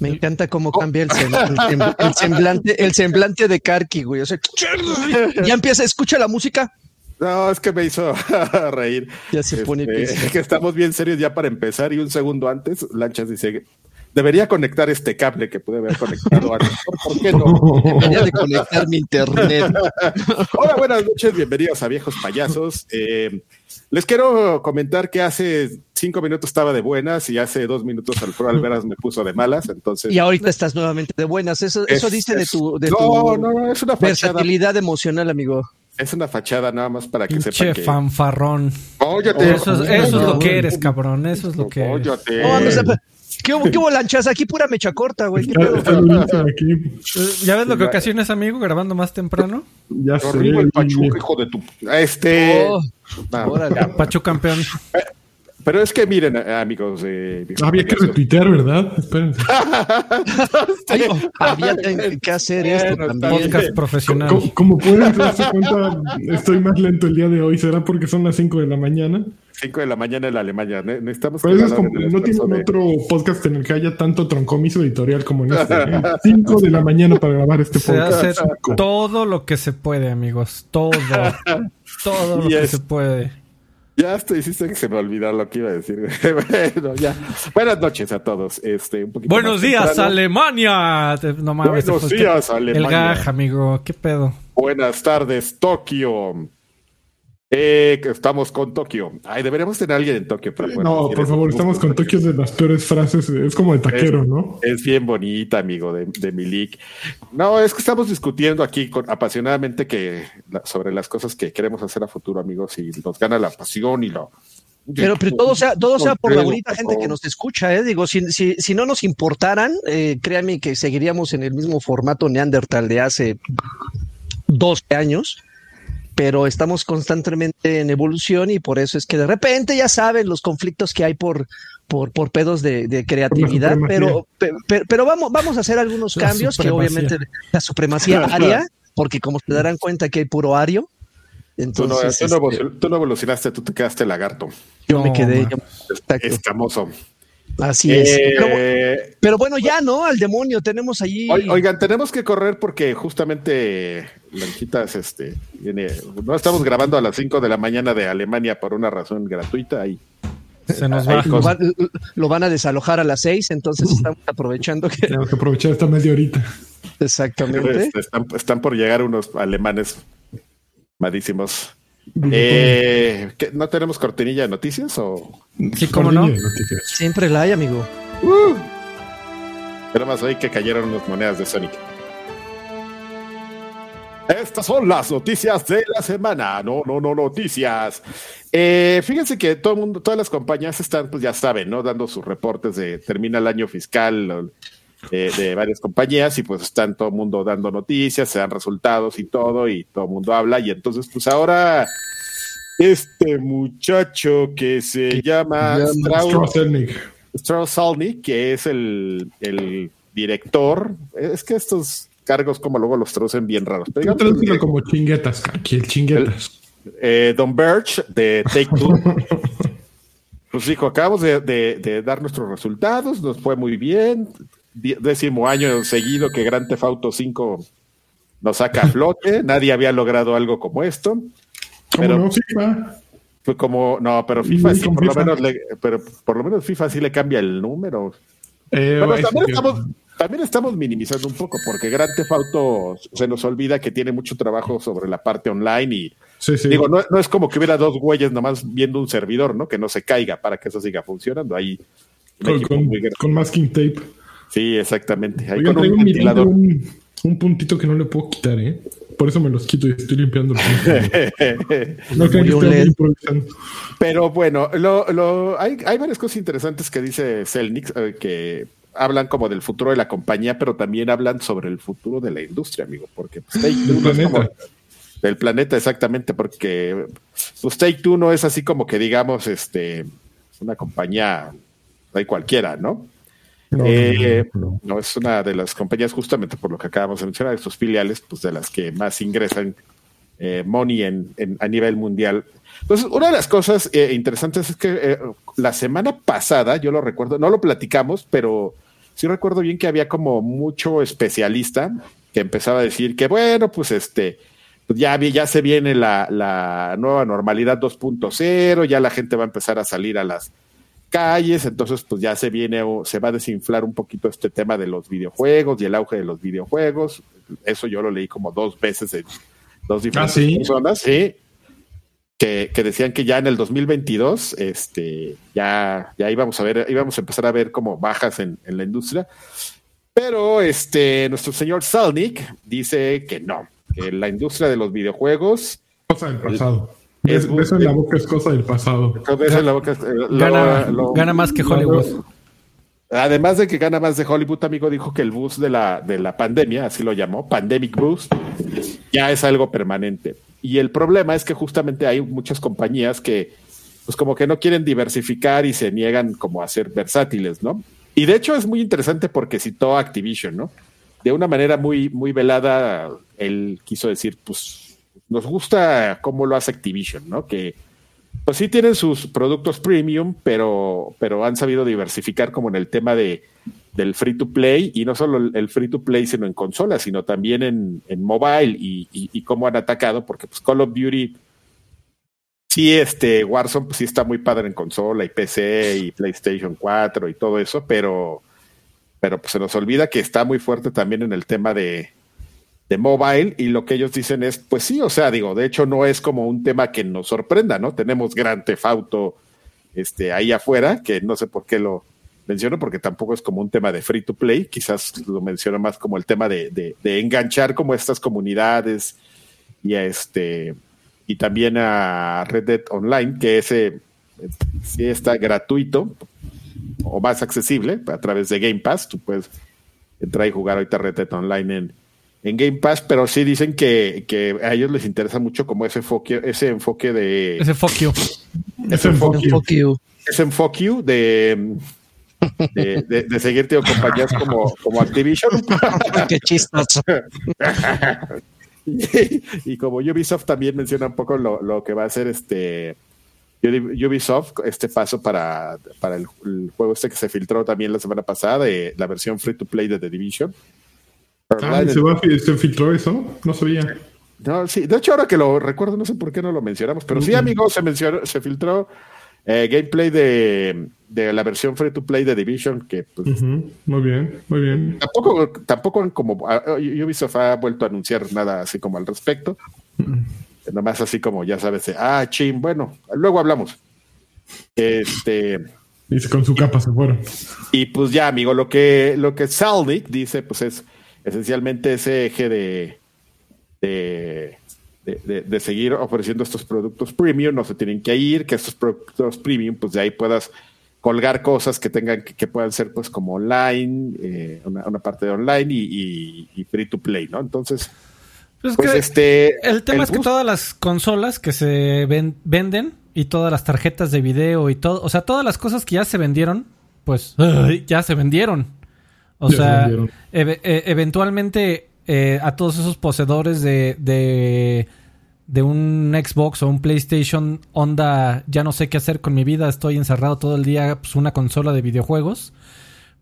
Me encanta cómo cambia el, semblante, el semblante de Karki, güey. O sea, ya empieza, escucha la música. No, es que me hizo reír. Ya se pone este, que estamos bien serios ya para empezar y un segundo antes, Lanchas dice, debería conectar este cable que pude haber conectado antes. ¿Por, qué no? Debería de conectar mi internet. Hola, buenas noches, bienvenidos a Viejos Payasos. Eh, les quiero comentar que hace cinco minutos estaba de buenas y hace dos minutos Alfredo Alveras me puso de malas, entonces... Y ahorita estás nuevamente de buenas. Eso, eso dice de tu, de no, no, no, es una versatilidad emocional, amigo. Es una fachada nada más para que sepan que... fanfarrón. Óyate. Eso, es, eso es lo que eres, cabrón. Eso es lo que eres. Óyate. ¿Qué hubo, ¿Qué lanchas? Aquí pura mecha corta, güey. ¿Qué pedo? ¿Ya ves lo que ocasiona es amigo grabando más temprano? Ya sé. el Pachuca, hijo de tu... Este... Oh, Pachu campeón. Eh, pero es que miren, amigos. Eh, había que retuitear, ¿verdad? Espérense. había que hacer esto también. Podcast profesional. Como, pueden darse cuenta, estoy más lento el día de hoy. ¿Será porque son las 5 de la mañana? 5 de la mañana en la Alemania. Necesitamos. Pues es como, no tienen otro podcast en el que haya tanto troncomiso editorial como en este. 5 de la mañana para grabar este podcast. Se hace todo lo que se puede, amigos. Todo. todo lo que se puede. Ya estoy, hiciste que se me olvidó lo que iba a decir. bueno, ya. Buenas noches a todos. Este, un poquito Buenos días, Alemania. No mames. Buenos días, Alemania. El gaj, amigo. ¿Qué pedo? Buenas tardes, Tokio. Eh, estamos con Tokio. Ay, deberíamos tener a alguien en Tokio. Pero no, por favor, estamos con Tokio de las peores frases. Es como de taquero, ¿no? Es bien bonita, amigo, de, de Milik. No, es que estamos discutiendo aquí apasionadamente que, sobre las cosas que queremos hacer a futuro, amigos, y nos gana la pasión y lo, pero, pero todo sea, todo sea por la bonita gente que nos escucha, ¿eh? Digo, si, si, si no nos importaran, eh, créanme que seguiríamos en el mismo formato Neandertal de hace 12 años pero estamos constantemente en evolución y por eso es que de repente ya saben los conflictos que hay por, por, por pedos de, creatividad, pero, pero, vamos, vamos a hacer algunos cambios que obviamente la supremacía aria, porque como se darán cuenta que hay puro ario. Entonces, tú, no, este, tú, no, evolucionaste, tú te quedaste lagarto. Yo me quedé escamoso. Así es. Eh, pero, bueno, ya, ¿no? Al demonio, tenemos allí. Oigan, tenemos que correr porque justamente Lanchitas, este, viene, no estamos grabando a las 5 de la mañana de Alemania por una razón gratuita. Ahí. Se nos va. Lo, van a desalojar a las 6, entonces estamos aprovechando que. Tenemos que aprovechar esta media horita. Exactamente. Este, están, están por llegar unos alemanes malísimos. Eh, ¿No tenemos cortinilla de noticias o? Sí, cómo no. Siempre la hay, amigo. Uh. Pero más hoy que cayeron unas monedas de Sonic. Estas son las noticias de la semana. No, no, no, noticias. Eh, fíjense que todo el mundo, todas las compañías están, pues ya saben, ¿no? Dando sus reportes de termina el año fiscal eh, de varias compañías y pues están todo el mundo dando noticias, se dan resultados y todo, y todo el mundo habla. Y entonces, pues ahora este muchacho que se llama Strauss Salnik, que es el, el, director, es que estos cargos como luego los traducen bien raros. Pero como chinguetas, aquí el chinguetas. Eh, Don Birch de Take Two. pues dijo, acabamos de, de, dar nuestros resultados, nos fue muy bien. Décimo año seguido que Grand Theft Auto 5 nos saca a flote. Nadie había logrado algo como esto pero no FIFA? Fue como, no, pero FIFA sí, por lo menos le, pero por lo menos FIFA sí le cambia el número. Eh, también, estamos, minimizando un poco, porque Grand Theft Auto se nos olvida que tiene mucho trabajo sobre la parte online y digo, no, es como que hubiera dos güeyes nomás viendo un servidor, ¿no? Que no se caiga para que eso siga funcionando. Ahí con, masking tape. Sí, exactamente. Ahí con un, un, puntito que no le puedo quitar, ¿eh? por eso me los quito y estoy limpiando. no Pero bueno, lo, hay, hay, varias cosas interesantes que dice Celnix eh, que hablan como del futuro de la compañía, pero también hablan sobre el futuro de la industria, amigo, porque pues, Take planeta. del planeta exactamente, porque pues, Take Two no es así como que digamos este una compañía hay cualquiera, ¿no? Eh, no, es una de las compañías, justamente por lo que acabamos de mencionar, estos filiales, pues de las que más ingresan eh, money en, a nivel mundial. Entonces, una de las cosas eh, interesantes es que eh, la semana pasada, yo lo recuerdo, no lo platicamos, pero sí recuerdo bien que había como mucho especialista que empezaba a decir que, bueno, pues este, pues ya, ya se viene la, la nueva normalidad 2.0, ya la gente va a empezar a salir a las calles, entonces pues ya se viene o se va a desinflar un poquito este tema de los videojuegos y el auge de los videojuegos. Eso yo lo leí como dos veces en dos diferentes ¿Ah, sí? personas, sí. Que, que, decían que ya en el 2022 este, ya, ya íbamos a ver, íbamos a empezar a ver como bajas en, en la industria. Pero este, nuestro señor Salnik dice que no, que la industria de los videojuegos. Cosa del pasado. Es, eso en la boca es cosa del pasado. En la boca, eh, gana, lo, gana, más que Hollywood. Lo, además de que gana más de Hollywood, amigo, dijo que el boost de la, de la pandemia, así lo llamó, Pandemic Boost, ya es algo permanente. Y el problema es que justamente hay muchas compañías que, pues como que no quieren diversificar y se niegan como a ser versátiles, ¿no? Y de hecho es muy interesante porque citó Activision, ¿no? De una manera muy, muy velada, él quiso decir, pues nos gusta cómo lo hace Activision, ¿no? Que pues sí tienen sus productos premium, pero, pero han sabido diversificar como en el tema de, del free to play y no solo el free to play, sino en consolas, sino también en, en mobile y, y, y, cómo han atacado, porque pues Call of Duty, sí, este Warzone, pues sí está muy padre en consola y PC y PlayStation 4 y todo eso, pero, pero pues se nos olvida que está muy fuerte también en el tema de, de mobile y lo que ellos dicen es, pues sí, o sea, digo, de hecho no es como un tema que nos sorprenda, ¿no? Tenemos Gran Tefauto este, ahí afuera, que no sé por qué lo menciono, porque tampoco es como un tema de free to play, quizás lo menciono más como el tema de, de, de enganchar como estas comunidades y a este y también a Red Dead Online, que ese sí está gratuito o más accesible a través de Game Pass, tú puedes entrar y jugar ahorita Red Dead Online en en Game Pass, pero sí dicen que, que a ellos les interesa mucho como ese enfoque, ese enfoque de. Ese you. Ese enfoque. Ese enfoque de, de, de, de, seguir tío, compañías como, como Activision. Qué chistoso. y, y, como Ubisoft también menciona un poco lo, lo que va a hacer este Ubisoft, este paso para, para el, el, juego este que se filtró también la semana pasada, de la versión free to play de The Division. Ah, ¿se, va, ¿se, filtró eso? No sabía. No, sí, de hecho, ahora que lo recuerdo, no sé por qué no lo mencionamos, pero sí, amigos, se mencionó, se filtró eh, gameplay de, de, la versión free to play de Division, que pues, uh -huh. muy bien, muy bien. Tampoco, tampoco como Ubisoft ha vuelto a anunciar nada así como al respecto. Uh -huh. Nomás así como ya sabes, ah, ching, bueno, luego hablamos. Este. Dice con su capa se fueron. Y pues ya, amigo, lo que, lo que Salnik dice, pues es esencialmente ese eje de, de, de, de, seguir ofreciendo estos productos premium, no se tienen que ir, que estos productos premium, pues de ahí puedas colgar cosas que tengan que, que puedan ser pues como online, eh, una, una, parte de online y, y, y, free to play, ¿no? Entonces, pues, pues este el tema el es que todas las consolas que se ven, venden y todas las tarjetas de video y todo, o sea, todas las cosas que ya se vendieron, pues ya se vendieron. O ya sea, e e eventualmente eh, a todos esos poseedores de, de, de, un Xbox o un PlayStation onda, ya no sé qué hacer con mi vida, estoy encerrado todo el día, pues una consola de videojuegos.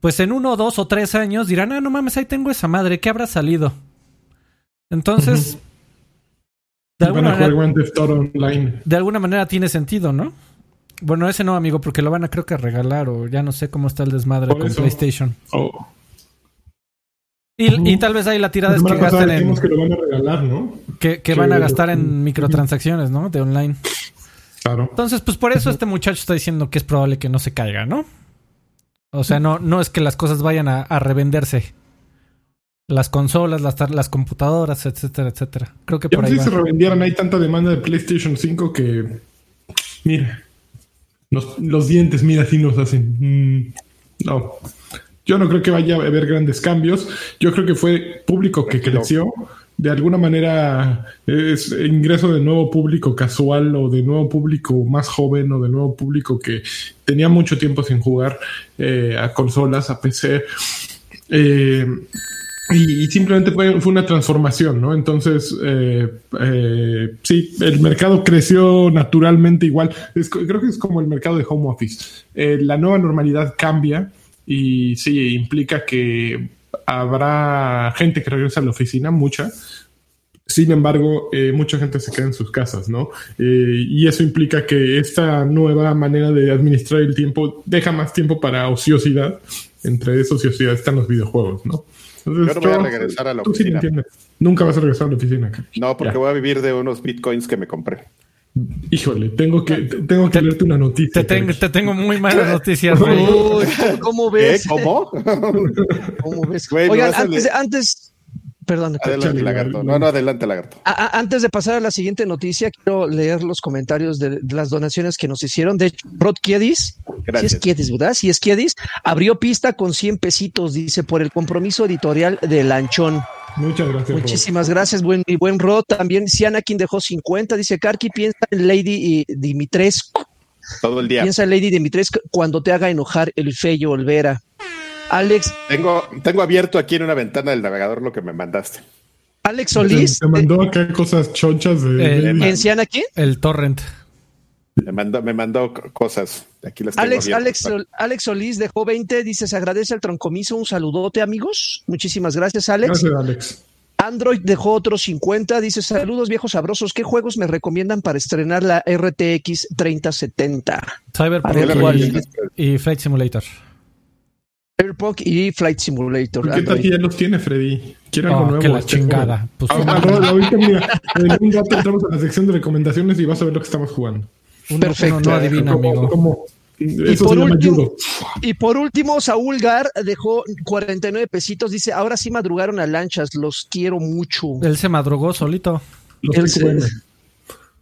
Pues en uno, dos o tres años dirán, ah, no mames, ahí tengo esa madre, ¿qué habrá salido? Entonces, de, alguna manera, de alguna manera tiene sentido, ¿no? Bueno, ese no, amigo, porque lo van a creo que regalar o ya no sé cómo está el desmadre Por con eso. PlayStation. Oh. Y, tal vez ahí la tirada es que gasten en. que lo van a regalar, ¿no? Que, que van a gastar en microtransacciones, ¿no? De online. Claro. Entonces, pues por eso este muchacho está diciendo que es probable que no se caiga, ¿no? O sea, no, no es que las cosas vayan a, a revenderse. Las consolas, las, las computadoras, etcétera, etcétera. Creo que Yo por ahí si se revendieran. Hay tanta demanda de PlayStation 5 que. Mira. Los, los dientes, mira, así nos hacen. Mm, no. Yo no creo que vaya a haber grandes cambios. Yo creo que fue público que creció. De alguna manera es ingreso de nuevo público casual o de nuevo público más joven o de nuevo público que tenía mucho tiempo sin jugar eh, a consolas, a PC. Eh, y, simplemente fue, fue, una transformación, ¿no? Entonces, eh, eh, sí, el mercado creció naturalmente igual. creo que es como el mercado de home office. Eh, la nueva normalidad cambia y sí, implica que habrá gente que regresa a la oficina, mucha. Sin embargo, mucha gente se queda en sus casas, ¿no? y eso implica que esta nueva manera de administrar el tiempo deja más tiempo para ociosidad. Entre esa ociosidad están los videojuegos, ¿no? yo no voy a regresar a la oficina. Nunca vas a regresar a la oficina. No, porque voy a vivir de unos bitcoins que me compré. Híjole, tengo que, tengo que leerte una noticia. Te, tengo, muy malas noticias, ¿Cómo ves? ¿Cómo? ¿Cómo ves? Oigan, antes, antes, Perdón. Adelante, lagarto. No, no, adelante, lagarto. antes de pasar a la siguiente noticia, quiero leer los comentarios de, las donaciones que nos hicieron. De hecho, Rod Kiedis, si es Kiedis, ¿verdad? Si es Kiedis, abrió pista con 100 pesitos, dice, por el compromiso editorial de Lanchón. Muchas gracias. Muchísimas gracias, buen, y buen Rod. También Sianakin dejó 50, dice Karki, piensa en Lady Dimitrescu. Todo el día. Piensa en Lady Dimitrescu cuando te haga enojar el Feyo Olvera. Alex. Tengo, tengo abierto aquí en una ventana del navegador lo que me mandaste. Alex Solís. Te mandó acá cosas chonchas de. ¿En aquí? El torrent. Me mandó, me mandó cosas. Aquí las Alex, Alex, Alex Solís dejó 20, dice, se agradece al troncomiso, un saludote amigos. Muchísimas gracias Alex. Gracias Alex. Android dejó otros 50, dice, saludos viejos sabrosos, ¿qué juegos me recomiendan para estrenar la RTX 3070? Cyberpunk y, y Flight Simulator. Cyberpunk y Flight Simulator. ¿Qué tal que ya los tiene, Freddy? Quiero algo oh, nuevo. Que la chingada. Pues, ah, ahorita, mira, en un rato entramos a la sección de recomendaciones y vas a ver lo que estamos jugando. Perfecto. no adivina, amigo. y, por último, y por último, Saúl Gar dejó 49 pesitos. Dice: Ahora sí madrugaron a lanchas, los quiero mucho. Él se madrugó solito. Él se,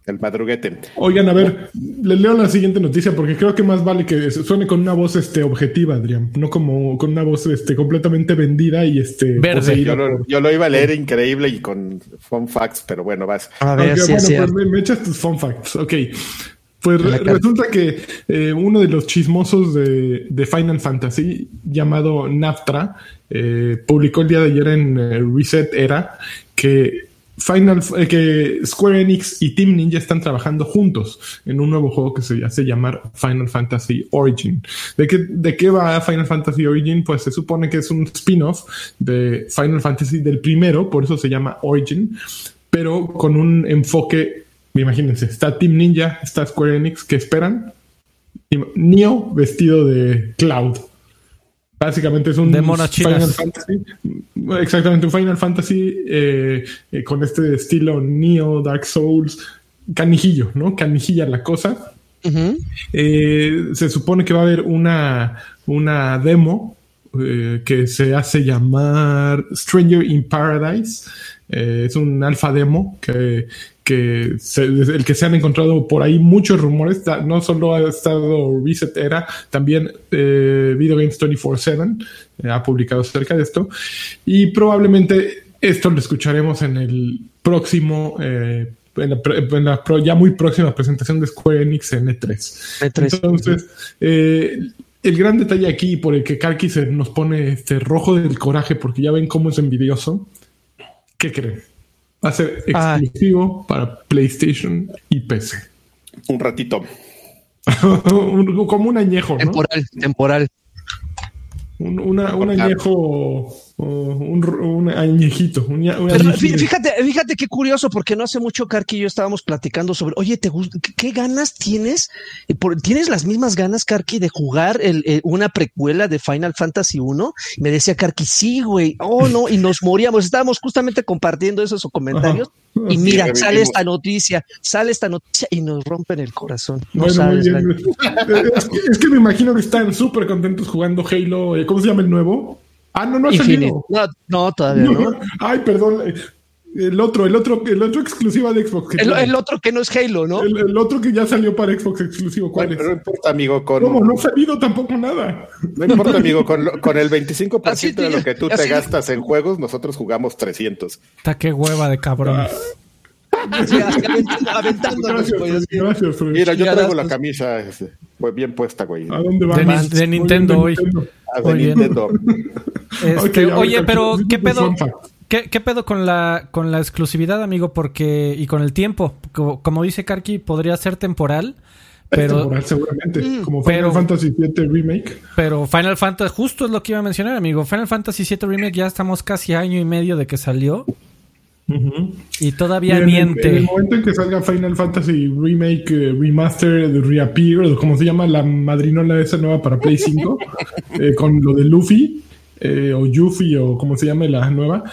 el madruguete. Oigan, a ver, les leo la siguiente noticia porque creo que más vale que suene con una voz este, objetiva, Adrián, no como con una voz este, completamente vendida y este. Verde. Yo lo, iba a leer increíble y con fun facts, pero bueno, vas. A ver, bueno, pues me, echas tus fun facts. Ok. Pues resulta que eh, uno de los chismosos de, Final Fantasy, llamado Naftra, eh, publicó el día de ayer en eh, Reset Era que Final, eh, que Square Enix y Team Ninja están trabajando juntos en un nuevo juego que se hace llamar Final Fantasy Origin. ¿De qué, ¿De qué va Final Fantasy Origin? Pues se supone que es un spin-off de Final Fantasy del primero, por eso se llama Origin, pero con un enfoque, imagínense, está Team Ninja, está Square Enix, ¿qué esperan? Neo vestido de Cloud. Básicamente es un Final Fantasy. Exactamente, un Final Fantasy eh, eh, con este estilo Neo, Dark Souls, canijillo, ¿no? Canijilla la cosa. Eh, se supone que va a haber una, una demo que se hace llamar Stranger in Paradise. es un alfa demo que que el que se han encontrado por ahí muchos rumores, no solo ha estado Reset Era, también eh, Video Games 24-7 eh, ha publicado acerca de esto, y probablemente esto lo escucharemos en el próximo, eh, en, la, ya muy próxima presentación de Square Enix en E3. E Entonces, el gran detalle aquí por el que Karki se nos pone este rojo del coraje, porque ya ven cómo es envidioso, ¿qué creen? Va a ser exclusivo para PlayStation y PC. Un ratito. como un añejo. ¿no? Temporal, temporal. Un, un añejo un, un, añejito. fíjate, fíjate qué curioso, porque no hace mucho, Karki y yo estábamos platicando sobre, oye, ¿te ¿qué ganas tienes? ¿Tienes las mismas ganas, Karki, de jugar el, una precuela de Final Fantasy 1? Me decía Karki, sí, güey, oh no, y nos moríamos. Estábamos justamente compartiendo esos comentarios. Y mira, sale esta noticia, sale esta noticia y nos rompen el corazón. No sabes, es, que, me imagino que están súper contentos jugando Halo. Eh, ¿Cómo se llama el nuevo? Ah, no, no ha salido. No, no, todavía no. Ay, perdón. El otro, el otro, el otro exclusivo de Xbox. El, otro que no es Halo, ¿no? El, otro que ya salió para Xbox exclusivo. ¿Cuál es? No importa, amigo. Con... ¿Cómo? No ha salido tampoco nada. No importa, amigo. Con, con el 25% de lo que tú te gastas en juegos, nosotros jugamos 300. Está qué hueva de cabrón. Ah. Gracias, Mira, yo traigo la camisa este, bien puesta, güey. ¿A dónde va? De, Nintendo hoy. Ah, de Nintendo. Este, oye, pero ¿qué pedo? ¿Qué, pedo con la, con la exclusividad, amigo? Porque, y con el tiempo. Como, dice Karki, podría ser temporal. Pero, temporal seguramente, mm. como Final Fantasy VII Remake. Pero Final Fantasy, justo es lo que iba a mencionar, amigo. Final Fantasy VII Remake ya estamos casi año y medio de que salió. Y todavía miente. En el, momento en que salga Final Fantasy Remake, eh, Remaster, Reappear, como se llama la madrinola esa nueva para Play 5, eh, con lo de Luffy, eh, o Yuffie, o como se llame la nueva,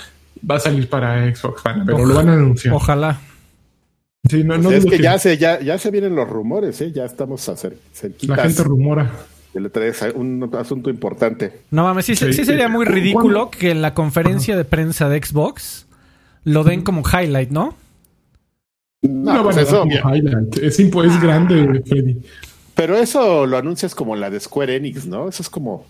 va a salir para Xbox pero lo van a anunciar. Ojalá. Sí, no, no es que, ya se, ya, ya se vienen los rumores, ¿eh? ya estamos a La gente rumora. Le traes un asunto importante. No mames, sí, sí, sería muy ridículo que en la conferencia de prensa de Xbox lo den como highlight, ¿no? No, pues eso, highlight. Es, es grande, Freddy. Pero eso lo anuncias como la de Square Enix, ¿no? Eso es como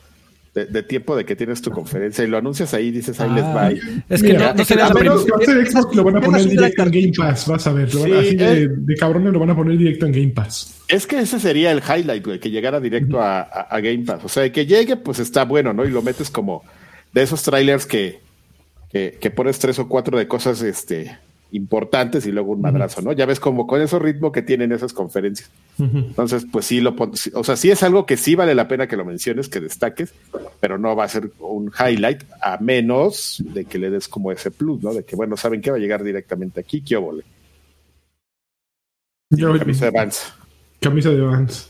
de, tiempo de que tienes tu conferencia y lo anuncias ahí y dices ahí les va. Es que no, no sería menos que Xbox lo van a poner directo en Game Pass, vas a ver. así de, de, cabrones lo van a poner directo en Game Pass. Es que ese sería el highlight, güey, que llegara directo a, a, Game Pass. O sea, que llegue, pues está bueno, ¿no? Y lo metes como de esos trailers que, que, que pones tres o cuatro de cosas, este importantes y luego un madrazo, ¿no? Ya ves como con ese ritmo que tienen esas conferencias. Entonces, pues sí lo o sea, sí es algo que sí vale la pena que lo menciones, que destaques, pero no va a ser un highlight a menos de que le des como ese plus, ¿no? De que bueno, saben que va a llegar directamente aquí, qué óvole. camisa de Vans. Camisa de Vans.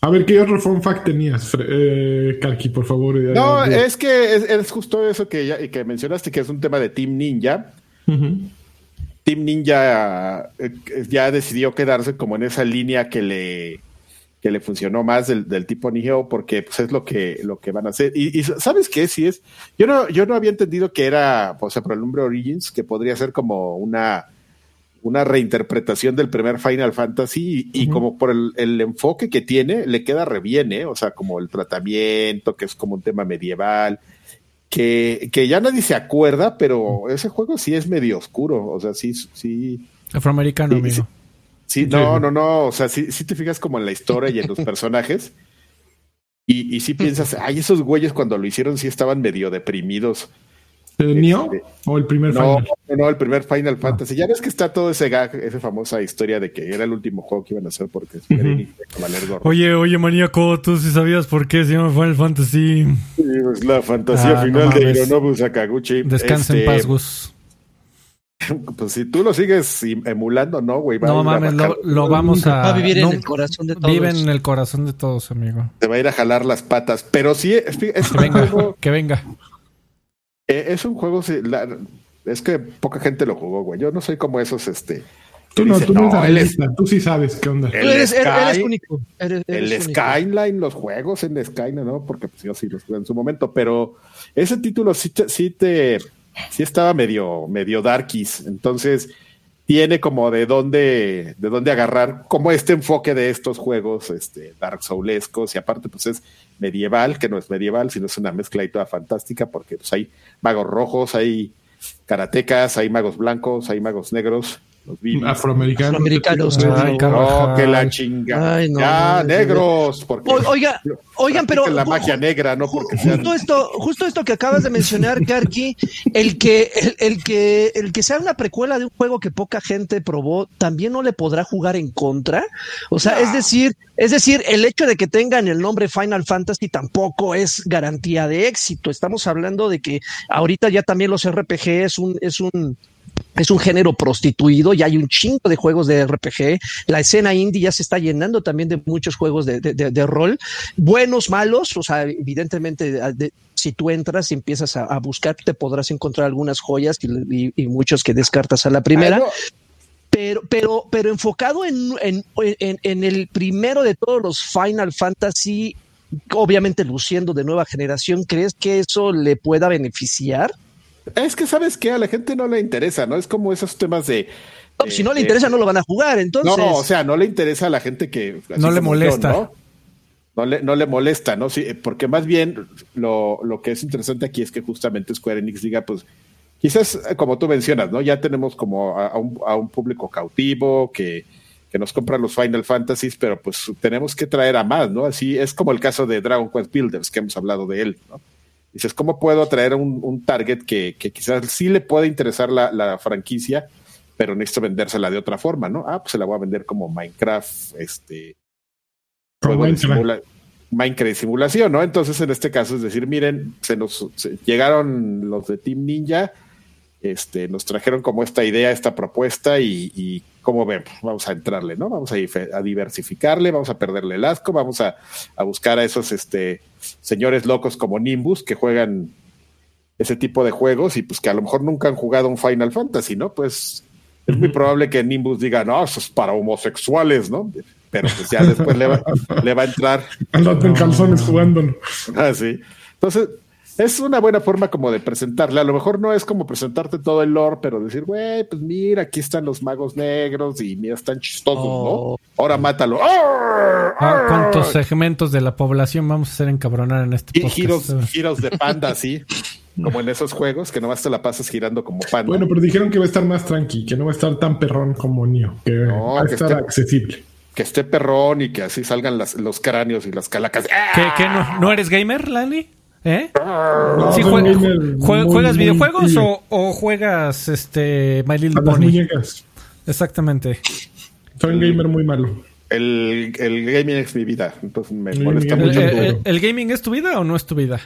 A ver, ¿qué otro fun fact tenías, eh, Karki, por favor? No, es que es, justo eso que, ya, que mencionaste, que es un tema de Team Ninja. Team Ninja eh, ya decidió quedarse como en esa línea que le, que le funcionó más del, tipo Niheo, porque pues, es lo que, lo que van a hacer. Y, ¿sabes qué? Si es, yo no, yo no había entendido que era, o sea, por el nombre Origins, que podría ser como una, una reinterpretación del primer Final Fantasy y, como por el, el, enfoque que tiene, le queda re bien, ¿eh? O sea, como el tratamiento, que es como un tema medieval que, que ya nadie se acuerda, pero ese juego sí es medio oscuro, o sea, sí, sí. Afroamericano, amigo. Sí, no, no, no, o sea, sí, sí te fijas como en la historia y en los personajes. Y, y sí piensas, ay, esos güeyes cuando lo hicieron sí estaban medio deprimidos. ¿El mío? Este, ¿O el primer no, Final? No, el primer Final Fantasy. Ya ves que está todo ese gag, esa famosa historia de que era el último juego que iban a hacer porque es Oye, oye, maníaco, tú sí sabías por qué se llama Final Fantasy. Sí, pues la fantasía ah, final de Hironobu Sakaguchi. Descansa en este, paz, Gus. Pues si tú lo sigues emulando, no, güey. No mames, lo, vamos a. Va a vivir en el corazón de todos. Vive en el corazón de todos, amigo. Te va a ir a jalar las patas. Pero sí, es, que venga, que venga. Eh, es un juego, es que poca gente lo jugó, güey. Yo no soy como esos, este. Tú no, tú no, tú sí sabes qué onda. El eres, único. el Skyline, los juegos en Skyline, ¿no? Porque pues, yo sí los jugué en su momento, pero ese título sí te, sí te, sí estaba medio, medio darkies. Entonces, tiene como de dónde, de dónde agarrar como este enfoque de estos juegos, este, Dark Soulescos, y aparte, pues es medieval, que no es medieval, sino es una mezcla y toda fantástica, porque pues hay magos rojos, hay karatecas, hay magos blancos, hay magos negros, Afroamericanos. Afroamericanos. no, que la chinga. ya, negros. Porque, oiga, oigan, pero. La magia negra, no porque justo esto, justo esto que acabas de mencionar, Karki, el que, el, que, el que sea una precuela de un juego que poca gente probó, también no le podrá jugar en contra. O sea, es decir, es decir, el hecho de que tengan el nombre Final Fantasy tampoco es garantía de éxito. Estamos hablando de que ahorita ya también los RPG es un, es un es un género prostituido, ya hay un chingo de juegos de RPG, la escena indie ya se está llenando también de muchos juegos de, rol, buenos, malos, o sea, evidentemente si tú entras y empiezas a, buscar, te podrás encontrar algunas joyas y, muchos que descartas a la primera. Pero, pero, pero enfocado en, en, en el primero de todos los Final Fantasy, obviamente luciendo de nueva generación, ¿crees que eso le pueda beneficiar? Es que sabes que a la gente no le interesa, ¿no? Es como esos temas de. si no le interesa, no lo van a jugar, entonces. No, o sea, no le interesa a la gente que. No le molesta. ¿no? ¿no? le, no le molesta, ¿no? Sí, porque más bien lo, lo que es interesante aquí es que justamente Square Enix diga, pues, quizás como tú mencionas, ¿no? Ya tenemos como a, un, a un, público cautivo que, que, nos compra los Final Fantasies, pero pues tenemos que traer a más, ¿no? Así es como el caso de Dragon Quest Builders, que hemos hablado de él, ¿no? Dices, ¿cómo puedo atraer un, un target que, que, quizás sí le pueda interesar la, la, franquicia, pero necesito vendérsela de otra forma, ¿no? Ah, pues se la voy a vender como Minecraft, este. Minecraft de simulación, ¿no? Entonces, en este caso es decir, miren, se nos llegaron los de Team Ninja, este, nos trajeron como esta idea, esta propuesta y, y como ven, vamos a entrarle, ¿no? Vamos a, a, diversificarle, vamos a perderle el asco, vamos a, a, buscar a esos este, señores locos como Nimbus que juegan ese tipo de juegos y pues que a lo mejor nunca han jugado un Final Fantasy, ¿no? Pues es muy probable que Nimbus diga, no, eso es para homosexuales, ¿no? pero pues ya después le va, le va a entrar. Andate en calzones jugándolo. Ah, sí. Entonces, es una buena forma como de presentarle. A lo mejor no es como presentarte todo el lore, pero decir, güey, pues mira, aquí están los magos negros y mira, están chistosos, ¿no? Oh. Ahora mátalo. Ah, ¿Cuántos segmentos de la población vamos a hacer encabronar en este podcast? Giros, giros de panda, sí. Como en esos juegos que nomás te la pasas girando como panda. Bueno, pero dijeron que va a estar más tranqui, que no va a estar tan perrón como Nio, que va a estar accesible que esté perrón y que así salgan las, los cráneos y las calacas. ¿Qué, no, no, eres gamer, Lani? ¿Eh? ¿Juegas videojuegos o, juegas este My Little Pony? Exactamente. Soy un gamer muy malo. El, el, gaming es mi vida, entonces me molesta mucho. El, gaming es tu vida o no es tu vida?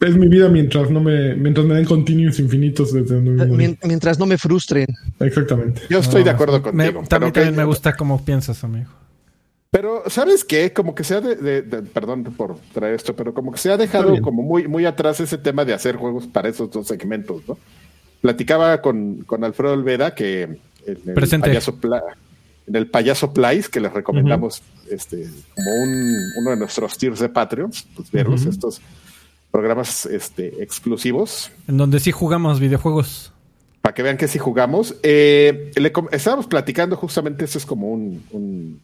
Es mi vida mientras no me mientras me den continuos infinitos desde mientras no me frustren. Exactamente. Yo estoy de acuerdo contigo. también me gusta cómo piensas, amigo. Pero, ¿sabes qué? Como que se ha de, perdón por traer esto, pero como que se ha dejado como muy, muy atrás ese tema de hacer juegos para esos dos segmentos, ¿no? Platicaba con, con Alfredo Olvera que en el, payaso, en el payaso Place, que les recomendamos este, como un, uno de nuestros tiers de Patreon, pues verlos, estos programas este, exclusivos. En donde sí jugamos videojuegos. Para que vean que sí jugamos. Eh, le, estábamos platicando justamente, eso es como un un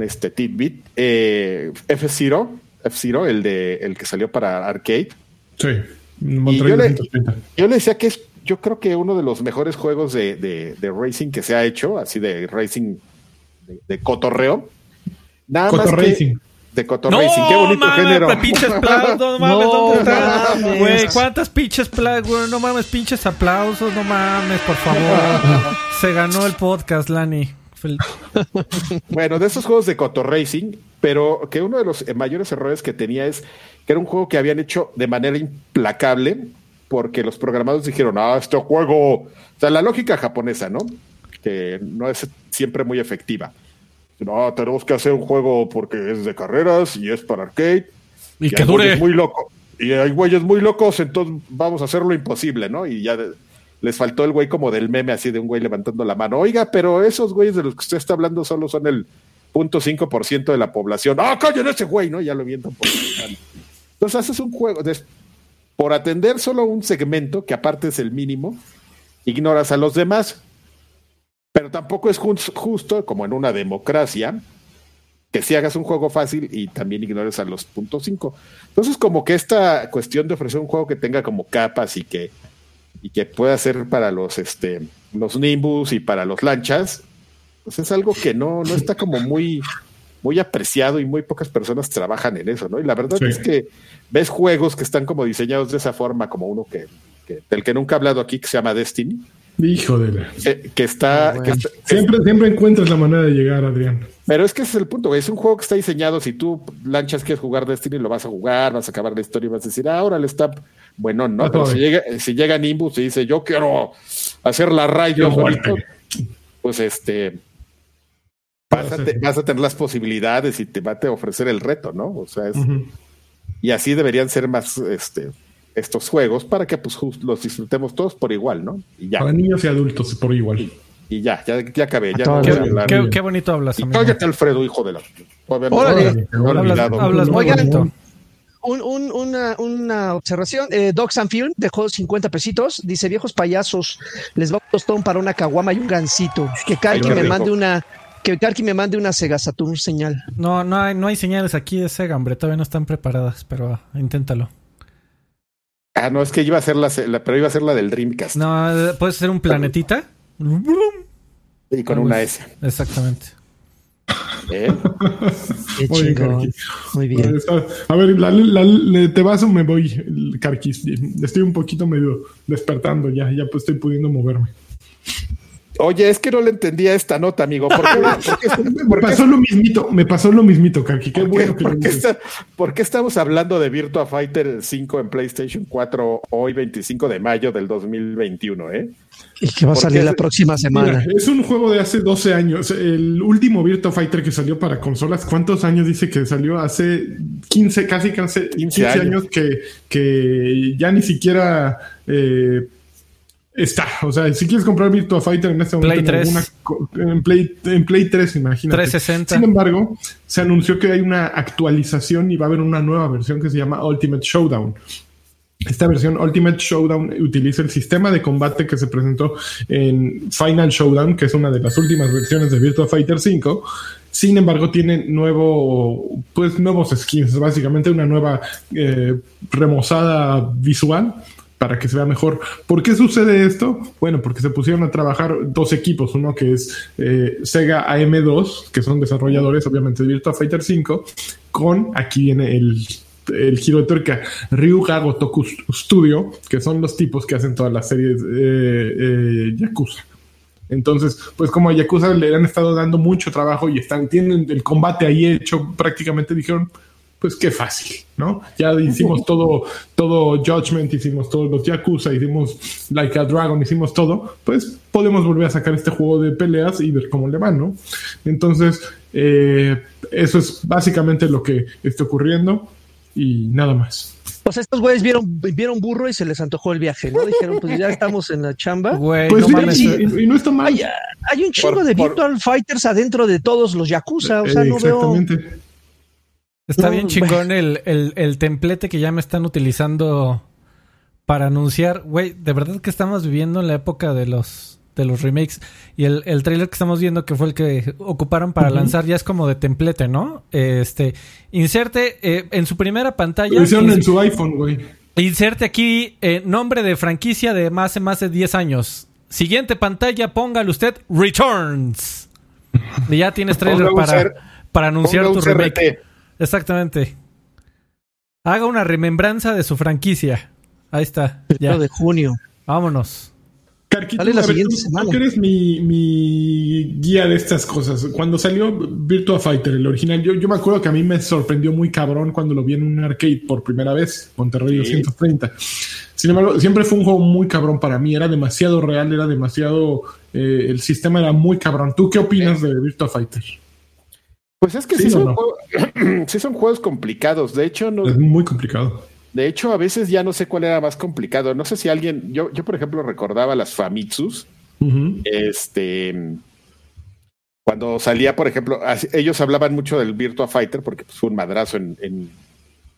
este tidbit. Eh, F-Zero, F-Zero, el de el que salió para arcade. Sí, yo le, yo le, decía que es, yo creo que uno de los mejores juegos de, de, racing que se ha hecho, así de racing de, cotorreo. Nada más que de cotorracing, qué bonito mames, género. pinches aplausos, no mames, ¿dónde estás? Güey, ¿cuántas pinches aplausos? No mames, pinches aplausos, no mames, por favor. Se ganó el podcast, Lani. bueno, de esos juegos de Coto Racing, pero que uno de los mayores errores que tenía es que era un juego que habían hecho de manera implacable porque los programadores dijeron, ah, este juego, o sea, la lógica japonesa, ¿no? Que no es siempre muy efectiva. No, tenemos que hacer un juego porque es de carreras y es para arcade. Y, que dure. Muy loco. Y hay güeyes muy locos, entonces vamos a hacer lo imposible, ¿no? Y ya les faltó el güey como del meme así de un güey levantando la mano. Oiga, pero esos güeyes de los que usted está hablando solo son el 0.5% de la población. ¡Ah, callen ese güey! ¿No? Ya lo viento por Entonces haces un juego. por atender solo un segmento, que aparte es el mínimo, ignoras a los demás. Pero tampoco es justo, como en una democracia, que si hagas un juego fácil y también ignores a los puntos 5. Entonces, como que esta cuestión de ofrecer un juego que tenga como capas y que y que pueda ser para los este los Nimbus y para los lanchas, pues es algo que no, no está como muy, muy apreciado y muy pocas personas trabajan en eso, ¿no? Y la verdad es que ves juegos que están como diseñados de esa forma, como uno que, del que nunca he hablado aquí, que se llama Destiny. Hijo de la... que, está, siempre, siempre encuentras la manera de llegar, Adrián. Pero es que ese es el punto, Es un juego que está diseñado. Si tú lanchas quieres jugar Destiny, lo vas a jugar, vas a acabar la historia y vas a decir, ah, ahora le está bueno, no, pero si llega, si llega Nimbus y dice, yo quiero hacer la rayo, pues este, vas a, tener las posibilidades y te va a ofrecer el reto, ¿no? O sea, y así deberían ser más este, estos juegos para que pues los disfrutemos todos por igual, ¿no? Y ya. Para niños y adultos por igual. Y, ya, ya, ya acabé. Ya qué, qué, bonito hablas. Y cállate, Alfredo, hijo de la. Órale, hablas, muy bonito una, observación. Eh, Docs and Film dejó 50 pesitos. Dice, viejos payasos, les va a tostón para una caguama y un gancito. Que Karki me mande una... Que Karki me mande una Sega Saturn señal. No, no hay, no hay señales aquí de Sega, hombre. Todavía no están preparadas, pero ah, inténtalo. Ah, no, es que iba a ser la, pero iba a ser la del Dreamcast. No, puede ser un planetita. Y con una S. Exactamente. ¿Eh? Muy bien, Muy bien. A ver, te vas o me voy, Carquis. Estoy un poquito medio despertando ya, ya pues estoy pudiendo moverme. Oye, es que no le entendía esta nota, amigo. ¿Por qué, me pasó lo mismito, me pasó lo mismito, Carqui. Qué bueno que ¿por, qué estamos hablando de Virtua Fighter 5 en PlayStation 4 hoy 25 de mayo del 2021, eh? Y que va a salir la próxima semana. es un juego de hace 12 años. El último Virtua Fighter que salió para consolas, ¿cuántos años dice que salió? Hace 15, casi 15, 15 años. que, que ya ni siquiera... Eh, está. O sea, si quieres comprar Virtua Fighter en este momento Play en, Play, en Play 3, imagínate. 360. Sin embargo, se anunció que hay una actualización y va a haber una nueva versión que se llama Ultimate Showdown. Esta versión Ultimate Showdown utiliza el sistema de combate que se presentó en Final Showdown, que es una de las últimas versiones de Virtua Fighter 5. Sin embargo, tiene nuevo, pues nuevos skins, básicamente una nueva eh, remozada visual para que se vea mejor. ¿Por qué sucede esto? Bueno, porque se pusieron a trabajar dos equipos, uno que es eh, Sega AM2, que son desarrolladores obviamente de Virtua Fighter 5, con, aquí viene el, el giro de tuerca, Ryuga Gotoku Studio, que son los tipos que hacen todas las series eh, eh, Yakuza. Entonces, pues como a Yakuza le han estado dando mucho trabajo y están, tienen el combate ahí hecho, prácticamente dijeron, pues qué fácil, ¿no? Ya hicimos todo, todo Judgment, hicimos todos los Yakuza, hicimos Like a Dragon, hicimos todo, pues podemos volver a sacar este juego de peleas y ver cómo le va, ¿no? Entonces, eh, eso es básicamente lo que está ocurriendo y nada más. Pues estos güeyes vieron, vieron burro y se les antojó el viaje, ¿no? Dijeron, pues ya estamos en la chamba. pues no y, no está mal. Hay, un chingo de Virtual Fighters adentro de todos los Yakuza, o sea, no veo Está bien chingón el, el, el, templete que ya me están utilizando para anunciar. Güey, de verdad que estamos viviendo en la época de los, de los remakes. Y el, el trailer que estamos viendo, que fue el que ocuparon para lanzar, ya es como de templete, ¿no? Este, inserte eh, en su primera pantalla. Lo hicieron en su iPhone, güey. Inserte aquí eh, nombre de franquicia de más de más de 10 años. Siguiente pantalla, póngale usted Returns. Y ya tienes trailer para, para anunciar tu remake. Exactamente. Haga una remembranza de su franquicia. Ahí está. Ya. de junio. Vámonos. Carquito, la siguiente semana. Tú eres mi, mi, guía de estas cosas. Cuando salió Virtua Fighter, el original, yo, yo me acuerdo que a mí me sorprendió muy cabrón cuando lo vi en un arcade por primera vez, Monterrey 230. Sin embargo, siempre fue un juego muy cabrón para mí. Era demasiado real, era demasiado. Eh, el sistema era muy cabrón. ¿Tú qué opinas de Virtua Fighter? Pues es que sí, son, juegos, son, juegos, complicados. De hecho, no. Es muy complicado. De hecho, a veces ya no sé cuál era más complicado. No sé si alguien. Yo, yo por ejemplo, recordaba las Famitsus. Este. Cuando salía, por ejemplo, ellos hablaban mucho del Virtua Fighter porque pues, fue un madrazo en,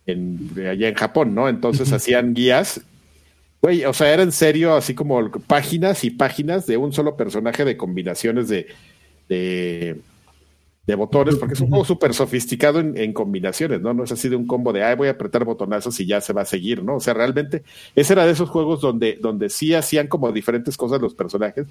en, allá en Japón, ¿no? Entonces hacían guías. Güey, o sea, era en serio, así como páginas y páginas de un solo personaje de combinaciones de, de de botones, porque es un juego súper sofisticado en, combinaciones, ¿no? No es así de un combo de, ay, voy a apretar botonazos y ya se va a seguir, ¿no? O sea, realmente ese era de esos juegos donde, donde sí hacían como diferentes cosas los personajes,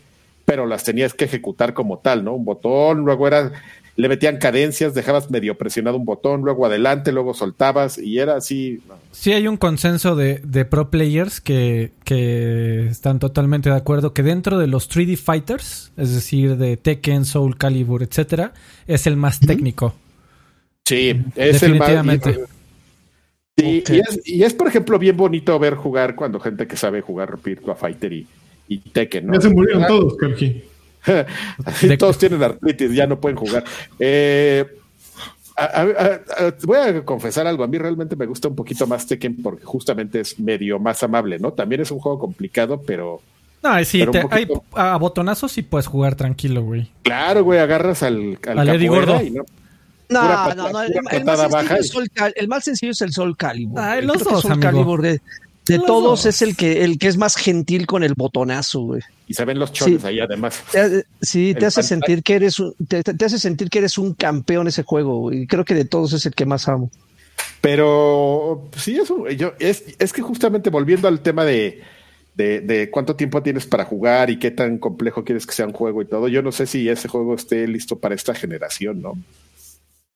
pero las tenías que ejecutar como tal, ¿no? Un botón, luego era, le metían cadencias, dejabas medio presionado un botón, luego adelante, luego soltabas y era así. Sí hay un consenso de, de pro players que, que, están totalmente de acuerdo que dentro de los 3D fighters, es decir, de Tekken, Soul Calibur, etcétera, es el más técnico. Sí, es el más... Sí, y, es, y es, por ejemplo, bien bonito ver jugar cuando gente que sabe jugar Virtua Fighter y, y Tekken, ¿no? Ya se murieron todos, Karki. Todos tienen artritis, ya no pueden jugar. Eh, voy a confesar algo, a mí realmente me gusta un poquito más Tekken porque justamente es medio más amable, ¿no? También es un juego complicado, pero... No, sí, hay, a botonazos sí puedes jugar tranquilo, güey. Claro, güey, agarras al, al, Gordo. no, no, no, no, el, más sencillo es el Sol Calibur. Ah, los dos, Calibur de, de todos es el que, el que es más gentil con el botonazo, güey. Y se ven los chones ahí además. sí, te hace sentir que eres un, te, hace sentir que eres un campeón ese juego, y creo que de todos es el que más amo. Pero sí, eso, yo, es, es que justamente volviendo al tema de, de, de, cuánto tiempo tienes para jugar y qué tan complejo quieres que sea un juego y todo, yo no sé si ese juego esté listo para esta generación, ¿no?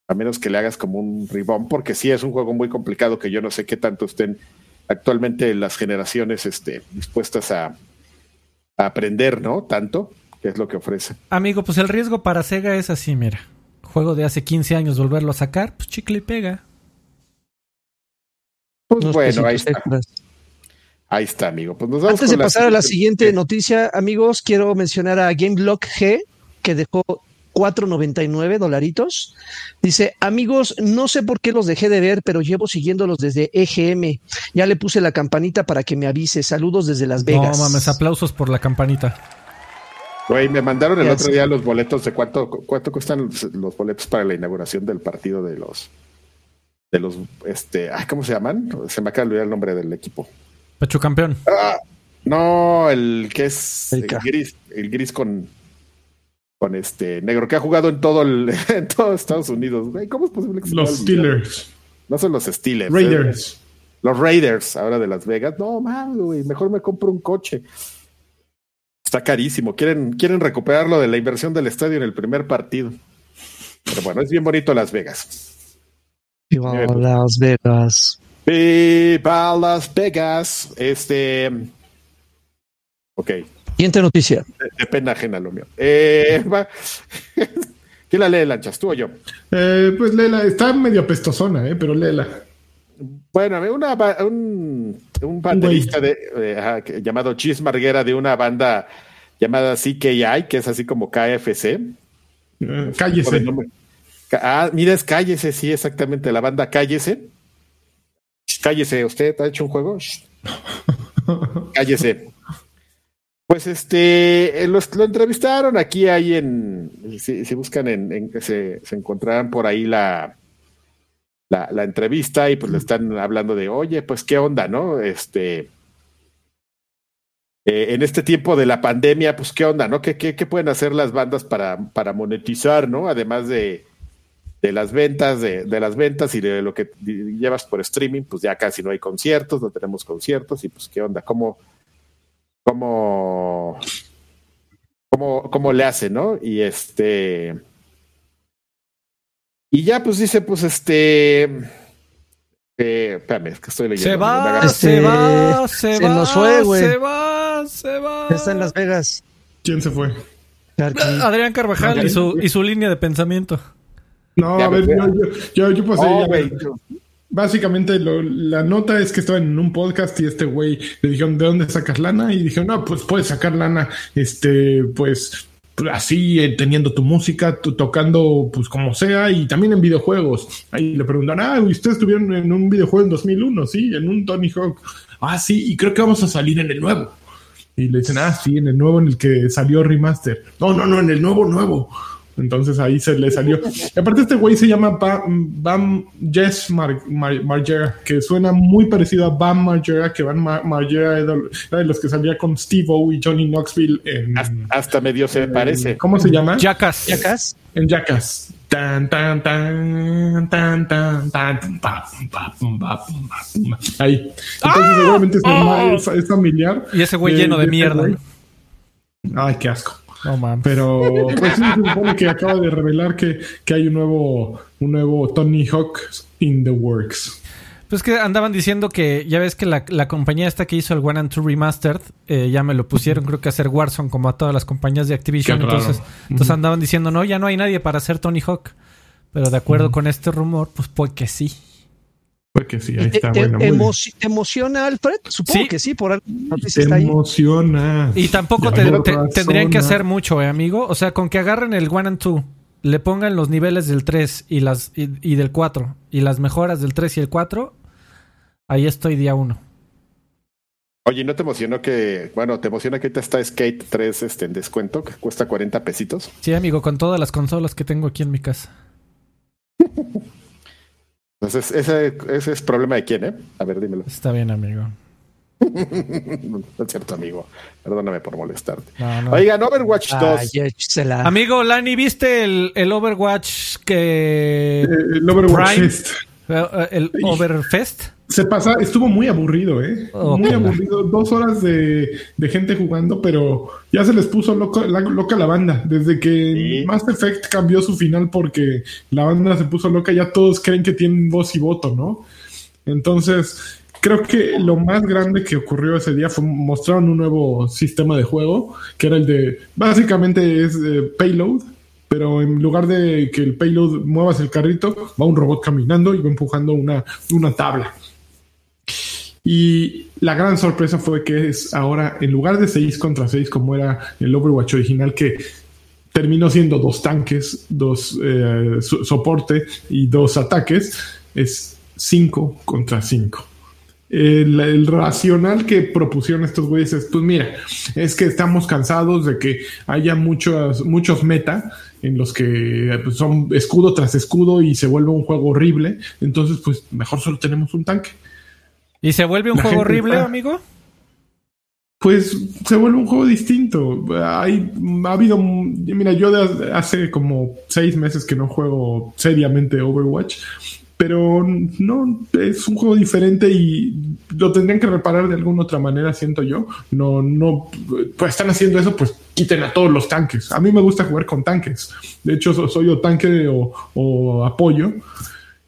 A menos que le hagas como un ribón, porque sí es un juego muy complicado que yo no sé qué tanto estén actualmente las generaciones este, dispuestas a, aprender, ¿no? Tanto, que es lo que ofrece. Amigo, pues el riesgo para Sega es así, mira. Juego de hace 15 años, volverlo a sacar, pues chicle y pega. Pues bueno, ahí está. Ahí está, amigo. Pues Antes de pasar a la siguiente noticia, amigos, quiero mencionar a GameBlock G, que dejó 4.99 dolaritos. Dice, amigos, no sé por qué los dejé de ver, pero llevo siguiéndolos desde EGM. Ya le puse la campanita para que me avise. Saludos desde Las Vegas. No mames, aplausos por la campanita. Güey, me mandaron el otro día los boletos de cuánto, cuánto cuestan los boletos para la inauguración del partido de los de los este, ¿cómo se llaman? Se me acaba de olvidar el nombre del equipo. Pecho campeón. Ah, no, el que es el gris, el gris con, con este negro, que ha jugado en todo el, en todo Estados Unidos. ¿Cómo es posible que Los Steelers. No son los Steelers. ¿eh? Raiders. Los Raiders, ahora de Las Vegas. No, mal, güey. Mejor me compro un coche. Está carísimo. Quieren, quieren recuperarlo de la inversión del estadio en el primer partido. Pero bueno, es bien bonito Las Vegas. Viva Las Vegas. Viva Las Vegas. Este. Ok. Siguiente noticia. De, pena ajena lo mío. Eh, ¿Quién la lee, Lanchas? ¿Tú o yo? Eh, pues léela. Está medio apestosona, eh, pero léela. Bueno, una, un, un baterista de, llamado Chis Marguera de una banda llamada CKI, que es así como KFC. Uh, cállese. Ah, mira, es Cállese, sí, exactamente, la banda Cállese. Cállese, ¿usted ha hecho un juego? Cállese. Pues este, eh, lo entrevistaron aquí, ahí en, si, buscan en, que se, se, encontrarán por ahí la, la, la, entrevista y pues le están hablando de, oye, pues qué onda, ¿no? Este, eh, en este tiempo de la pandemia, pues qué onda, ¿no? ¿Qué, qué, qué pueden hacer las bandas para, para monetizar, ¿no? Además de, de las ventas, de, de, las ventas y de lo que llevas por streaming, pues ya casi no hay conciertos, no tenemos conciertos y pues qué onda, cómo, cómo, cómo, cómo le hace, ¿no? Y este, y ya pues dice, pues este, eh, espérame, es que estoy leyendo. Se va, se va, se, se va, nos fue, güey. Se va, se va. Está en Las Vegas. ¿Quién se fue? Adrián Carvajal y su, y su línea de pensamiento. No, a ver, yo, yo, yo, pues, Básicamente la nota es que estaba en un podcast y este güey le dijeron, ¿de dónde sacas lana? Y dijeron, no, pues puedes sacar lana, este, pues así, eh, teniendo tu música, tocando pues como sea y también en videojuegos. Ahí le preguntan, ah, ustedes estuvieron en un videojuego en 2001, sí, en un Tony Hawk. Ah, sí, y creo que vamos a salir en el nuevo. Y le dicen, ah, sí, en el nuevo en el que salió remaster. No, no, no, en el nuevo, nuevo. Entonces ahí se le salió. Y aparte este güey se llama Bam, Jess Margera, que suena muy parecido a Bam Margera, que Bam Margera era de los que salía con Steve O y Johnny Knoxville en... Hasta medio se parece. ¿Cómo se llama? Jackass. Jackass. En Jackass. Tan, tan, tan, tan, tan, tan, Ahí. Entonces, seguramente es, es, familiar. Y ese güey lleno de, mierda. Ay, qué asco. No mames. Pero pues sí, se supone que acaba de revelar que, que hay un nuevo, un nuevo Tony Hawk in the works. Pues que andaban diciendo que ya ves que la, la compañía esta que hizo el One and Two Remastered, eh, ya me lo pusieron creo que a hacer Warzone como a todas las compañías de Activision. Entonces, entonces andaban diciendo, no, ya no hay nadie para hacer Tony Hawk. Pero de acuerdo con este rumor, pues puede que sí. Porque sí, ahí está. ¿Te, emociona, Alfred? Supongo que sí, por Te emociona. Y tampoco tendrían que hacer mucho, ¿eh, amigo? O sea, con que agarren el one and two, le pongan los niveles del 3 y, las, y, del 4 y las mejoras del 3 y el 4, ahí estoy día 1. Oye, ¿no te emocionó que, bueno, te emociona que ahorita está Skate 3 este, en descuento, que cuesta 40 pesitos? Sí, amigo, con todas las consolas que tengo aquí en mi casa. Entonces, ese, ese es problema de quién, ¿eh? A ver, dímelo. Está bien, amigo. no es cierto, amigo. Perdóname por molestarte. Oigan, Overwatch 2. amigo, Lani, ¿viste el, el Overwatch que. El Overwatch Fest. Eh, ¿El Overfest? Se pasa, estuvo muy aburrido, ¿eh? muy aburrido. Dos horas de, gente jugando, pero ya se les puso loca la, loca la banda. Desde que Mass Effect cambió su final porque la banda se puso loca, ya todos creen que tienen voz y voto, ¿no? Entonces, creo que lo más grande que ocurrió ese día fue mostraron un nuevo sistema de juego, que era el de, básicamente es eh, payload, pero en lugar de que el payload muevas el carrito, va un robot caminando y va empujando una, una tabla. Y la gran sorpresa fue que es ahora, en lugar de 6 contra 6, como era el Overwatch original, que terminó siendo dos tanques, dos eh, soporte y dos ataques, es 5 contra 5. El, racional que propusieron estos güeyes es, pues mira, es que estamos cansados de que haya muchos, muchos meta en los que pues, son escudo tras escudo y se vuelve un juego horrible, entonces pues mejor solo tenemos un tanque. ¿Y se vuelve un juego horrible, amigo? Pues se vuelve un juego distinto. Hay, ha habido, mira, yo hace como seis meses que no juego seriamente Overwatch, pero no, es un juego diferente y lo tendrían que reparar de alguna otra manera, siento yo. No, no, pues están haciendo eso, pues quiten a todos los tanques. A mí me gusta jugar con tanques. De hecho, soy o tanque o, o apoyo.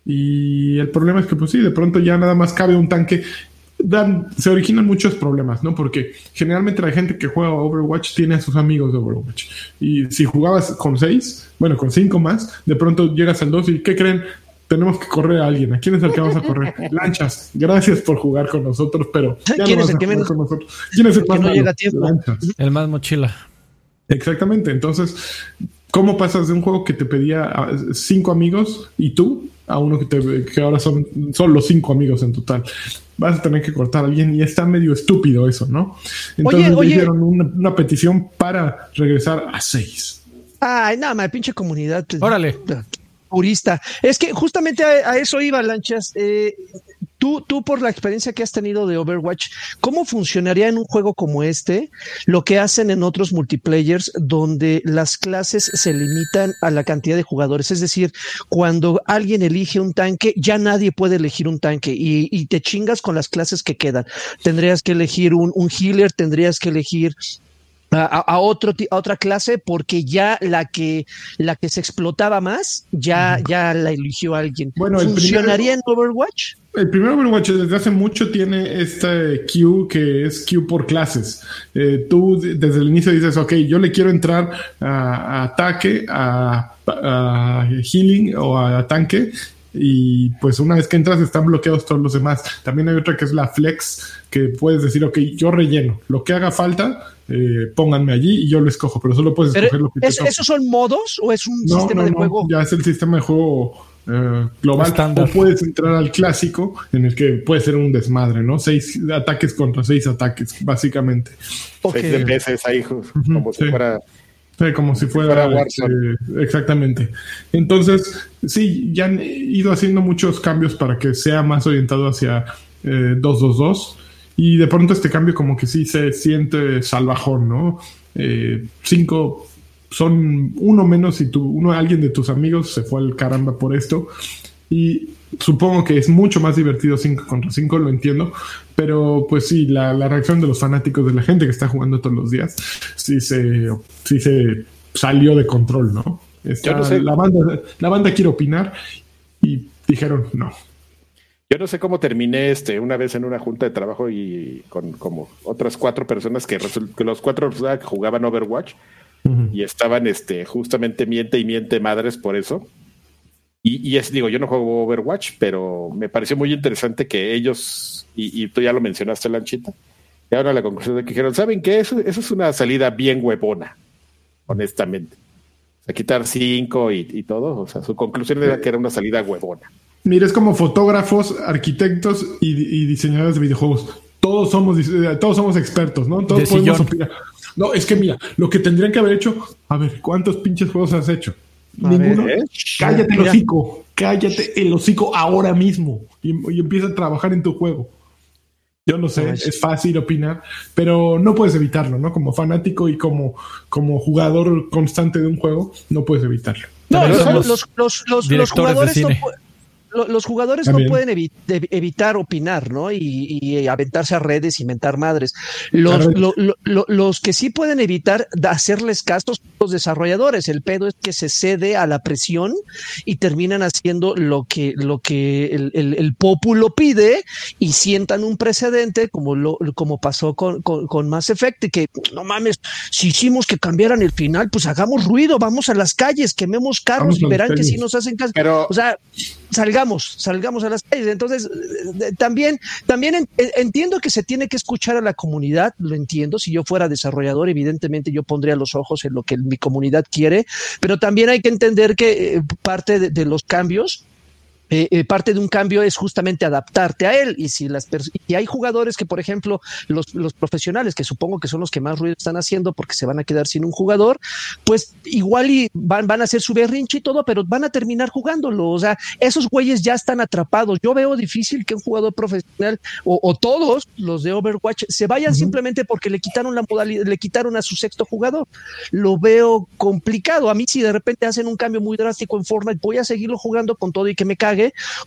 Y el problema es que, pues sí, de pronto ya nada más cabe un tanque. Dan, se originan muchos problemas, ¿no? Porque generalmente la gente que juega Overwatch tiene a sus amigos de Overwatch. Y si jugabas con seis, bueno, con cinco más, de pronto llegas al dos y ¿qué creen? Tenemos que correr a alguien. ¿A quién es el que vamos a correr? Lanchas. Gracias por jugar con nosotros, pero ¿quién es el que con nosotros? ¿Quién es el, que no llega a tiempo? El más mochila. Exactamente. Entonces, ¿cómo pasas de un juego que te pedía cinco amigos y tú a uno que, te, que ahora son, son los cinco amigos en total. Vas a tener que cortar a alguien y está medio estúpido eso, ¿no? Entonces oye, hicieron una, petición para regresar a seis. Ay, nada más, pinche comunidad. Órale. Purista. Es que justamente a, eso iba, Lanchas. Eh, Tú, tú, por la experiencia que has tenido de Overwatch, ¿cómo funcionaría en un juego como este lo que hacen en otros multiplayers donde las clases se limitan a la cantidad de jugadores? Es decir, cuando alguien elige un tanque, ya nadie puede elegir un tanque y, te chingas con las clases que quedan. Tendrías que elegir un, un healer, tendrías que elegir a, otro, a otra clase porque ya la que, la que se explotaba más ya, ya la eligió alguien. Bueno, ¿Funcionaría en Overwatch? El primer Overwatch desde hace mucho tiene este queue que es queue por clases. Eh, tú desde el inicio dices, ok, yo le quiero entrar a, ataque, a, healing o a tanque y pues una vez que entras están bloqueados todos los demás. También hay otra que es la flex, que puedes decir, ok, yo relleno, lo que haga falta, eh, pónganme allí y yo lo escojo, pero solo puedes escoger lo que te ¿Esos son modos o es un sistema de juego? Ya es el sistema de juego eh, global. O puedes entrar al clásico en el que puede ser un desmadre, ¿no? Seis ataques contra seis ataques, básicamente. Seis veces ahí, como si fuera como si fuera, este, exactamente. Entonces, sí, ya han ido haciendo muchos cambios para que sea más orientado hacia eh, 2-2-2. Y de pronto este cambio como que sí se siente salvajón, ¿no? Eh, cinco son uno menos y tú, uno, alguien de tus amigos se fue al caramba por esto. Y supongo que es mucho más divertido 5 contra 5, lo entiendo, pero pues sí, la, reacción de los fanáticos, de la gente que está jugando todos los días, sí se, sí se salió de control, ¿no? La, banda, la banda quiere opinar y dijeron no. Yo no sé cómo terminé este una vez en una junta de trabajo y con como otras cuatro personas que, que los cuatro jugaban Overwatch y estaban este justamente miente y miente madres por eso y, es, digo, yo no juego Overwatch, pero me pareció muy interesante que ellos, y, tú ya lo mencionaste, Lanchita, y ahora la conclusión de que dijeron, ¿saben qué? Eso, eso es una salida bien huevona, honestamente. O sea, quitar cinco y, todo, o sea, su conclusión era que era una salida huevona. Mira, es como fotógrafos, arquitectos y, diseñadores de videojuegos. Todos somos, todos somos expertos, ¿no? Todos podemos opinar. No, es que mira, lo que tendrían que haber hecho, a ver, ¿cuántos pinches juegos has hecho? Ninguno. ¿eh? Cállate el hocico. Cállate el hocico ahora mismo. Y, empieza a trabajar en tu juego. Yo no sé, es fácil opinar, pero no puedes evitarlo, ¿no? Como fanático y como, como jugador constante de un juego, no puedes evitarlo. No, los, los, los, jugadores los jugadores no pueden evitar opinar, ¿no? Y, aventarse a redes y mentar madres. Los, los que sí pueden evitar hacerles casos los desarrolladores. El pedo es que se cede a la presión y terminan haciendo lo que, lo que el, el, populo pide y sientan un precedente como lo como pasó con, con, Mass Effect, que no mames, si hicimos que cambiaran el final, pues hagamos ruido, vamos a las calles, quememos carros y verán que si nos hacen caso. Pero, o sea, salgamos, salgamos a las calles. Entonces, eh, también, también entiendo que se tiene que escuchar a la comunidad, lo entiendo. Si yo fuera desarrollador, evidentemente yo pondría los ojos en lo que mi comunidad quiere, pero también hay que entender que eh, parte de los cambios eh, eh, parte de un cambio es justamente adaptarte a él. Y si las y hay jugadores que, por ejemplo, los, los, profesionales, que supongo que son los que más ruido están haciendo porque se van a quedar sin un jugador, pues igual y van, van a hacer su berrinche y todo, pero van a terminar jugándolo. O sea, esos güeyes ya están atrapados. Yo veo difícil que un jugador profesional o, todos los de Overwatch se vayan simplemente porque le quitaron la modalidad, le quitaron a su sexto jugador. Lo veo complicado. A mí, si de repente hacen un cambio muy drástico en Fortnite, voy a seguirlo jugando con todo y que me cague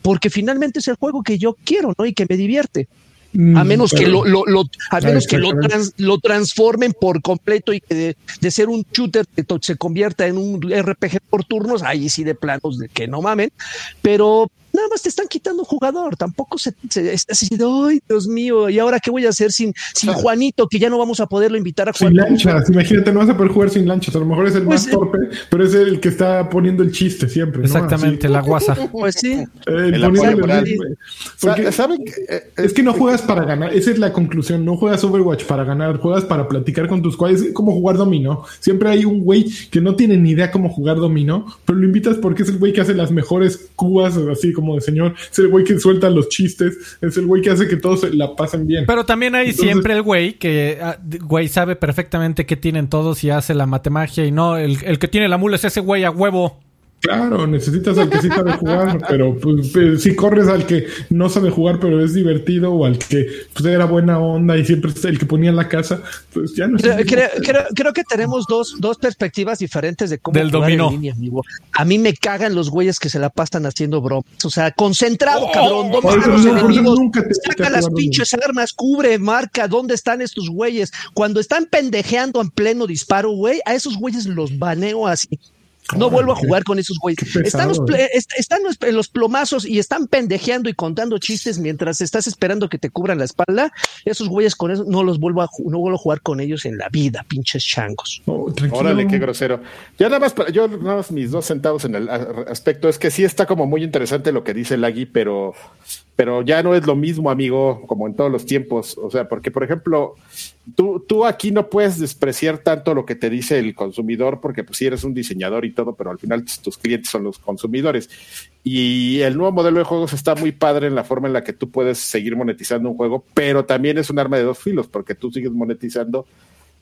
porque finalmente es el juego que yo quiero, ¿no? Y que me divierte. A mm, menos que lo, lo, a menos que lo, lo, transformen por completo y que de, ser un shooter se convierta en un RPG por turnos, ahí sí de planos de que no mamen, pero nada más te están quitando jugador, tampoco se, es así de, ay, Dios mío, ¿y ahora qué voy a hacer sin, sin Juanito, que ya no vamos a poderlo invitar a jugar? Sin lanchas, imagínate, no vas a poder jugar sin lanchas, a lo mejor es el pues más torpe, pero es el que está poniendo el chiste siempre. Exactamente, la guasa. Pues sí. porque, ¿saben? Es que no juegas para ganar, esa es la conclusión, no juegas Overwatch para ganar, juegas para platicar con tus cuates, es como jugar dominó. Siempre hay un güey que no tiene ni idea cómo jugar dominó, pero lo invitas porque es el güey que hace las mejores cubas, así como de señor, es el güey que suelta los chistes, es el güey que hace que todos la pasen bien. Pero también hay siempre el güey que, ah, güey, sabe perfectamente qué tienen todos y hace la matemagia y no, el, el que tiene la mula es ese güey a huevo. Claro, necesitas al que sí sabe jugar, pero pues, pues, si corres al que no sabe jugar pero es divertido o al que pues, era buena onda y siempre es el que ponía en la casa, pues ya no creo, creo, creo, que tenemos dos, dos perspectivas diferentes de cómo Del jugar dominó. en línea, amigo. A mí me cagan los güeyes que se la pasan haciendo bromas. O sea, concentrado, oh, cabrón. ¿Dónde están los enemigos? Saca las pinches armas, cubre, marca, ¿dónde están estos güeyes? Cuando están pendejeando en pleno disparo, güey, a esos güeyes los baneo así. No vuelvo a jugar con esos güeyes. Están, los, están los, plomazos y están pendejeando y contando chistes mientras estás esperando que te cubran la espalda. Esos güeyes con eso no los vuelvo a, no vuelvo a jugar con ellos en la vida, pinches changos. Órale, qué grosero. Ya nada más, yo nada más mis dos centavos en el aspecto es que sí está como muy interesante lo que dice Lagui, pero pero ya no es lo mismo, amigo, como en todos los tiempos. O sea, porque, por ejemplo, tú, tú aquí no puedes despreciar tanto lo que te dice el consumidor, porque pues sí eres un diseñador y todo, pero al final tus clientes son los consumidores. Y el nuevo modelo de juegos está muy padre en la forma en la que tú puedes seguir monetizando un juego, pero también es un arma de dos filos, porque tú sigues monetizando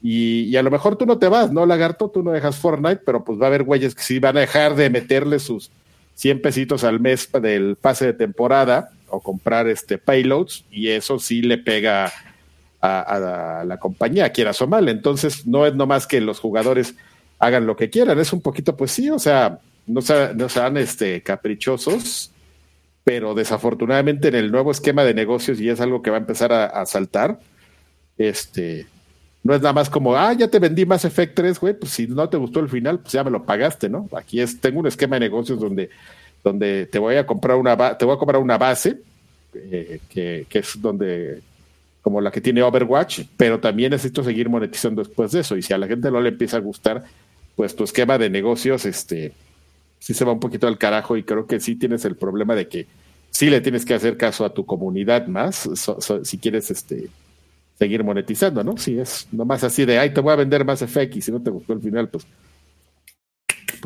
y, y, a lo mejor tú no te vas, ¿no, lagarto? Tú no dejas Fortnite, pero pues va a haber güeyes que sí van a dejar de meterle sus 100 pesitos al mes del pase de temporada o comprar este payloads y eso sí le pega a, la compañía, quieras o mal. Entonces no es nomás que los jugadores hagan lo que quieran, es un poquito, pues sí, o sea, no, no sean este, caprichosos, pero desafortunadamente en el nuevo esquema de negocios, y es algo que va a empezar a, saltar, este, no es nada más como, ah, ya te vendí más Effect 3, güey, pues si no te gustó el final, pues ya me lo pagaste, ¿no? Aquí es, tengo un esquema de negocios donde donde te voy a comprar una, te voy a comprar una base, eh, que, es donde, como la que tiene Overwatch, pero también necesito seguir monetizando después de eso. Y si a la gente no le empieza a gustar, pues tu esquema de negocios, este, sí se va un poquito al carajo y creo que sí tienes el problema de que sí le tienes que hacer caso a tu comunidad más, si quieres, este, seguir monetizando, ¿no? Si es nomás así de, ay, te voy a vender más FX si no te gustó el final, pues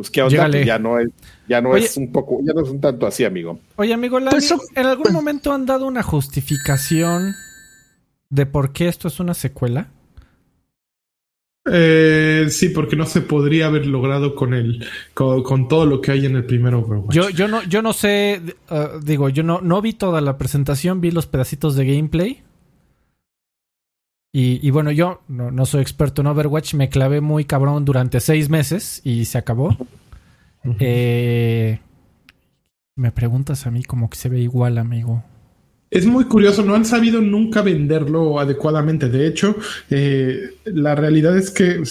pues qué onda, pues ya no es, ya no es un poco, ya no es un tanto así, amigo. Oye, amigo, pues ¿en algún momento han dado una justificación de por qué esto es una secuela? Eh, sí, porque no se podría haber logrado con el con, todo lo que hay en el primer Overwatch. Yo, yo no, yo no sé, uh, digo, yo no, no vi toda la presentación, vi los pedacitos de gameplay. Y, bueno, yo no, soy experto en Overwatch, me clavé muy cabrón durante seis meses y se acabó. Eh, Me preguntas a mí como que se ve igual, amigo. Es muy curioso, no han sabido nunca venderlo adecuadamente. De hecho, eh, la realidad es que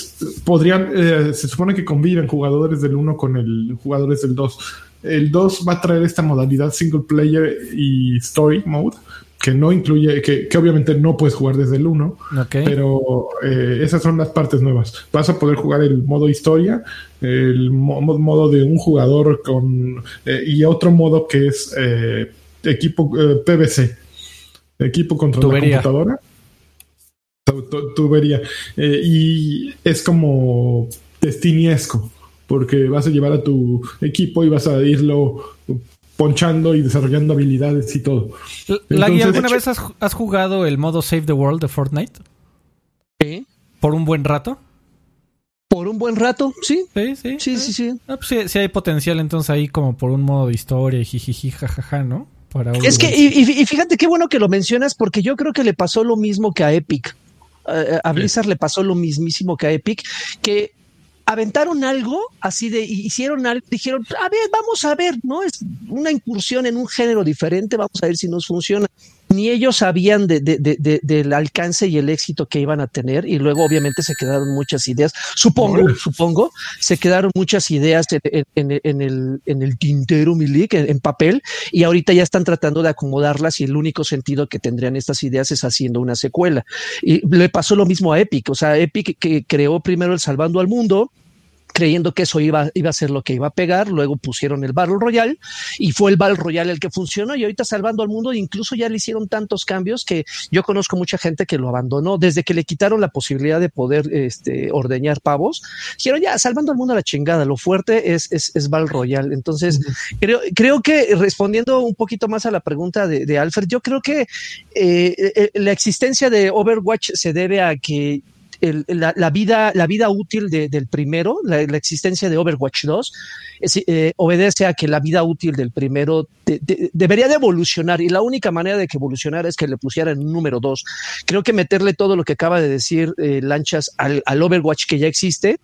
podrían, eh, se supone que conviven jugadores del 1 con el jugadores del 2. El 2 va a traer esta modalidad single player y story mode, que no incluye, que, obviamente no puedes jugar desde el 1, pero eh, esas son las partes nuevas. Vas a poder jugar el modo historia, el modo de un jugador con y otro modo que es equipo eh, PVC, equipo contra la computadora. tubería. Eh, y es como destiniesco, porque vas a llevar a tu equipo y vas a irlo ponchando y desarrollando habilidades y todo. ¿alguna vez has, jugado el modo Save the World de Fortnite? Sí. ¿Por un buen rato? Por un buen rato, sí. Sí, sí. Sí, sí, sí. Ah, pues sí, hay potencial entonces ahí como por un modo de historia, jijiji, jajaja, ¿no? es que, y, fíjate qué bueno que lo mencionas, porque yo creo que le pasó lo mismo que a Epic. a Blizzard le pasó lo mismísimo que a Epic, que aventaron algo así de, hicieron algo, dijeron, a ver, vamos a ver, ¿no? Es una incursión en un género diferente, vamos a ver si nos funciona ni ellos sabían de, del alcance y el éxito que iban a tener y luego obviamente se quedaron muchas ideas, supongo, supongo, se quedaron muchas ideas en, el, en el tintero Milik, en, en, papel y ahorita ya están tratando de acomodarlas y el único sentido que tendrían estas ideas es haciendo una secuela. Y le pasó lo mismo a Epic, o sea, Epic que creó primero el Salvando al Mundo, creyendo que eso iba, iba a ser lo que iba a pegar, luego pusieron el Battle Royale y fue el Battle Royale el que funcionó y ahorita salvando al mundo incluso ya le hicieron tantos cambios que yo conozco mucha gente que lo abandonó. Desde que le quitaron la posibilidad de poder este, ordeñar pavos, dijeron ya salvando al mundo a la chingada, lo fuerte es, es, es Battle Royale, entonces creo, creo que respondiendo un poquito más a la pregunta de, de Alfred, yo creo que eh, eh, la existencia de Overwatch se debe a que la, vida, la vida útil del primero, la, existencia de Overwatch 2, eh, obedece a que la vida útil del primero debería de evolucionar y la única manera de que evolucionara es que le pusieran un número 2. Creo que meterle todo lo que acaba de decir eh, Lanchas al, al Overwatch que ya existe,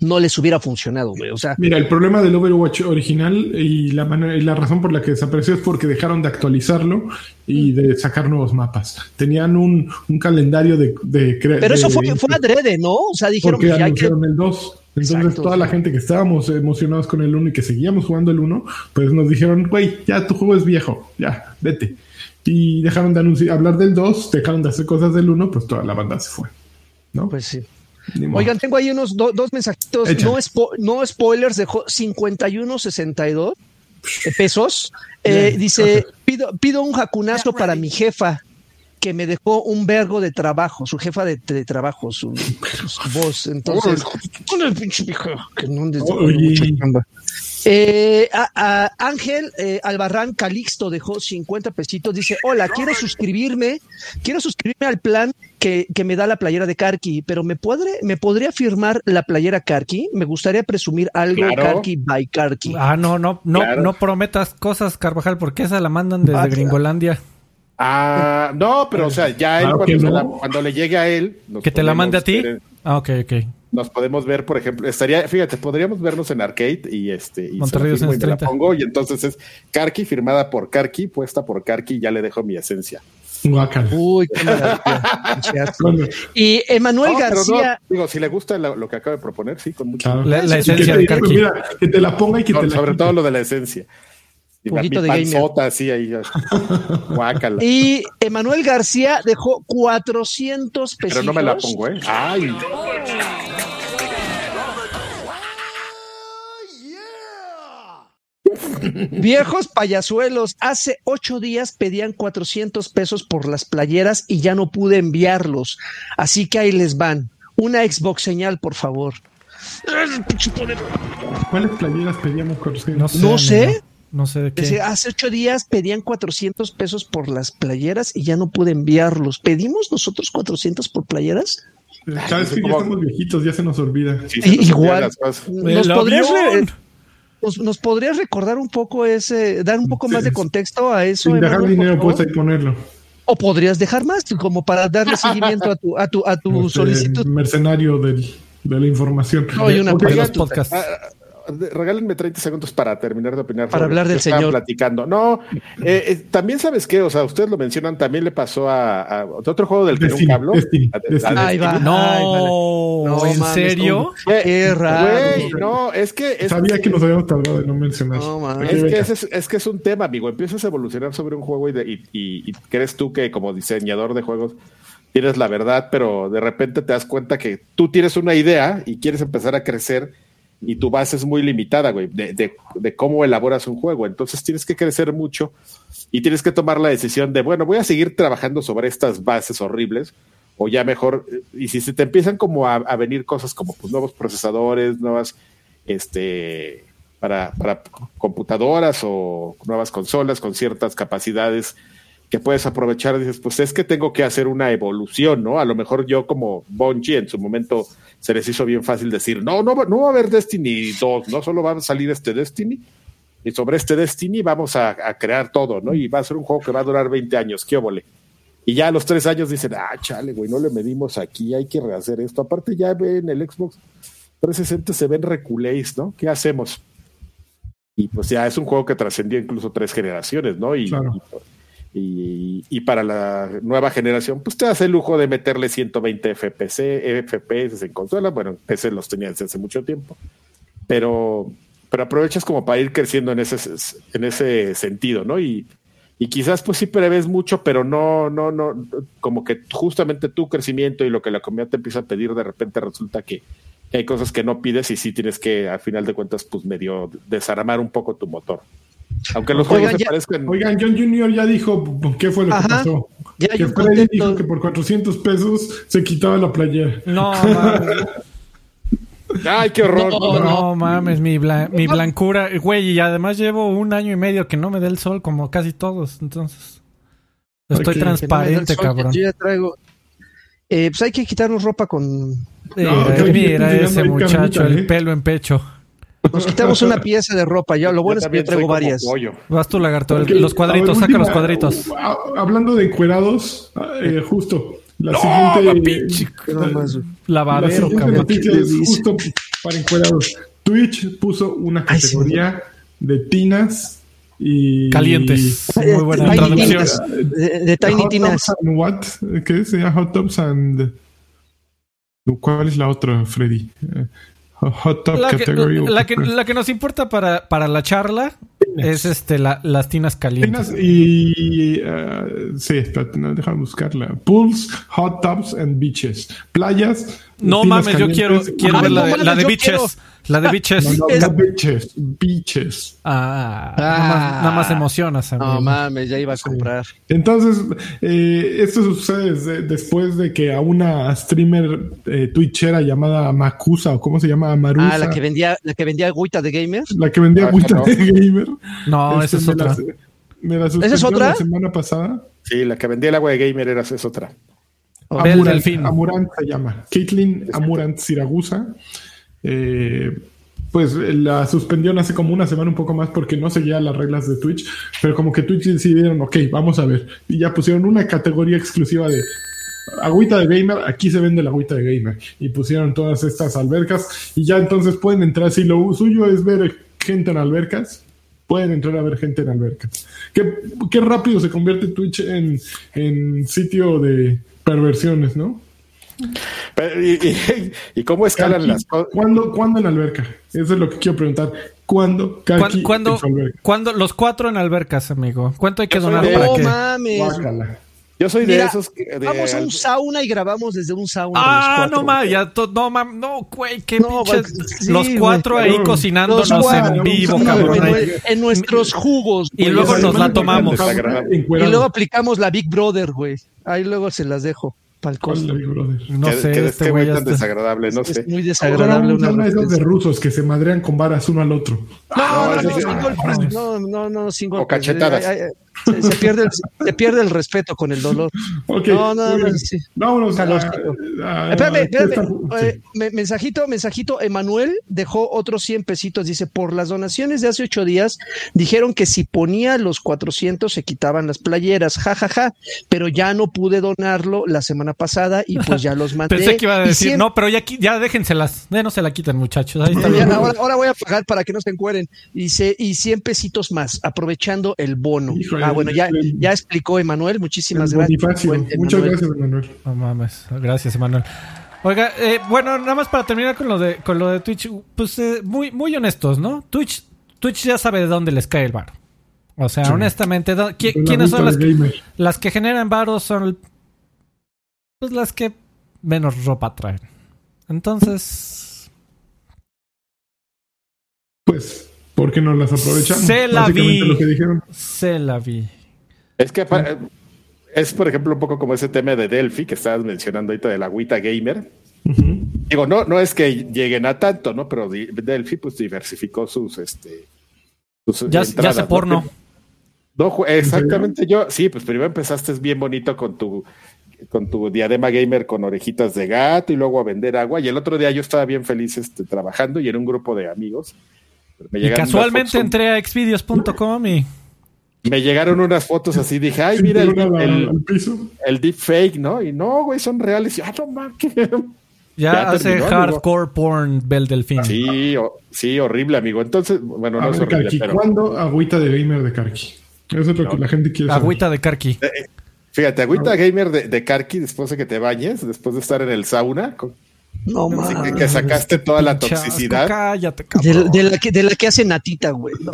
no les hubiera funcionado, güey. O sea, mira, el problema del Overwatch original y la manera y la razón por la que desapareció es porque dejaron de actualizarlo y de sacar nuevos mapas. Tenían un, un calendario de, de Pero eso fue, fue adrede, ¿no? O sea, dijeron porque anunciaron el 2. Entonces toda la gente que estábamos emocionados con el 1 y que seguíamos jugando el 1, pues nos dijeron, güey, ya tu juego es viejo, ya, vete. Y dejaron de anunciar, hablar del 2, dejaron de hacer cosas del 1, pues toda la banda se fue. ¿no? Pues sí. Oigan, tengo ahí unos dos mensajitos, no, no spoilers, dejó 51.62 pesos. Eh, dice, pido, pido un jacunazo para mi jefa que me dejó un vergo de trabajo, su jefa de, trabajo, su, voz. Entonces, con el pinche viejo que no eh, a, Ángel eh, Albarrán Calixto dejó 50 pesitos. Dice: Hola, quiero suscribirme, quiero suscribirme al plan que, me da la playera de Karki, pero ¿me, podré, ¿me podría firmar la playera Karki? Me gustaría presumir algo Karki by Karki. Ah, no, no, no, no prometas cosas, Carvajal, porque esa la mandan desde Gringolandia. Ah, no, pero o sea, ya él cuando, le llegue a él. ¿Que te la mande a ti? Ah, ok, ok nos podemos ver, por ejemplo, estaría, fíjate, podríamos vernos en arcade y este y, y la pongo y entonces es Karki firmada por Karki, puesta por Karki, ya le dejo mi esencia. Uy, qué maravilla. y Emanuel García. digo, si le gusta lo, que acaba de proponer, sí, con mucho. la, esencia de Karki. Mira, que te la ponga y que te la Sobre todo lo de la esencia. Un poquito de panzota, así ahí. Guácala. Y Emanuel García dejó 400 pesos. Pero no me la pongo, ¿eh? Ay. Viejos payasuelos, hace ocho días pedían 400 pesos por las playeras y ya no pude enviarlos. Así que ahí les van. Una Xbox señal, por favor. ¿Cuáles playeras pedíamos? No sé. No sé de qué. hace ocho días pedían 400 pesos por las playeras y ya no pude enviarlos. ¿Pedimos nosotros 400 por playeras? Sabes que ya somos viejitos, ya se nos olvida. Igual. Nos podrías, nos, podrías, recordar un poco ese, dar un poco más de contexto a eso. Sin dejar dinero puesto y ponerlo. O podrías dejar más, como para darle seguimiento a tu, a tu, a tu solicitud. Mercenario del, de la información. Oye, una podcast. Ah, regálenme 30 segundos para terminar de opinar. Para hablar del señor. platicando. No, eh, eh, también sabes qué, o sea, ustedes lo mencionan, también le pasó a, otro juego del que nunca va. No, no ¿en serio? Qué raro. no, es que. Sabía que nos habíamos tardado de no mencionar. es, que es, es, que es un tema, amigo. Empiezas a evolucionar sobre un juego y, y crees tú que como diseñador de juegos tienes la verdad, pero de repente te das cuenta que tú tienes una idea y quieres empezar a crecer y tu base es muy limitada, güey, de, cómo elaboras un juego. Entonces tienes que crecer mucho y tienes que tomar la decisión de, bueno, voy a seguir trabajando sobre estas bases horribles o ya mejor, y si se te empiezan como a, venir cosas como pues, nuevos procesadores, nuevas, este, para, para computadoras o nuevas consolas con ciertas capacidades que puedes aprovechar, dices, pues es que tengo que hacer una evolución, ¿no? A lo mejor yo como Bonchi en su momento se les hizo bien fácil decir, no, no, no va a haber Destiny 2, no solo va a salir este Destiny, y sobre este Destiny vamos a, crear todo, ¿no? Y va a ser un juego que va a durar 20 años, qué óvole. Y ya a los tres años dicen, ah, chale, güey, no le medimos aquí, hay que rehacer esto. Aparte ya en el Xbox 360 se ven reculéis, ¿no? ¿Qué hacemos? Y pues ya es un juego que trascendió incluso tres generaciones, ¿no? Y, y, para la nueva generación, pues te hace el lujo de meterle 120 FPS, FPS en consola. Bueno, PC los tenía desde hace mucho tiempo. Pero, pero aprovechas como para ir creciendo en ese, en ese sentido, ¿no? Y, y quizás pues sí prevés mucho, pero no, no, no, como que justamente tu crecimiento y lo que la comunidad te empieza a pedir, de repente resulta que, hay cosas que no pides y sí tienes que, al final de cuentas, pues medio desarmar un poco tu motor. Aunque los juegos se parezcan. Oigan, John Jr. ya dijo qué fue lo que pasó. Ya que Freddy dijo que por 400 pesos se quitaba la playera. No, mames. Ay, qué horror. No, mames, mi, mi blancura. Güey, y además llevo un año y medio que no me dé el sol como casi todos. Entonces, estoy transparente, cabrón. Yo ya traigo. Eh, pues hay que quitarnos ropa con. Eh, mira ese muchacho, el ¿eh? pelo en pecho. Nos quitamos una pieza de ropa. Ya, lo bueno es que yo traigo varias. Vas tú, lagarto. los cuadritos, saca los cuadritos. Hablando de encuerados, eh, justo. La siguiente. La, lavadero, cabrón. justo para encuerados. Twitch puso una categoría de tinas y. Calientes. Muy buena traducción. De, Tiny Tinas. what? ¿Qué es? Hot Tubs and. ¿Cuál es la otra, Freddy? Hot top la category. Que, la, que, la, que, nos importa para, para la charla es este la, las tinas calientes. Tinas y. Uh, sí, espérate, no, déjame buscarla. Pools, hot tubs and beaches. Playas. No mames, yo quiero, quiero ver la, de, la de beaches. La de Beaches. No, no, Beaches. Beaches. Ah, Nada, más, emocionas. Amigo. No mames, ya iba a comprar. Entonces, eh, esto sucede después de que a una streamer eh, twitchera llamada Makusa, o cómo se llama, Marusa. Ah, la que vendía, la que vendía agüita de gamer. La que vendía ah, agüita de gamer. No, esa este, es otra. me la ¿Esa es otra? la semana pasada. Sí, la que vendía el agua de gamer era, es otra. Amurant, Amurant se llama. Caitlin Amurant Siragusa. Eh, pues la suspendió hace como una semana un poco más porque no seguía las reglas de Twitch, pero como que Twitch decidieron, ok, vamos a ver, y ya pusieron una categoría exclusiva de agüita de gamer, aquí se vende la agüita de gamer, y pusieron todas estas albercas, y ya entonces pueden entrar, si lo suyo es ver gente en albercas, pueden entrar a ver gente en albercas. Qué, qué rápido se convierte Twitch en, en sitio de perversiones, ¿no? y, cómo escalan las cosas? ¿cuándo, ¿Cuándo en alberca? Eso es lo que quiero preguntar. ¿Cuándo? ¿Cuándo, ¿Cuándo, los cuatro en albercas, amigo? ¿Cuánto hay que donar para no, mames. Yo soy de esos que. vamos a un sauna y grabamos desde un sauna. Ah, no mames, ya no mames, no, güey, qué no, pinches. los cuatro ahí cocinándonos en vivo, cabrón. En, nuestros jugos. Y luego nos la tomamos. Y luego aplicamos la Big Brother, güey. Ahí luego se las dejo. No sé, que, este güey tan desagradable, no sé. Es muy desagradable. Una de esos de rusos que se madrean con varas uno al otro. No, no, no, no, no, no, O cachetadas. Se, pierde, el, se pierde el respeto con el dolor. no, no, no, sí. Vámonos. espérame, espérame. mensajito, mensajito. Emanuel dejó otros 100 pesitos. Dice, por las donaciones de hace ocho días, dijeron que si ponía los 400 se quitaban las playeras. Ja, ja, ja. Pero ya no pude donarlo la semana pasada y pues ya los mandé. Pensé que iba a decir, no, pero ya, ya déjenselas. Ya no se la quiten, muchachos. Ahí está ahora, ahora, voy a pagar para que no se encueren. Dice, y 100 pesitos más, aprovechando el bono. Ah, bueno, ya, ya explicó Emanuel. Muchísimas gracias. Muchas gracias, Emanuel. No mames. Gracias, Emanuel. Oiga, eh, bueno, nada más para terminar con lo de, con lo de Twitch, pues eh, muy, muy honestos, ¿no? Twitch, Twitch ya sabe de dónde les cae el bar. O sea, honestamente, ¿quiénes son las que, las que generan varos? Son pues las que menos ropa traen. Entonces. Pues, ¿por qué no las aprovechamos? Se la vi. Se la vi. Es que es, por ejemplo, un poco como ese tema de Delphi que estabas mencionando ahorita de la agüita gamer. Digo, no, no es que lleguen a tanto, ¿no? Pero Delphi pues diversificó sus, este, ya, ya se porno. No, exactamente yo, sí, pues primero empezaste bien bonito con tu con tu diadema gamer con orejitas de gato y luego a vender agua. Y el otro día yo estaba bien feliz este, trabajando y era un grupo de amigos. Y casualmente entré a exvideos.com y me llegaron unas fotos así, dije, ay, mira el, el, deep fake, ¿no? Y no, güey, son reales. Y, ah, no mames. Ya, hace hardcore porn Bel Delfín. Sí, sí, horrible, amigo. Entonces, bueno, no es horrible, pero... ¿Cuándo agüita de gamer de Karki? Eso es lo que la gente quiere saber. Agüita de Karki. Eh, eh, fíjate, agüita gamer de, de Karki después de que te bañes, después de estar en el sauna. No mames. Que, sacaste toda la toxicidad. cállate, cabrón. De, la que, de la que hace Natita, güey.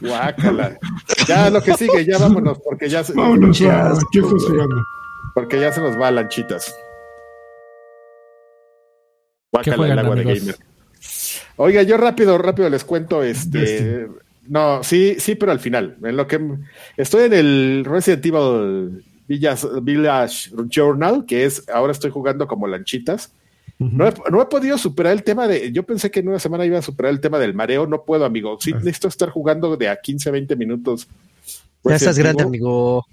Guácala. Ya lo que sigue, ya vámonos, porque ya se. Vámonos, ya, ¿qué estás jugando? Porque ya se nos va a lanchitas. Guácala el agua de gamer. Oiga, yo rápido, rápido les cuento este. No, sí, sí, pero al final. En lo que estoy en el Resident Evil Village, Journal, que es ahora estoy jugando como lanchitas. no, he, podido superar el tema de. Yo pensé que en una semana iba a superar el tema del mareo. No puedo, amigo. Sí, necesito estar jugando de a 15, 20 minutos. Ya estás grande, amigo.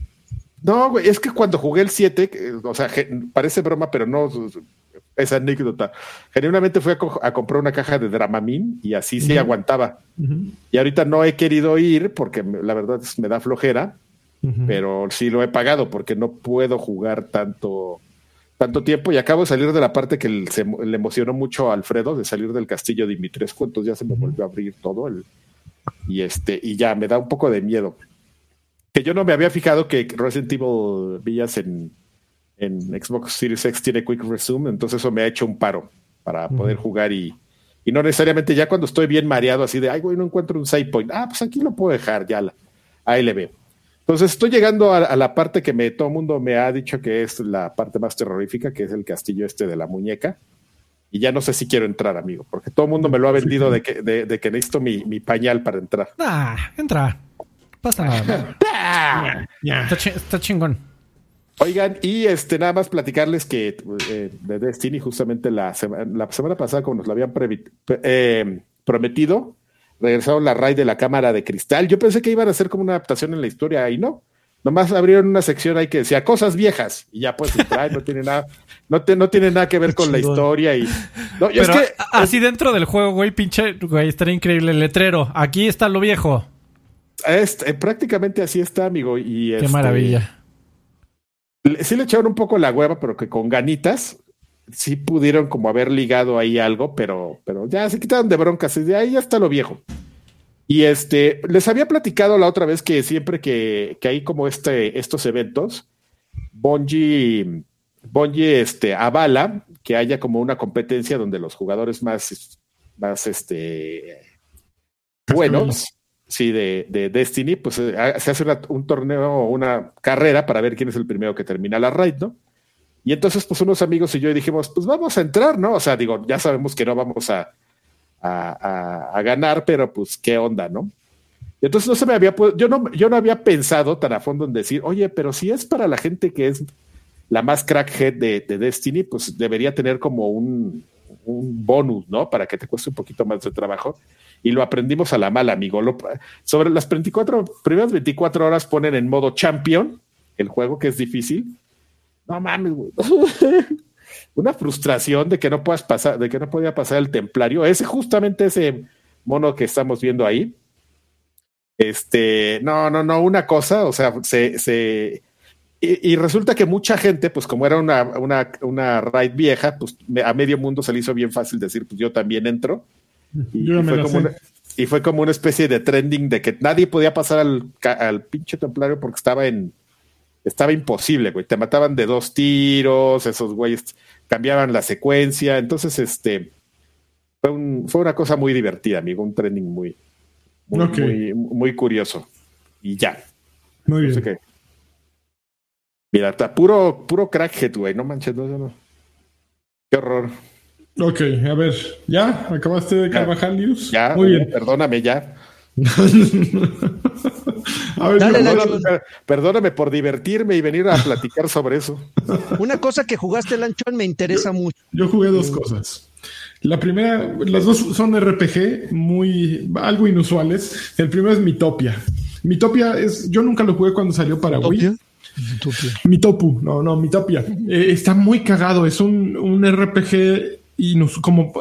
No, güey, es que cuando jugué el 7, o sea, parece broma, pero no esa anécdota. Genuinamente fui a, comprar una caja de Dramamine y así sí aguantaba. Y ahorita no he querido ir porque la verdad me da flojera, pero sí lo he pagado porque no puedo jugar tanto tanto tiempo. Y acabo de salir de la parte que le emocionó mucho a Alfredo de salir del castillo de Dimitrescu, entonces ya se me volvió a abrir todo el, y este y ya me da un poco de miedo. Que yo no me había fijado que Resident Evil Villas en, en Xbox Series X tiene Quick Resume, entonces eso me ha hecho un paro para poder jugar y, y, no necesariamente ya cuando estoy bien mareado así de, ay, güey, no encuentro un save point, ah, pues aquí lo puedo dejar, ya la, ahí le veo. Entonces estoy llegando a, la parte que me, todo el mundo me ha dicho que es la parte más terrorífica, que es el castillo este de la muñeca. Y ya no sé si quiero entrar, amigo, porque todo el mundo me lo ha vendido de que, de, de que necesito mi, mi pañal para entrar. Ah, entra pasa nada. Está, chingón. Oigan, y este nada más platicarles que eh, de Destiny, justamente la, la semana pasada, como nos lo habían eh, prometido, regresaron la raid de la cámara de cristal. Yo pensé que iban a hacer como una adaptación en la historia y no. Nomás abrieron una sección ahí que decía cosas viejas y ya pues no tiene nada, no, no tiene nada que ver con la historia y es que, así dentro del juego, güey, pinche, güey, estaría increíble el letrero. Aquí está lo viejo. Eh, prácticamente así está, amigo. Y Qué este, maravilla. Sí le echaron un poco la hueva, pero que con ganitas sí pudieron como haber ligado ahí algo, pero, pero ya se quitaron de broncas. Y de ahí ya está lo viejo. Y este, les había platicado la otra vez que siempre que, que hay como este, estos eventos, Bungie, Bungie este, avala que haya como una competencia donde los jugadores más, más este, buenos sí, de, de, Destiny, pues eh, se hace un torneo o una carrera para ver quién es el primero que termina la raid, ¿no? Y entonces, pues unos amigos y yo dijimos, pues vamos a entrar, ¿no? O sea, digo, ya sabemos que no vamos a, a, ganar, pero pues qué onda, ¿no? Y entonces no se me había, yo no, yo no había pensado tan a fondo en decir, oye, pero si es para la gente que es la más crackhead de, de Destiny, pues debería tener como un, un bonus, ¿no? Para que te cueste un poquito más de trabajo. y lo aprendimos a la mala, amigo. sobre las 24, primeras 24 horas ponen en modo champion el juego, que es difícil. No mames, güey. Una frustración de que no puedas pasar, de que no podía pasar el templario. Ese, justamente ese mono que estamos viendo ahí. Este, no, no, no, una cosa, o sea, se, se y, resulta que mucha gente, pues como era una, una, una raid vieja, pues a medio mundo se le hizo bien fácil decir, pues yo también entro. Y, fue, como una, y fue como una especie de trending de que nadie podía pasar al, al pinche templario porque estaba en... Estaba imposible, güey. Te mataban de dos tiros, esos güeyes cambiaban la secuencia. Entonces, este... Fue, un, fue una cosa muy divertida, amigo. Un trending muy, muy, muy, curioso. Y ya. Muy bien. qué. Mira, está puro, puro crackhead, güey. No manches, no, no. Qué horror. Ok, a ver, ¿ya? ¿Acabaste de Carvajal News? Ya, muy bien. Perdóname, ya. a ver, perdóname, por divertirme y venir a platicar sobre eso. Una cosa que jugaste, Lanchón, me interesa mucho. Yo jugué dos cosas. La primera, las dos son RPG muy algo inusuales. El primero es Mitopia. Mitopia es, yo nunca lo jugué cuando salió para Wii. Mitopu, no, no, Mitopia. Eh, está muy cagado, es un, un RPG y como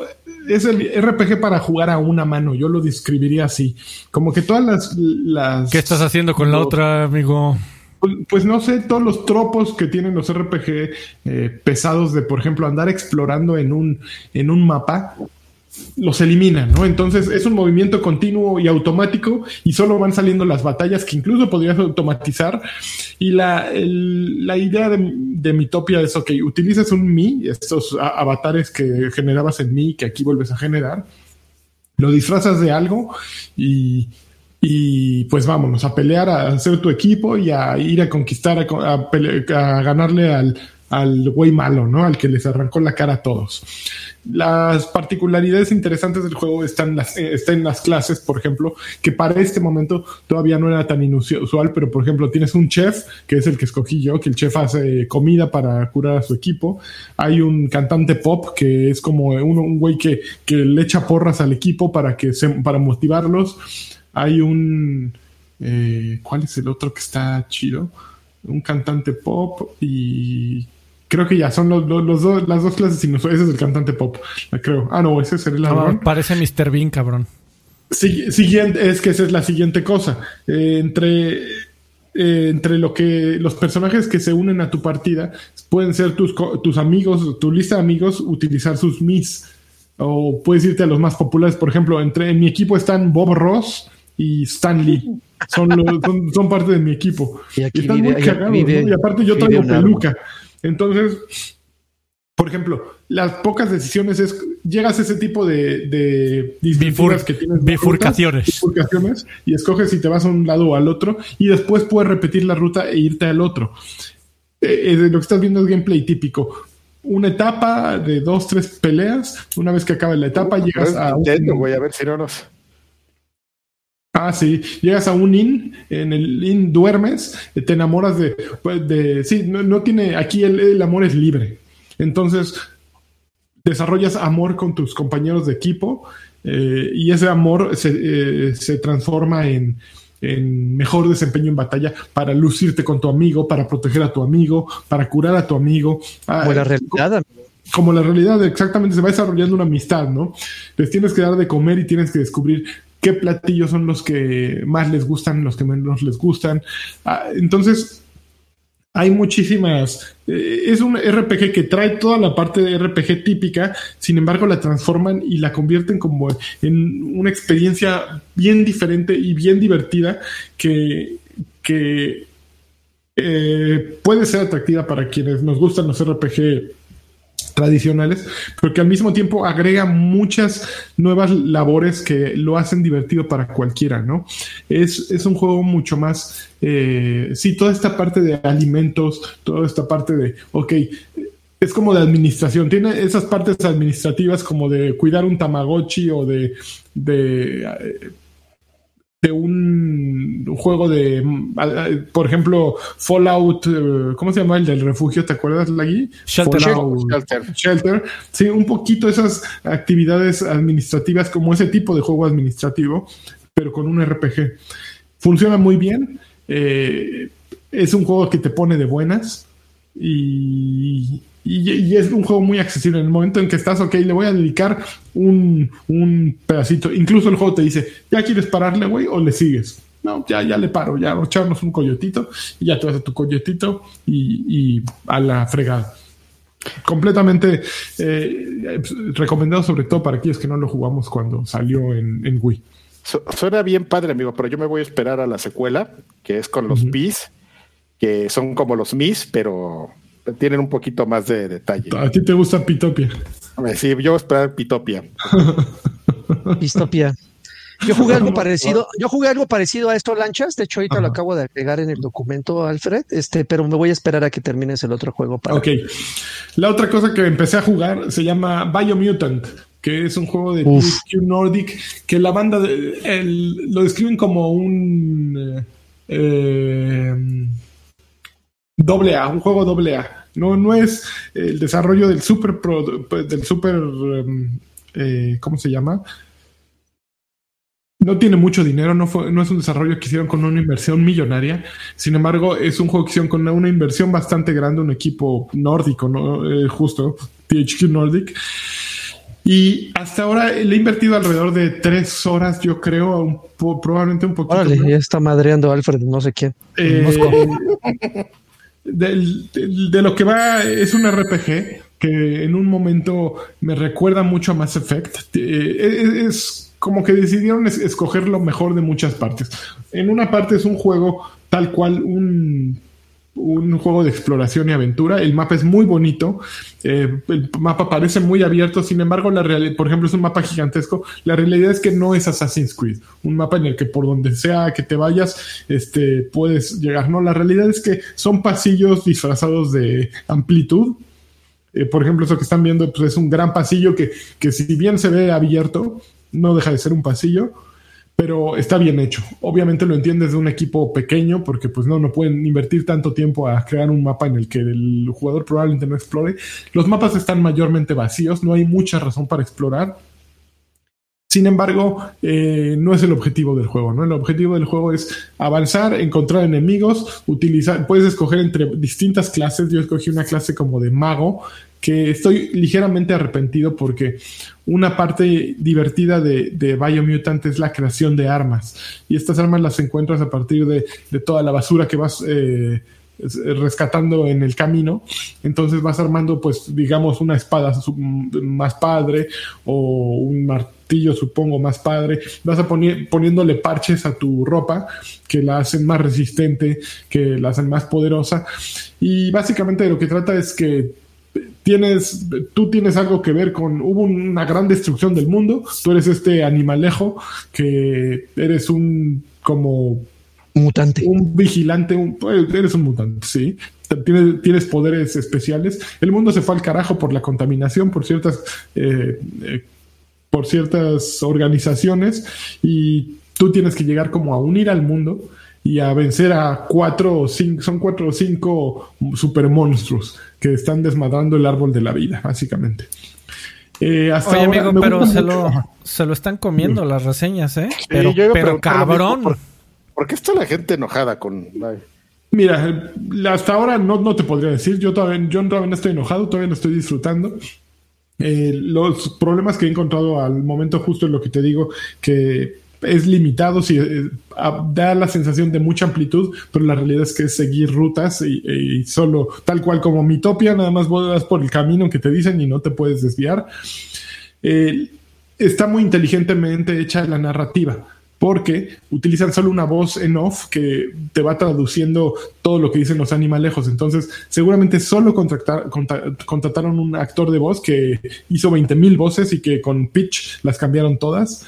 es el RPG para jugar a una mano, yo lo describiría así. Como que todas las... las ¿Qué estás haciendo con la otra, amigo? Pues, pues, no sé, todos los tropos que tienen los RPG eh, pesados de, por ejemplo, andar explorando en un, en un mapa, los eliminan, ¿no? Entonces es un movimiento continuo y automático y solo van saliendo las batallas que incluso podrías automatizar. Y la, la idea de, de Mitopia es, ok, utilizas un Mi, estos avatares que generabas en Mi, que aquí vuelves a generar, lo disfrazas de algo y, y pues vámonos a pelear, a hacer tu equipo y a ir a conquistar, a, a ganarle al, al güey malo, ¿no? Al que les arrancó la cara a todos. Las particularidades interesantes del juego están, las, eh, en las clases, por ejemplo, que para este momento todavía no era tan inusual, pero por ejemplo tienes un chef, que es el que escogí yo, que el chef hace comida para curar a su equipo. Hay un cantante pop, que es como un, un güey que, que, le echa porras al equipo para, que se, para motivarlos. Hay un... Eh, ¿Cuál es el otro que está chido? Un cantante pop y Creo que ya son los, los, dos, las dos clases inusuales. Ese es el cantante pop, creo. Ah, no, ese es el ladrón. parece Mr. Bean, cabrón. siguiente, es que esa es la siguiente cosa. Eh, entre, eh, entre lo que los personajes que se unen a tu partida pueden ser tus, tus amigos, tu lista de amigos, utilizar sus mis. O puedes irte a los más populares. Por ejemplo, entre en mi equipo están Bob Ross y Stan Lee. Son, son, parte de mi equipo. Y, están muy cagados, Y aparte yo traigo peluca. Entonces, por ejemplo, las pocas decisiones es, llegas a ese tipo de, de que tienes. Bifurcaciones. bifurcaciones. Y escoges si te vas a un lado o al otro. Y después puedes repetir la ruta e irte al otro. Eh, eh, lo que estás viendo es gameplay típico. Una etapa de dos, tres peleas. Una vez que acaba la etapa, llegas a. voy a ver si no nos. Ah, sí, llegas a un inn, en el inn duermes, te enamoras de, pues, de sí, no, tiene, aquí el, amor es libre. Entonces, desarrollas amor con tus compañeros de equipo eh, y ese amor se, eh, se transforma en, en, mejor desempeño en batalla para lucirte con tu amigo, para proteger a tu amigo, para curar a tu amigo. Ah, como la realidad. Como la realidad, exactamente, se va desarrollando una amistad, ¿no? Les tienes que dar de comer y tienes que descubrir qué platillos son los que más les gustan, los que menos les gustan. Ah, entonces, hay muchísimas. Eh, es un RPG que trae toda la parte de RPG típica, sin embargo, la transforman y la convierten como en una experiencia bien diferente y bien divertida que, que eh, puede ser atractiva para quienes nos gustan los RPG tradicionales, pero que al mismo tiempo agrega muchas nuevas labores que lo hacen divertido para cualquiera, ¿no? Es, es un juego mucho más, eh, sí, toda esta parte de alimentos, toda esta parte de, ok, es como de administración, tiene esas partes administrativas como de cuidar un tamagotchi o de, de de un, juego de, por ejemplo, Fallout, eh, ¿cómo se llama el del refugio? ¿Te acuerdas, Lagui? Shelter. Shelter. Shelter. Sí, un poquito esas actividades administrativas como ese tipo de juego administrativo, pero con un RPG. Funciona muy bien. Eh, es un juego que te pone de buenas y, y, es un juego muy accesible. En el momento en que estás, ok, le voy a dedicar un, pedacito. Incluso el juego te dice, ¿ya quieres pararle, güey? ¿O le sigues? No, ya, ya le paro, ya echarnos un coyotito y ya te vas a tu coyotito y, a la fregada. Completamente eh, recomendado, sobre todo para aquellos que no lo jugamos cuando salió en, Wii. suena bien padre, amigo, pero yo me voy a esperar a la secuela, que es con los Bees, que son como los Mis, pero tienen un poquito más de detalle. ¿A ti te gusta Pitopia? Sí, yo voy a esperar Pitopia. Pitopia. Yo jugué algo parecido, yo jugué algo parecido a esto, Lanchas. De hecho, ahorita lo acabo de agregar en el documento, Alfred. Este, pero me voy a esperar a que termines el otro juego para. Ok. La otra cosa que empecé a jugar se llama Biomutant, que es un juego de THQ Nordic, que la banda lo describen como un eh, eh, doble A, un juego doble A. No, no es el desarrollo del super, del super, em, eh, ¿cómo se llama? No tiene mucho dinero, no, fue, no es un desarrollo que hicieron con una inversión millonaria. Sin embargo, es un juego que hicieron con una, inversión bastante grande, un equipo nórdico, ¿no? Eh, justo, THQ Nordic. Y hasta ahora le he invertido alrededor de tres horas, yo creo, probablemente un poquito. Órale, ya está madreando Alfred, no sé quién. Eh, de lo que va es un RPG que en un momento me recuerda mucho a Mass Effect. Eh, es, como que decidieron escoger lo mejor de muchas partes. En una parte es un juego tal cual un un juego de exploración y aventura. El mapa es muy bonito. Eh, el mapa parece muy abierto. Sin embargo, la realidad, por ejemplo, es un mapa gigantesco. La realidad es que no es Assassin's Creed. Un mapa en el que por donde sea que te vayas, este, puedes llegar. No, la realidad es que son pasillos disfrazados de amplitud. Eh, por ejemplo, eso que están viendo pues, es un gran pasillo que, que si bien se ve abierto, no deja de ser un pasillo pero está bien hecho. Obviamente lo entiendes de un equipo pequeño porque pues no, no pueden invertir tanto tiempo a crear un mapa en el que el jugador probablemente no explore. Los mapas están mayormente vacíos, no hay mucha razón para explorar. Sin embargo, eh, no es el objetivo del juego, ¿no? El objetivo del juego es avanzar, encontrar enemigos, utilizar, puedes escoger entre distintas clases. Yo escogí una clase como de mago, que estoy ligeramente arrepentido porque una parte divertida de, de Biomutant es la creación de armas. Y estas armas las encuentras a partir de, toda la basura que vas eh, rescatando en el camino. Entonces vas armando, pues, digamos, una espada más padre o un martillo, supongo, más padre. Vas a poner, poniéndole parches a tu ropa que la hacen más resistente, que la hacen más poderosa. Y básicamente de lo que trata es que tienes, tú tienes algo que ver con, hubo una gran destrucción del mundo, tú eres este animalejo que eres un como mutante. Un vigilante, pues, eres un mutante, sí. Tienes, tienes, poderes especiales. El mundo se fue al carajo por la contaminación, por ciertas, eh, eh, por ciertas organizaciones y tú tienes que llegar como a unir al mundo y a vencer a cuatro o cinco, son cuatro o cinco super monstruos que están desmadrando el árbol de la vida, básicamente. Eh, Oye, amigo, pero se lo, se lo, están comiendo las reseñas, ¿eh? pero, pero cabrón. ¿por, qué está la gente enojada con.? Mira, hasta ahora no, no te podría decir. Yo todavía, yo todavía no estoy enojado, todavía no estoy disfrutando. Eh, los problemas que he encontrado al momento, justo en lo que te digo, que es limitado, si eh, da la sensación de mucha amplitud, pero la realidad es que es seguir rutas y, solo tal cual como Mitopia, nada más vas por el camino que te dicen y no te puedes desviar. Eh, está muy inteligentemente hecha la narrativa porque utilizan solo una voz en off que te va traduciendo todo lo que dicen los animalejos. Entonces, seguramente solo contrataron un actor de voz que hizo 20.000 voces y que con pitch las cambiaron todas.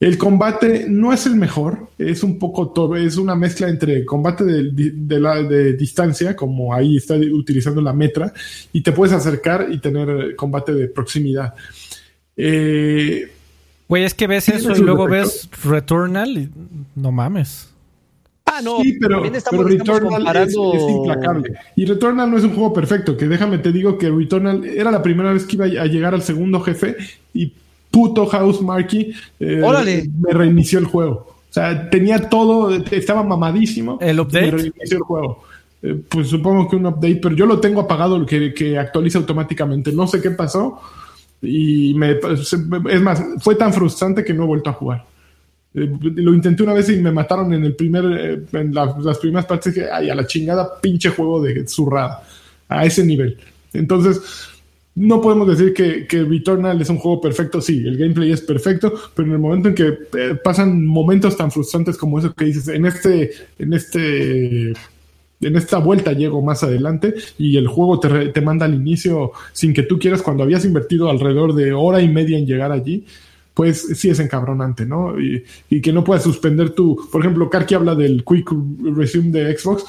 El combate no es el mejor, es un poco, es una mezcla entre combate de, la, de distancia, como ahí está utilizando la metra, y te puedes acercar y tener combate de proximidad. Eh, Güey, es que ves eso y luego ves Returnal y no mames. Ah, no. Sí, pero, Returnal es, implacable. Y Returnal no es un juego perfecto, que déjame te digo que Returnal era la primera vez que iba a llegar al segundo jefe y puto House Marky eh, me reinició el juego. O sea, tenía todo, estaba mamadísimo. ¿El update? Me reinició el juego. Eh, pues supongo que un update, pero yo lo tengo apagado, que, que actualiza automáticamente. No sé qué pasó. Y me, es más, fue tan frustrante que no he vuelto a jugar. Eh, lo intenté una vez y me mataron en el primer, eh, en las primeras partes que, ay, a la chingada pinche juego de zurrada, a ese nivel. Entonces, no podemos decir que, que Returnal es un juego perfecto, sí, el gameplay es perfecto, pero en el momento en que eh, pasan momentos tan frustrantes como eso que dices, en este, en este en esta vuelta llego más adelante y el juego te, te, manda al inicio sin que tú quieras cuando habías invertido alrededor de hora y media en llegar allí, pues sí es encabronante, ¿no? Y, que no puedas suspender tu, por ejemplo, Karki habla del Quick Resume de Xbox.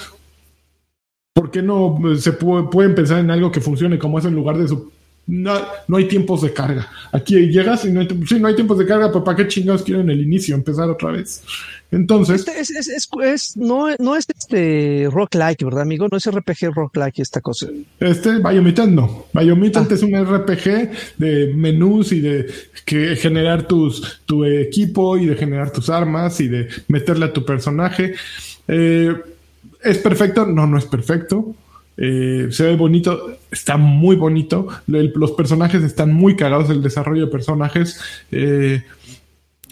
¿Por qué no se puede, pueden pensar en algo que funcione como es en lugar de su no, no, hay tiempos de carga. Aquí llegas y no hay, sí, no hay tiempos de carga, pero ¿para qué chingados quieren el inicio? Empezar otra vez. Entonces. Este es, es, es, no, no es este rock like, ¿verdad, amigo? No es RPG rock like esta cosa. Este Biomutant no. Biomutant ah. es un RPG de menús y de que generar tus, tu equipo y de generar tus armas y de meterle a tu personaje. Eh, ¿Es perfecto? No, no es perfecto. Eh, se ve bonito, está muy bonito. los personajes están muy cagados, el desarrollo de personajes. Eh,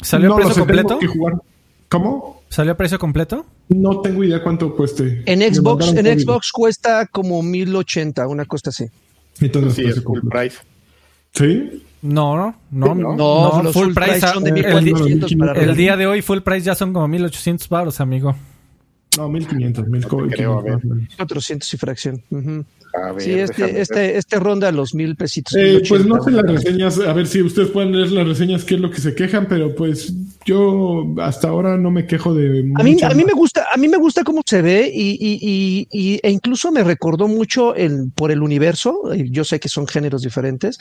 ¿Salió a precio completo? ¿Cómo? ¿Salió a precio completo? No tengo idea cuánto cueste. En Xbox, en Xbox cuesta como 1080, una cosa así. Entonces, sí, es full price. ¿Sí? No, no, no, no, no full, price, son de 1400 el, el, día de hoy full price ya son como 1800 baros, amigo. No, 1500, 1400. 400 y fracción. sí, este, este, este, ronda los mil pesitos. Eh, pues no sé las reseñas, a ver si ustedes pueden leer las reseñas, qué es lo que se quejan, pero pues yo hasta ahora no me quejo de. A mí, a mí me gusta, a mí me gusta cómo se ve y, y, y, e incluso me recordó mucho el, por el universo. Yo sé que son géneros diferentes.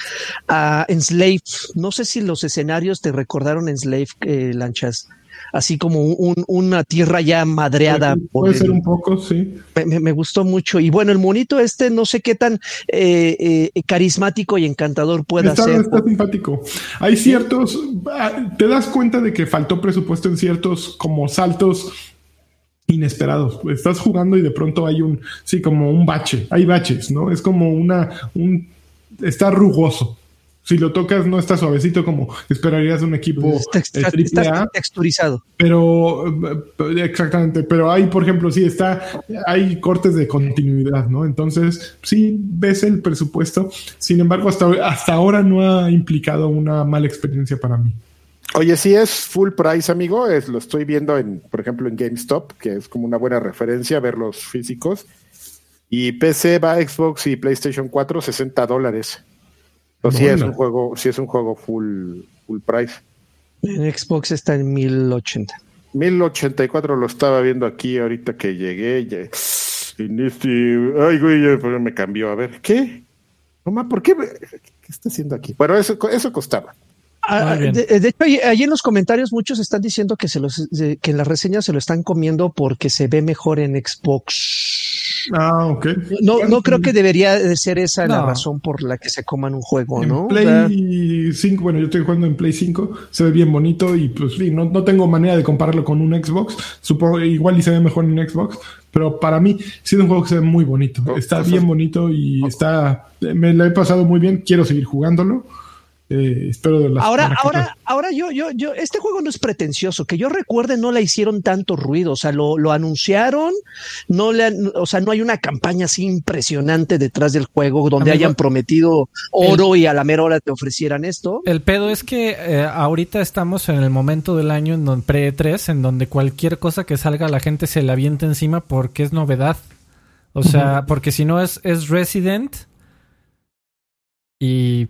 A Enslave. No sé si los escenarios te recordaron Enslave, eh, Lanchas así como una tierra ya madreada. Puede, ser un poco, sí. Me, gustó mucho. Y bueno, el monito este, no sé qué tan eh, eh, carismático y encantador pueda ser. Está simpático. Hay ciertos, ah, te das cuenta de que faltó presupuesto en ciertos como saltos inesperados. Estás jugando y de pronto hay un, sí, como un bache. Hay baches, ¿no? Es como una, un, está rugoso si lo tocas no está suavecito como esperarías un equipo está, texturizado. Pero eh, exactamente, pero hay, por ejemplo, sí está, hay cortes de continuidad, ¿no? Entonces, sí ves el presupuesto. Sin embargo, hasta, hasta ahora no ha implicado una mala experiencia para mí. Oye, sí es full price, amigo. Es, lo estoy viendo en, por ejemplo, en GameStop, que es como una buena referencia ver los físicos. Y PC va Xbox y PlayStation 4, 60 dólares. Si sí es un juego, sí es un juego full, full price. En Xbox está en 1080. 1084 lo estaba viendo aquí ahorita que llegué. Este, ay, güey, me cambió. A ver, ¿qué? Mamá, ¿por qué? ¿Qué está haciendo aquí? Bueno, eso, eso costaba. Ah, de, de, hecho, allí en los comentarios muchos están diciendo que se los, que en las reseñas se lo están comiendo porque se ve mejor en Xbox Ah, ok. No, no creo que debería de ser esa la razón por la que se coman un juego, ¿no? Play 5, bueno, yo estoy jugando en Play 5, se ve bien bonito y pues sí, no, no tengo manera de compararlo con un Xbox. Supongo igual y se ve mejor en un Xbox, pero para mí sí es un juego que se ve muy bonito. Oh, está bien bonito y está, me lo he pasado muy bien, quiero seguir jugándolo. Eh, espero ahora, ahora, ahora yo, yo, yo, este juego no es pretencioso. Que yo recuerde, no le hicieron tanto ruido. O sea, lo, lo anunciaron, no le, o sea, no hay una campaña así impresionante detrás del juego donde hayan prometido oro y a la mera hora te ofrecieran esto. El pedo es que eh, ahorita estamos en el momento del año en donde pre 3 en donde cualquier cosa que salga la gente se la avienta encima porque es novedad. O sea, porque si no es, es Resident y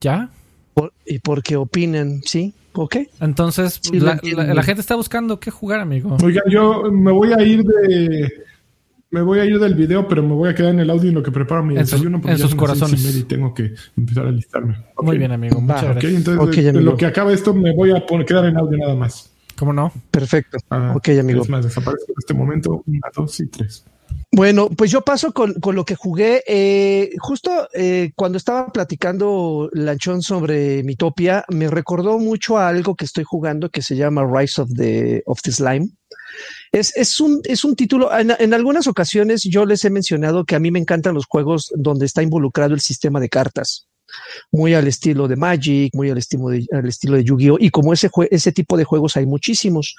¿Ya? y porque opinen, ¿sí? ¿Ok? Entonces, la, gente está buscando qué jugar, amigo. Oigan, yo me voy a ir de, me voy a ir del video, pero me voy a quedar en el audio en lo que preparo mi desayuno. en sus corazones. Y tengo que empezar a listarme. Muy bien, amigo. Muchas gracias. entonces, lo que acaba esto, me voy a quedar en audio nada más. ¿Cómo no? Perfecto. Ah, ok, amigo. Es más, desaparezco en este momento. Una, dos y tres. Bueno, pues yo paso con, lo que jugué. Eh, justo eh, cuando estaba platicando Lanchón sobre Mitopia, me recordó mucho a algo que estoy jugando que se llama Rise of the, of the Slime. Es, es, un, es un título, en, algunas ocasiones yo les he mencionado que a mí me encantan los juegos donde está involucrado el sistema de cartas muy al estilo de Magic, muy al estilo de, al estilo de Yu-Gi-Oh! Y como ese, ese tipo de juegos hay muchísimos.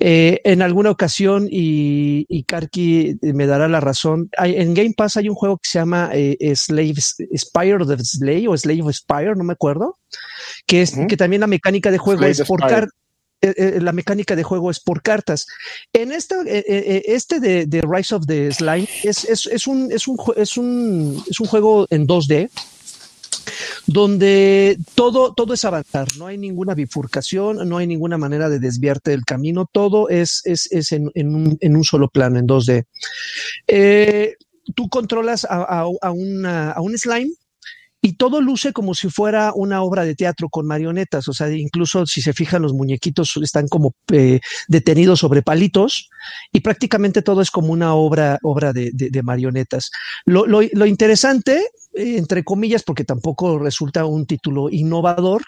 Eh, en alguna ocasión, y, y, Karki me dará la razón, hay, en Game Pass hay un juego que se llama eh, Slave, Spire of the Slave o Slave of Spire, no me acuerdo, que es que también la mecánica de juego es por cartas eh, la mecánica de juego es por cartas. En esta, este de, de, Rise of the Slime es, es, es, un, es, un, es, un, es un juego en 2D donde todo, todo es avanzar, no hay ninguna bifurcación, no hay ninguna manera de desviarte del camino, todo es, es, es en, en, un, solo plano, en 2D. Eh, tú controlas a, a, a, a un slime y todo luce como si fuera una obra de teatro con marionetas, o sea, incluso si se fijan los muñequitos están como eh, detenidos sobre palitos y prácticamente todo es como una obra, obra de, marionetas. Lo, lo, lo interesante, eh, entre comillas, porque tampoco resulta un título innovador,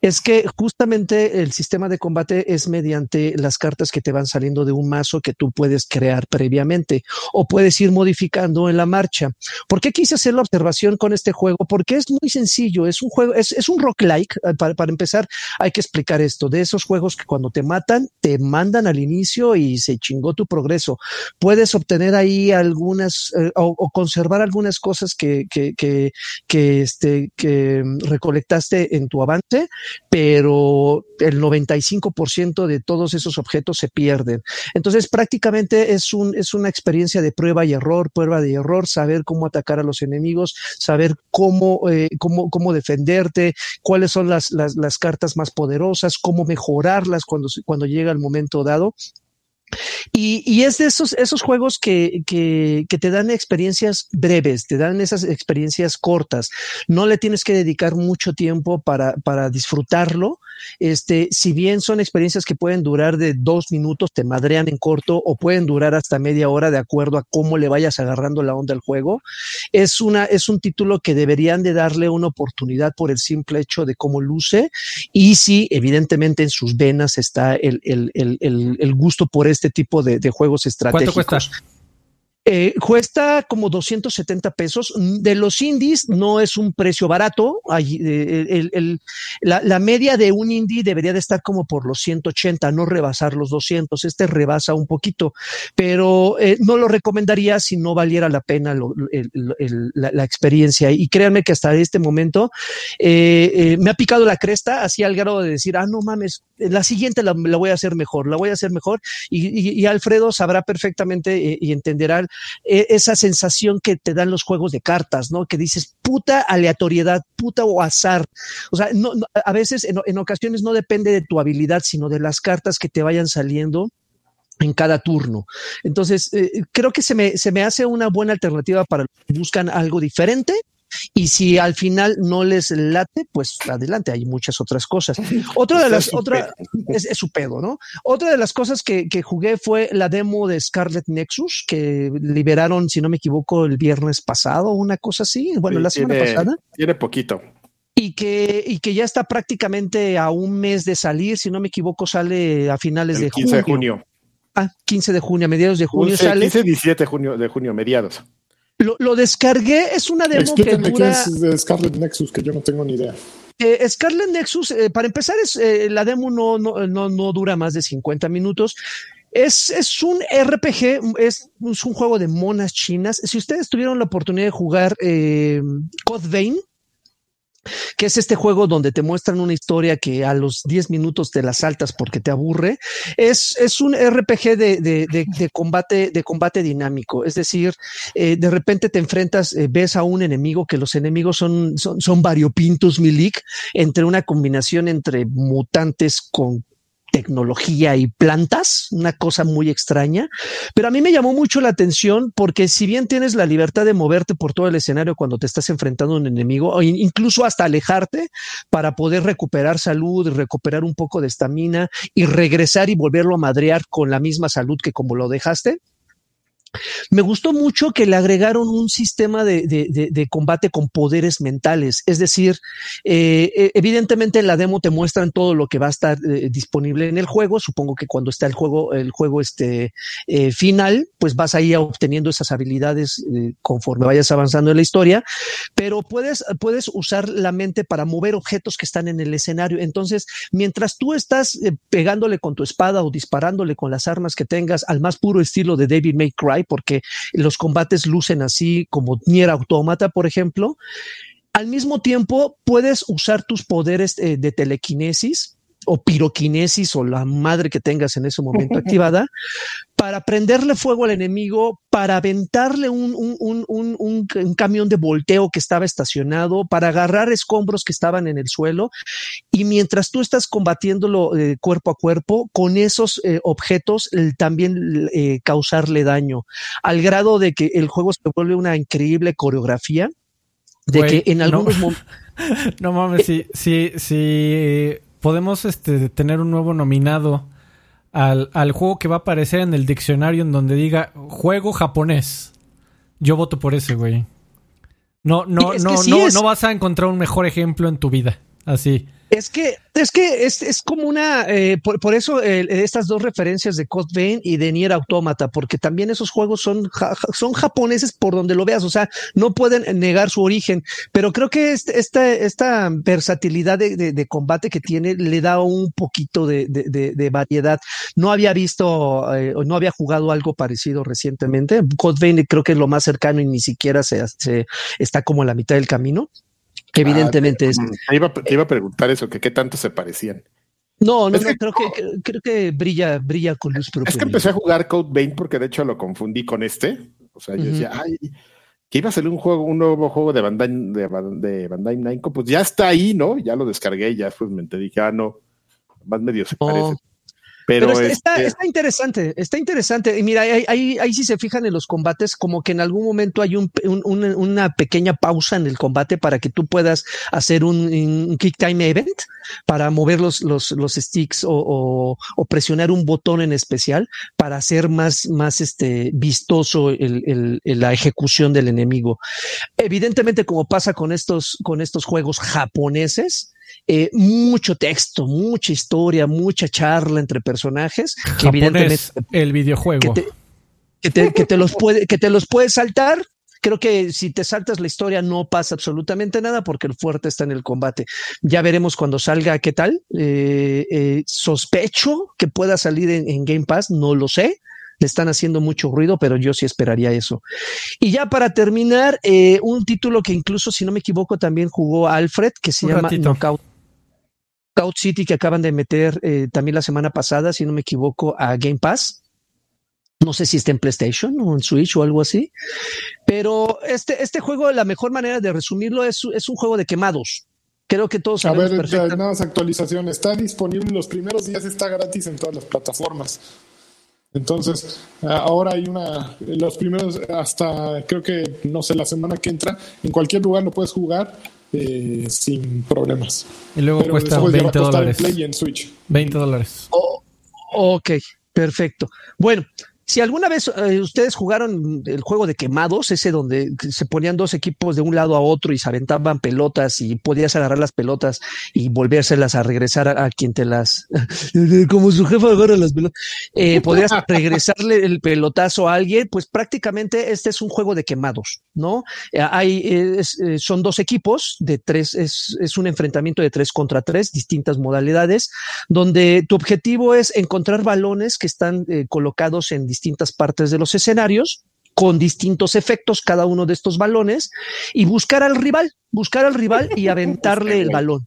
es que justamente el sistema de combate es mediante las cartas que te van saliendo de un mazo que tú puedes crear previamente o puedes ir modificando en la marcha. ¿Por qué quise hacer la observación con este juego? Porque es muy sencillo, es un juego, es, es un rock like. Eh, para, para, empezar, hay que explicar esto, de esos juegos que cuando te matan, te mandan al inicio y se chingó tu progreso. Puedes obtener ahí algunas eh, o, conservar algunas cosas que, que, que, que, este, que recolectaste en tu avance, pero el 95% de todos esos objetos se pierden. Entonces, prácticamente es, un, es una experiencia de prueba y error, prueba de error, saber cómo atacar a los enemigos, saber cómo, eh, cómo, cómo defenderte, cuáles son las, las, las cartas más poderosas, cómo mejorarlas cuando, cuando llega el momento dado. Y, y, es de esos, esos juegos que, que, que, te dan experiencias breves, te dan esas experiencias cortas. No le tienes que dedicar mucho tiempo para, para disfrutarlo. Este, si bien son experiencias que pueden durar de dos minutos, te madrean en corto o pueden durar hasta media hora de acuerdo a cómo le vayas agarrando la onda al juego. Es una, es un título que deberían de darle una oportunidad por el simple hecho de cómo luce. Y si evidentemente en sus venas está el, el, el, el gusto por este tipo de, de juegos estratégicos. ¿Cuánto cuesta? Eh, cuesta como 270 pesos. De los indies no es un precio barato. Eh, la, media de un indie debería de estar como por los 180, no rebasar los 200. Este rebasa un poquito, pero eh, no lo recomendaría si no valiera la pena la, la, experiencia. Y créanme que hasta este momento eh, eh, me ha picado la cresta, así al grado de decir, ah, no mames, la siguiente la, voy a hacer mejor, la voy a hacer mejor. Y, Alfredo sabrá perfectamente y entenderá eh, esa sensación que te dan los juegos de cartas, ¿no? Que dices puta aleatoriedad, puta o azar. O sea, no, a veces en, en ocasiones no depende de tu habilidad, sino de las cartas que te vayan saliendo en cada turno. Entonces, eh, creo que se me, se me hace una buena alternativa para los que buscan algo diferente y si al final no les late, pues adelante, hay muchas otras cosas. Otra de las, otra, es, es, su pedo, ¿no? Otra de las cosas que, que, jugué fue la demo de Scarlet Nexus, que liberaron, si no me equivoco, el viernes pasado, una cosa así, bueno, sí, la semana tiene, pasada. Tiene poquito. Y que, y que ya está prácticamente a un mes de salir, si no me equivoco, sale a finales el de 15 junio. de junio. Ah, 15 de junio, a mediados de junio 15, sale. 15, 17 de junio, de junio, mediados. Lo, lo, descargué, es una demo Explíquenme que dura... qué es de Scarlet Nexus, que yo no tengo ni idea. Eh, Scarlet Nexus, eh, para empezar, es, eh, la demo no, no, no, no, dura más de 50 minutos. Es, es un RPG, es, es, un juego de monas chinas. Si ustedes tuvieron la oportunidad de jugar Code Vein, que es este juego donde te muestran una historia que a los 10 minutos te la saltas porque te aburre. Es, es un RPG de, de, de, combate, de combate dinámico. Es decir, eh, de repente te enfrentas, eh, ves a un enemigo que los enemigos son, son, son variopintos milik entre una combinación entre mutantes con tecnología y plantas, una cosa muy extraña, pero a mí me llamó mucho la atención porque si bien tienes la libertad de moverte por todo el escenario cuando te estás enfrentando a un enemigo, o incluso hasta alejarte para poder recuperar salud, recuperar un poco de estamina y regresar y volverlo a madrear con la misma salud que como lo dejaste, me gustó mucho que le agregaron un sistema de, combate con poderes mentales, es decir, eh, e, evidentemente en la demo te muestran todo lo que va a estar eh, disponible en el juego. Supongo que cuando está el juego, el juego este, eh, final, pues vas ahí obteniendo esas habilidades conforme vayas avanzando en la historia, pero puedes, puedes usar la mente para mover objetos que están en el escenario. Entonces, mientras tú estás pegándole con tu espada o disparándole con las armas que tengas al más puro estilo de David May Cry, porque los combates lucen así como Nier Automata, por ejemplo. Al mismo tiempo, puedes usar tus poderes eh, de telequinesis o piroquinesis o la madre que tengas en ese momento activada para prenderle fuego al enemigo, para aventarle un, un, camión de volteo que estaba estacionado, para agarrar escombros que estaban en el suelo. Y mientras tú estás combatiéndolo eh, cuerpo a cuerpo, con esos eh, objetos también eh, causarle daño, al grado de que el juego se vuelve una increíble coreografía. De que en algunos momentos. No mames, si, si, si podemos este, tener un nuevo nominado al, al, juego que va a aparecer en el diccionario en donde diga juego japonés. Yo voto por ese, güey. No, no, no, no, no vas a encontrar un mejor ejemplo en tu vida. Así. Es que, es que es, es como una, eh, por, eso eh, estas dos referencias de Code Vein y de Nier Automata, porque también esos juegos son, son japoneses por donde lo veas, o sea, no pueden negar su origen, pero creo que este, esta, esta versatilidad de, de, combate que tiene le da un poquito de, de variedad. No había visto, eh, no había jugado algo parecido recientemente. Code Vein creo que es lo más cercano y ni siquiera se, se está como a la mitad del camino. Evidentemente es. Te iba, iba, a preguntar eso, que qué tanto se parecían. No, no, creo, que, creo que brilla, brilla con luz propia. Es que empecé a jugar Code Vein porque de hecho lo confundí con este. O sea, yo decía, ay, que iba a salir un juego, un nuevo juego de Bandai, de, Bandai Namco, pues ya está ahí, ¿no? Ya lo descargué, ya pues me dije, ah, no, más medio se parece. Pero, está, este está, interesante, está interesante. Y mira, ahí, ahí, sí se fijan en los combates, como que en algún momento hay un, una pequeña pausa en el combate para que tú puedas hacer un, kick time event para mover los, los, los sticks o, o, presionar un botón en especial para hacer más, más este, vistoso el, el, la ejecución del enemigo. Evidentemente, como pasa con estos, con estos juegos japoneses, eh, mucho texto, mucha historia, mucha charla entre personajes. Que evidentemente el videojuego. Que te, que te, los puede, que te los puedes saltar. Creo que si te saltas la historia no pasa absolutamente nada porque el fuerte está en el combate. Ya veremos cuando salga qué tal. Eh, eh, sospecho que pueda salir en, Game Pass, no lo sé le están haciendo mucho ruido, pero yo sí esperaría eso. Y ya para terminar, un título que incluso, si no me equivoco, también jugó Alfred, que se llama Knockout Scout City que acaban de meter eh, también la semana pasada, si no me equivoco, a Game Pass. No sé si está en PlayStation o en Switch o algo así. Pero este, este juego, la mejor manera de resumirlo es, es un juego de quemados. Creo que todos sabemos. A ver, nada más actualización. Está disponible los primeros días, está gratis en todas las plataformas. Entonces, ahora hay una, los primeros, hasta creo que, no sé, la semana que entra, en cualquier lugar lo puedes jugar eh, sin problemas. Y luego cuesta 20 dólares. 20 dólares. Oh, ok, perfecto. Bueno, si alguna vez eh, ustedes jugaron el juego de quemados, ese donde se ponían dos equipos de un lado a otro y se aventaban pelotas y podías agarrar las pelotas y volvérselas a regresar a, quien te las, como su jefe agarra las pelotas, eh, podías regresarle el pelotazo a alguien, pues prácticamente este es un juego de quemados, ¿no? Eh, hay, son dos equipos de tres, es, es un enfrentamiento de tres contra tres, distintas modalidades, donde tu objetivo es encontrar balones que están colocados en distintas partes de los escenarios con distintos efectos cada uno de estos balones y buscar al rival, buscar al rival y aventarle el balón.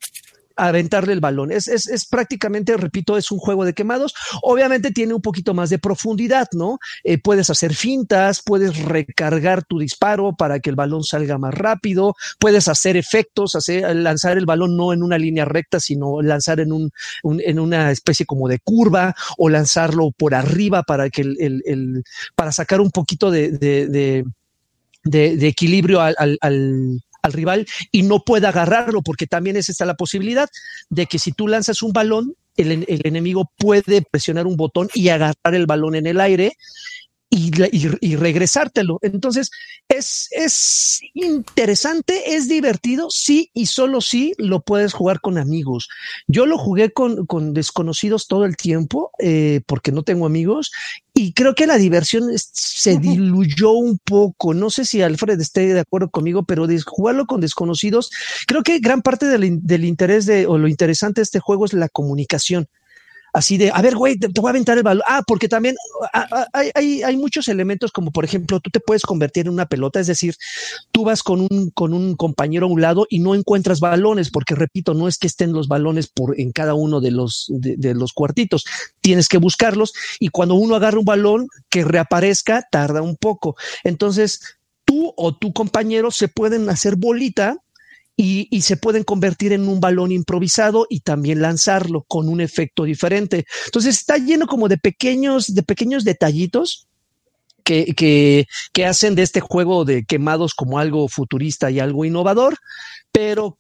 Aventarle el balón. Es, es, es, prácticamente, repito, es un juego de quemados. Obviamente tiene un poquito más de profundidad, ¿no? Eh, puedes hacer fintas, puedes recargar tu disparo para que el balón salga más rápido, puedes hacer efectos, hacer, lanzar el balón no en una línea recta, sino lanzar en, un, en una especie como de curva o lanzarlo por arriba para que el, el, para sacar un poquito de, de, de, equilibrio al, al, al rival y no pueda agarrarlo, porque también es esta la posibilidad de que si tú lanzas un balón, el, el, enemigo puede presionar un botón y agarrar el balón en el aire y, y, regresártelo. Entonces, es, es interesante, es divertido, sí y solo sí lo puedes jugar con amigos. Yo lo jugué con, con desconocidos todo el tiempo eh, porque no tengo amigos y creo que la diversión se diluyó un poco. No sé si Alfred esté de acuerdo conmigo, pero de jugarlo con desconocidos, creo que gran parte del, del interés de, o lo interesante de este juego es la comunicación así de, a ver, güey, te, voy a aventar el balón. Ah, porque también ah, ah, hay, hay, muchos elementos como, por ejemplo, tú te puedes convertir en una pelota, es decir, tú vas con un, con un compañero a un lado y no encuentras balones, porque repito, no es que estén los balones por, en cada uno de los, de los cuartitos, tienes que buscarlos y cuando uno agarra un balón que reaparezca, tarda un poco. Entonces, tú o tu compañero se pueden hacer bolita y, se pueden convertir en un balón improvisado y también lanzarlo con un efecto diferente. Entonces está lleno como de pequeños, de pequeños detallitos que, que, que, hacen de este juego de quemados como algo futurista y algo innovador, pero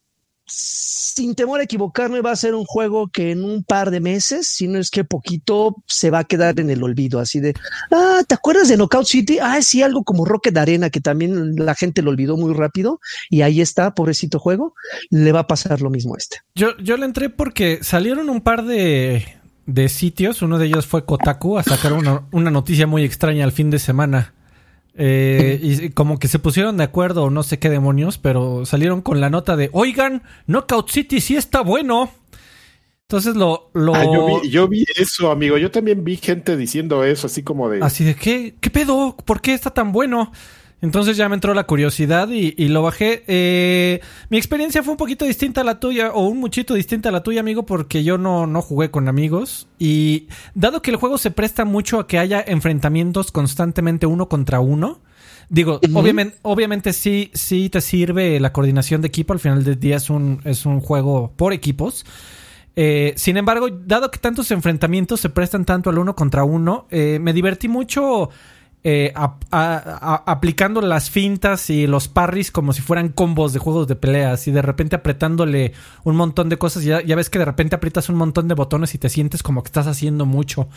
sin temor a equivocarme, va a ser un juego que en un par de meses, si no es que poquito, se va a quedar en el olvido. Así de, ah, ¿te acuerdas de Knockout City? Ah, sí, algo como Rocket Arena, que también la gente lo olvidó muy rápido. Y ahí está, pobrecito juego. Le va a pasar lo mismo a este. Yo, yo le entré porque salieron un par de, de sitios. Uno de ellos fue Kotaku a sacar una, una noticia muy extraña al fin de semana eh, y como que se pusieron de acuerdo o no sé qué demonios, pero salieron con la nota de, oigan, Knockout City sí está bueno. Entonces lo... lo... Ah, yo, vi, yo, vi, eso, amigo. Yo también vi gente diciendo eso, así como de... Así de, ¿qué, qué pedo? ¿Por qué está tan bueno? Entonces ya me entró la curiosidad y, lo bajé. Eh, mi experiencia fue un poquito distinta a la tuya, o un muchito distinta a la tuya, amigo, porque yo no, no jugué con amigos. Y dado que el juego se presta mucho a que haya enfrentamientos constantemente uno contra uno, digo, obviamente, obviamente sí, sí te sirve la coordinación de equipo. Al final del día es un, es un juego por equipos. Eh, sin embargo, dado que tantos enfrentamientos se prestan tanto al uno contra uno, eh, me divertí mucho eh, aplicando las fintas y los parries como si fueran combos de juegos de peleas y de repente apretándole un montón de cosas. Ya, ya ves que de repente aprietas un montón de botones y te sientes como que estás haciendo mucho.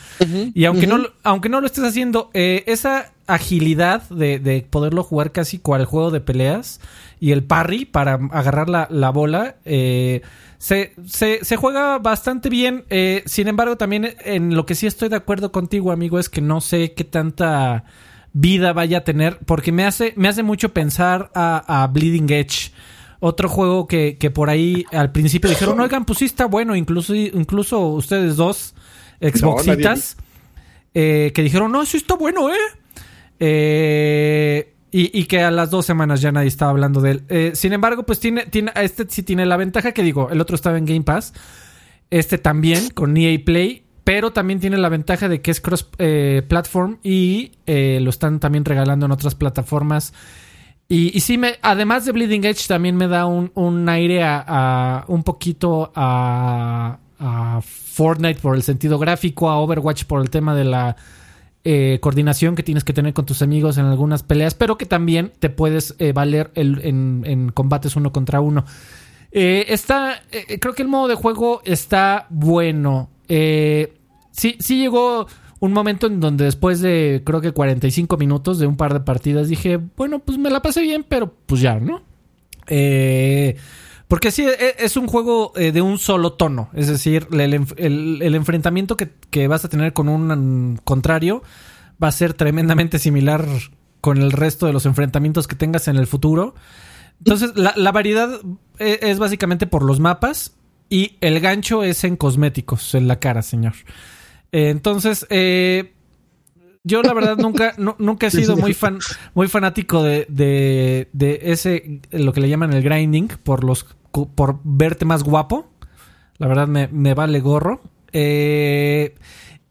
y aunque, no, aunque no lo estés haciendo, eh, esa agilidad de, poderlo jugar casi cual juego de peleas y el parry para agarrar la, la bola. Eh, se, se, se, juega bastante bien. Eh, sin embargo, también en lo que sí estoy de acuerdo contigo, amigo, es que no sé qué tanta vida vaya a tener. Porque me hace, me hace mucho pensar a, Bleeding Edge. Otro juego que, que, por ahí al principio dijeron, oigan, pues sí está bueno. Incluso, incluso ustedes dos, Xboxitas, eh, que dijeron, no, sí está bueno, ¿eh? Eh, y, que a las dos semanas ya nadie estaba hablando de él. Eh, sin embargo, pues tiene, tiene, este sí tiene la ventaja que digo, el otro estaba en Game Pass. Este también, con EA Play. Pero también tiene la ventaja de que es cross-platform eh, y eh, lo están también regalando en otras plataformas. Y, y, sí, me, además de Bleeding Edge, también me da un, un aire a, un poquito a, a Fortnite por el sentido gráfico, a Overwatch por el tema de la eh, coordinación que tienes que tener con tus amigos en algunas peleas, pero que también te puedes eh, valer en, combates uno contra uno. Eh, está, creo que el modo de juego está bueno. sí, sí llegó un momento en donde después de creo que 45 minutos de un par de partidas dije, bueno, pues me la pasé bien, pero pues ya, ¿no? Porque sí, e, es un juego de un solo tono. Es decir, el, enfrentamiento que, que, vas a tener con un contrario va a ser tremendamente similar con el resto de los enfrentamientos que tengas en el futuro. Entonces, la, variedad e, es, básicamente por los mapas y el gancho es en cosméticos, en la cara, señor. Eh, entonces, eh, yo la verdad nunca, nunca he sido muy fan, muy fanático de, de, ese, lo que le llaman el grinding, por los, por verte más guapo. La verdad me, vale gorro. Eh,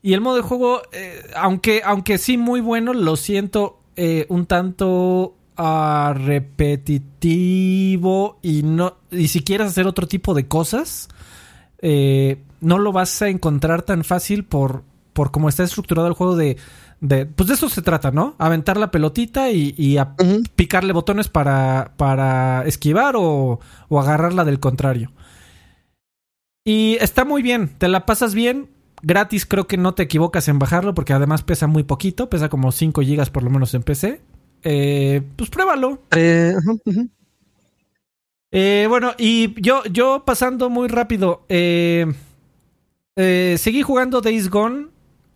y el modo de juego, eh, aunque, aunque sí muy bueno, lo siento eh, un tanto ah, repetitivo y no y si quieres hacer otro tipo de cosas, no lo vas a encontrar tan fácil por, por cómo está estructurado el juego de, pues de eso se trata, ¿no? Aventar la pelotita y, picarle botones para, para esquivar o, o agarrarla del contrario. Y está muy bien, te la pasas bien. Gratis creo que no te equivocas en bajarlo porque además pesa muy poquito, pesa como 5 GB por lo menos en PC. Eh, pues pruébalo. Eh, eh, bueno, y yo, yo pasando muy rápido, seguí jugando Days Gone.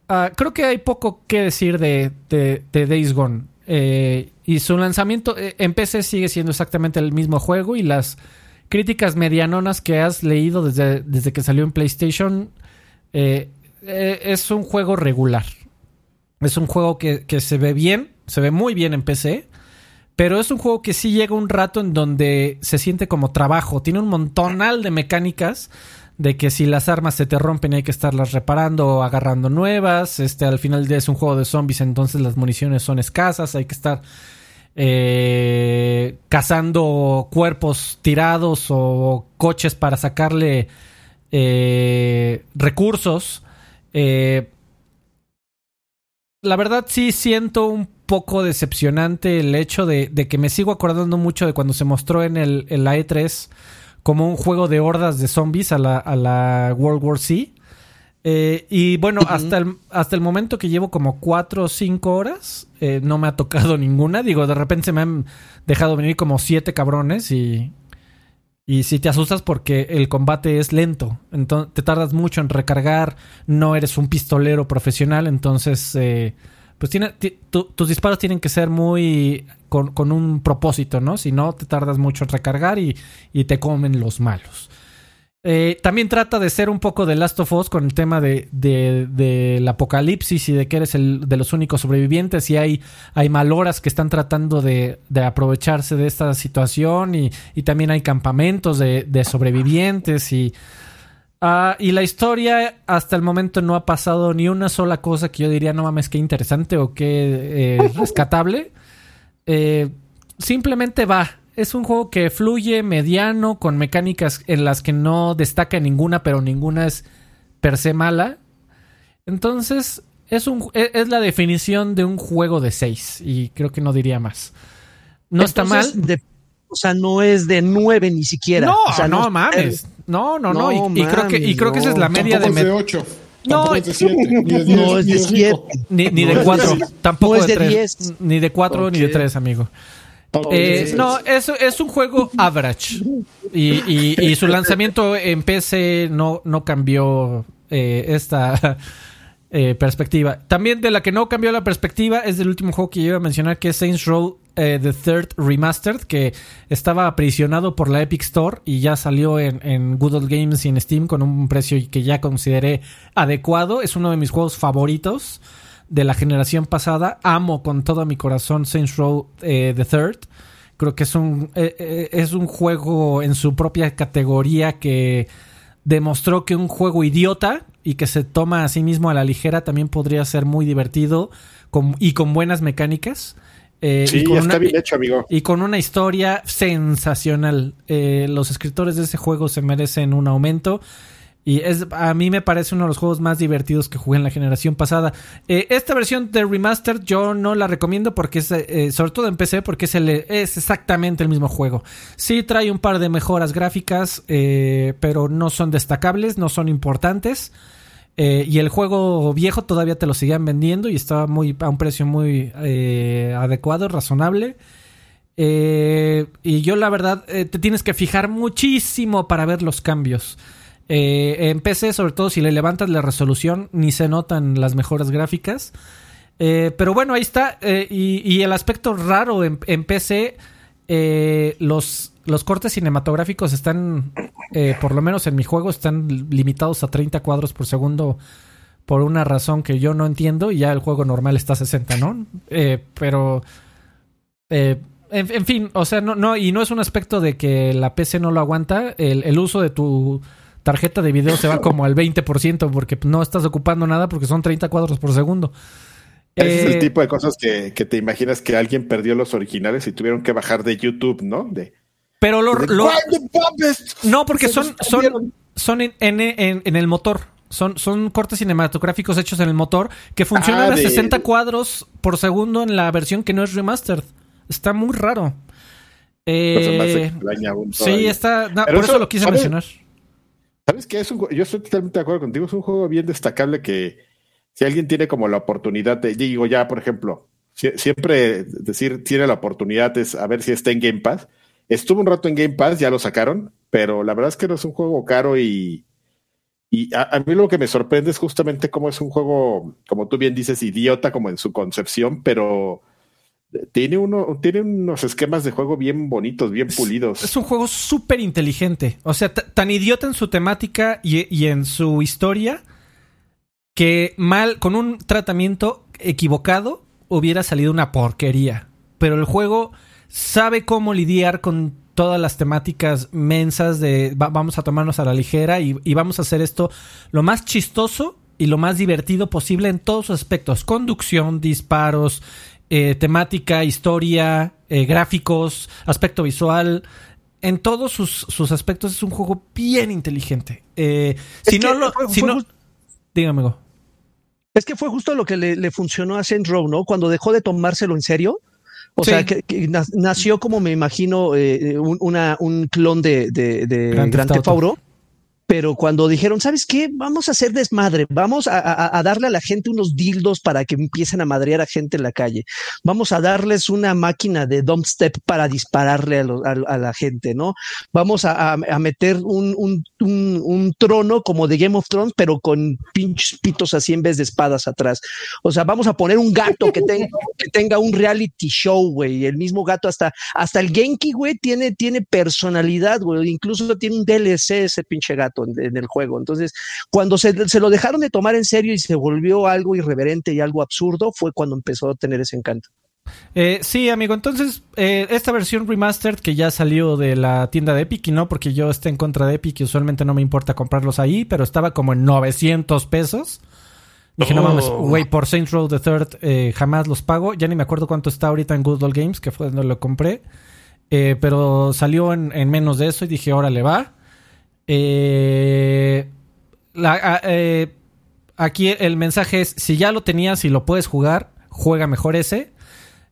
Ah, creo que hay poco que decir de, de, Days Gone. y su lanzamiento en PC sigue siendo exactamente el mismo juego y las críticas medianonas que has leído desde, desde que salió en PlayStation, eh, eh, es un juego regular. Es un juego que, se ve bien, se ve muy bien en PC, pero es un juego que sí llega un rato en donde se siente como trabajo. Tiene un montonal de mecánicas de que si las armas se te rompen hay que estarlas reparando o agarrando nuevas. Este, al final es un juego de zombies, entonces las municiones son escasas, hay que estar eh, cazando cuerpos tirados o coches para sacarle eh, recursos. Eh, la verdad sí siento un poco decepcionante el hecho de, que me sigo acordando mucho de cuando se mostró en el, la E3 como un juego de hordas de zombies a la, a la World War C. Eh, y bueno, hasta, el, hasta el momento que llevo como cuatro o cinco horas, eh, no me ha tocado ninguna. Digo, de repente se me han dejado venir como siete cabrones y, y si te asustas porque el combate es lento, entonces te tardas mucho en recargar, no eres un pistolero profesional, entonces eh, pues tiene, tus disparos tienen que ser muy con, con, un propósito, ¿no? Si no, te tardas mucho en recargar y, y te comen los malos. Eh, también trata de ser un poco de Last of Us con el tema de, del apocalipsis y de que eres el de los únicos sobrevivientes y hay, hay maloras que están tratando de, aprovecharse de esta situación y, también hay campamentos de, sobrevivientes y, ah, y la historia hasta el momento no ha pasado ni una sola cosa que yo diría no mames qué interesante o qué eh, rescatable. Eh, simplemente va es un juego que fluye mediano, con mecánicas en las que no destaca ninguna, pero ninguna es per se mala. Entonces, es, un, e, es la definición de un juego de 6 y creo que no diría más. No está mal. o sea, no es de 9 ni siquiera. No, o sea, no, mames. No, no, no. y, creo que, y creo que esa es la media de... Es de 8. No, es de 7, ni de 10, no es de 7. Ni, ni, de 4. Tampoco es de 10. Ni de 4 ni de 3, amigo. Eh, no, es, es un juego average. Y, su lanzamiento en PC no, no cambió eh, esta eh, perspectiva. También de la que no cambió la perspectiva es del último juego que yo iba a mencionar, que es Saints Row The Third Remastered, que estaba aprisionado por la Epic Store y ya salió en, en Good Old Games y en Steam con un precio que ya consideré adecuado. Es uno de mis juegos favoritos de la generación pasada. Amo con todo mi corazón Saints Row eh, The Third. Creo que es un, eh, eh, es un juego en su propia categoría que demostró que un juego idiota y que se toma a sí mismo a la ligera también podría ser muy divertido y con buenas mecánicas. Sí, y está bien hecho, amigo. Y con una historia sensacional. los escritores de ese juego se merecen un aumento. Y es, a mí me parece uno de los juegos más divertidos que jugué en la generación pasada. Eh, esta versión de Remastered yo no la recomiendo porque es, eh, sobre todo en PC, porque es, el, es exactamente el mismo juego. Sí trae un par de mejoras gráficas, eh, pero no son destacables, no son importantes. Y el juego viejo todavía te lo seguían vendiendo y estaba muy, a un precio muy adecuado, razonable. y yo la verdad, te tienes que fijar muchísimo para ver los cambios. Eh, en PC, sobre todo si le levantas la resolución, ni se notan las mejoras gráficas. Eh, pero bueno, ahí está. Eh, y, el aspecto raro en, PC, los, los cortes cinematográficos están, por lo menos en mi juego, están limitados a 30 cuadros por segundo por una razón que yo no entiendo y ya el juego normal está a 60, ¿no? pero... En, fin, o sea, no, no, y no es un aspecto de que la PC no lo aguanta. el uso de tu tarjeta de video se va como al 20% porque no estás ocupando nada porque son 30 cuadros por segundo. Ese es el eh, tipo de cosas que, te imaginas que alguien perdió los originales y tuvieron que bajar de YouTube, ¿no? De, pero lo, no, porque son, son, son en, en, el motor. Son, son cortes cinematográficos hechos en el motor que funcionan ah, a 60 cuadros por segundo en la versión que no es remastered. Está muy raro. Eh, sí, está. por eso, lo quise mencionar. ¿Sabes qué? Es un, yo estoy totalmente de acuerdo contigo. Es un juego bien destacable que si alguien tiene como la oportunidad de, digo ya, por ejemplo, siempre decir tiene la oportunidad es a ver si está en Game Pass. Estuvo un rato en Game Pass, ya lo sacaron, pero la verdad es que no es un juego caro y, y a, mí lo que me sorprende es justamente cómo es un juego, como tú bien dices, idiota como en su concepción, pero tiene, uno, tiene unos esquemas de juego bien bonitos, bien pulidos. Es, un juego súper inteligente. O sea, tan idiota en su temática y, en su historia que mal, con un tratamiento equivocado, hubiera salido una porquería. Pero el juego sabe cómo lidiar con todas las temáticas mensas de vamos a tomarnos a la ligera y, y vamos a hacer esto lo más chistoso y lo más divertido posible en todos sus aspectos. Conducción, disparos, eh, temática, historia, eh, gráficos, aspecto visual. En todos sus, aspectos es un juego bien inteligente. Eh, si no lo. si no, dígame, Es que fue justo lo que le, funcionó a Saint Row, ¿no? Cuando dejó de tomárselo en serio. O sea, que, nació como me imagino un, una, un clon de, de, de Grand Theft Auto pero cuando dijeron, ¿sabes qué? Vamos a hacer desmadre, vamos a, darle a la gente unos dildos para que empiecen a madrear a gente en la calle, vamos a darles una máquina de dump step para dispararle a, la gente, ¿no? Vamos a, meter un, trono como de Game of Thrones, pero con pinches pitos así en vez de espadas atrás. O sea, vamos a poner un gato que tenga, que tenga un reality show, güey, el mismo gato hasta, hasta el Genki, güey, tiene, tiene personalidad, güey, incluso tiene un DLC ese pinche gato en, el juego. Entonces, cuando se, lo dejaron de tomar en serio y se volvió algo irreverente y algo absurdo, fue cuando empezó a tener ese encanto. Eh, sí, amigo. Entonces, eh, esta versión remastered que ya salió de la tienda de Epic, y no porque yo esté en contra de Epic y usualmente no me importa comprarlos ahí, pero estaba como en 900 pesos. Dije, no mames, oh. güey, por Saints Row the Third eh, jamás los pago. Ya ni me acuerdo cuánto está ahorita en Good Old Games, que fue donde lo compré. pero salió en, en, menos de eso y dije, órale, va. Eh, eh, aquí el mensaje es, si ya lo tenías y lo puedes jugar, juega mejor ese.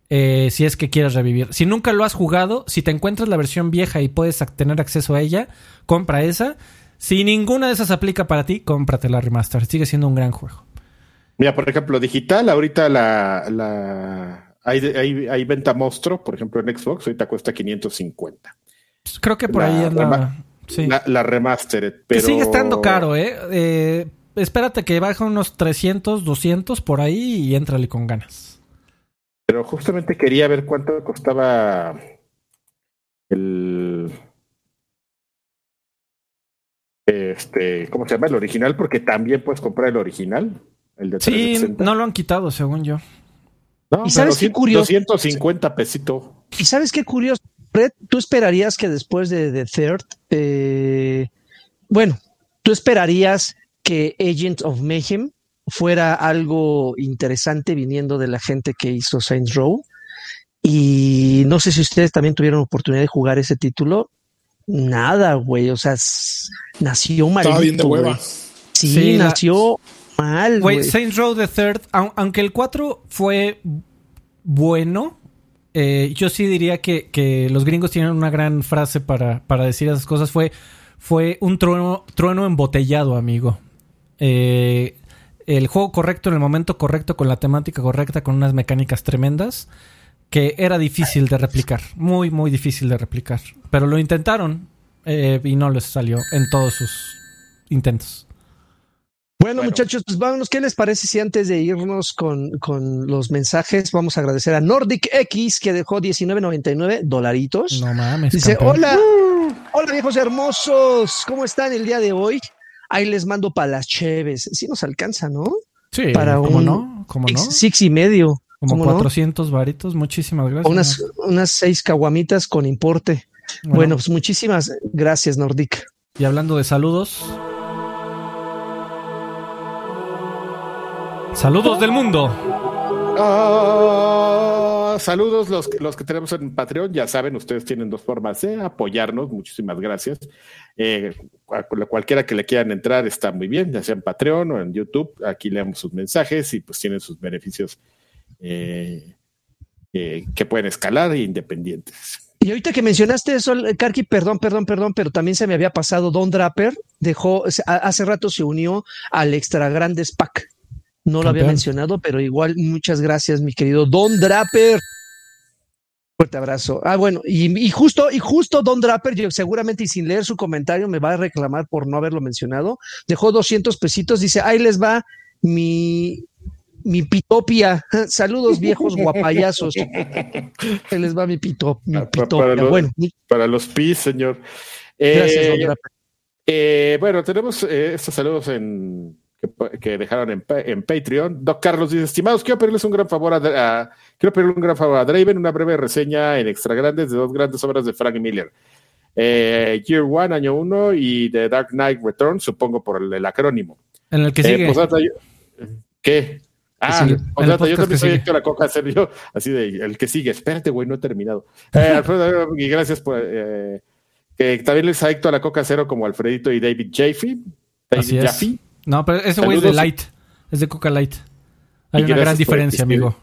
Eh, si es que quieres revivir. Si nunca lo has jugado, si te encuentras la versión vieja y puedes tener acceso a ella, compra esa. Si ninguna de esas aplica para ti, cómprate la remaster. Sigue siendo un gran juego. Mira, por ejemplo, digital, ahorita la, la hay, hay, venta monstruo, por ejemplo, en Xbox, ahorita cuesta 550. Creo que por ahí anda. La, remastered, pero... sigue estando caro, ¿eh? ¿eh? Espérate que baje unos 300, 200 por ahí y éntrale con ganas. Pero justamente quería ver cuánto costaba el... Este, ¿cómo se llama? El original, porque también puedes comprar el original. El de sí, no lo han quitado, según yo. ¿Y sabes qué curioso? 250 pesito. ¿Y sabes qué curioso? ¿Tú esperarías que después de The Third, eh, bueno, tú esperarías que Agent of Mayhem fuera algo interesante viniendo de la gente que hizo Saints Row? Y no sé si ustedes también tuvieron oportunidad de jugar ese título. Nada, güey. O sea, nació mal. Estaba bien de hueva. Sí, nació mal. Güey, Saints Row The Third, aunque el 4 fue bueno, eh, yo sí diría que, los gringos tienen una gran frase para, decir esas cosas. Fue, fue un trueno, trueno embotellado, amigo. Eh, el juego correcto en el momento correcto, con la temática correcta, con unas mecánicas tremendas, que era difícil de replicar. Muy, muy difícil de replicar. Pero lo intentaron eh, y no les salió en todos sus intentos. Bueno, muchachos, pues vámonos. ¿Qué les parece si antes de irnos con, los mensajes vamos a agradecer a Nordic X que dejó 19.99 dolaritos? No mames. Dice, hola, hola viejos hermosos, ¿cómo están el día de hoy? Ahí les mando para las cheves. Sí nos alcanza, ¿no? Sí, para ¿cómo no? ¿Cómo no? Six y medio. Como 400 varitos, muchísimas gracias. Unas, unas seis caguamitas con importe. Bueno. bueno, pues muchísimas gracias, Nordic. Y hablando de saludos. Saludos del mundo. Ah, saludos los, los que tenemos en Patreon. Ya saben, ustedes tienen dos formas de apoyarnos. Muchísimas gracias. Eh, cualquiera que le quieran entrar está muy bien, ya sea en Patreon o en YouTube. Aquí leemos sus mensajes y pues tienen sus beneficios eh, eh, que pueden escalar e independientes. Y ahorita que mencionaste eso, Karki, perdón, perdón, perdón, pero también se me había pasado Don Draper, dejó, hace rato se unió al Extra Grandes Pack. No lo había mencionado, pero igual muchas gracias, mi querido Don Draper. Fuerte abrazo. Ah, bueno, y, justo, y justo Don Draper, yo seguramente y sin leer su comentario me va a reclamar por no haberlo mencionado. Dejó 200 pesitos, dice, ahí les va mi, mi pitopia. Saludos viejos guapayazos. ahí les va mi, pito, ah, pitopia. Para los, bueno, para los pis, señor. Gracias, Don eh, Draper. Eh, bueno, tenemos eh, estos saludos en que, dejaron en, en, Patreon. Doc Carlos dice, estimados, quiero pedirles un gran favor a, quiero pedirle un gran favor a Draven, una breve reseña en extra grandes de dos grandes obras de Frank Miller. Eh, Year One, año uno, y The Dark Knight Return, supongo por el, acrónimo. En el que eh, sigue. ¿Qué? Ah, yo también soy Héctor Acoca, yo, así de, el que sigue, espérate, güey, no he terminado. Eh, Alfredo, y gracias por, eh, que también les a Héctor la Coca Cero como Alfredito y David Jaffe. David Jaffe. No, pero ese güey es de Light. Es de Coca Light. Hay una gran diferencia, amigo.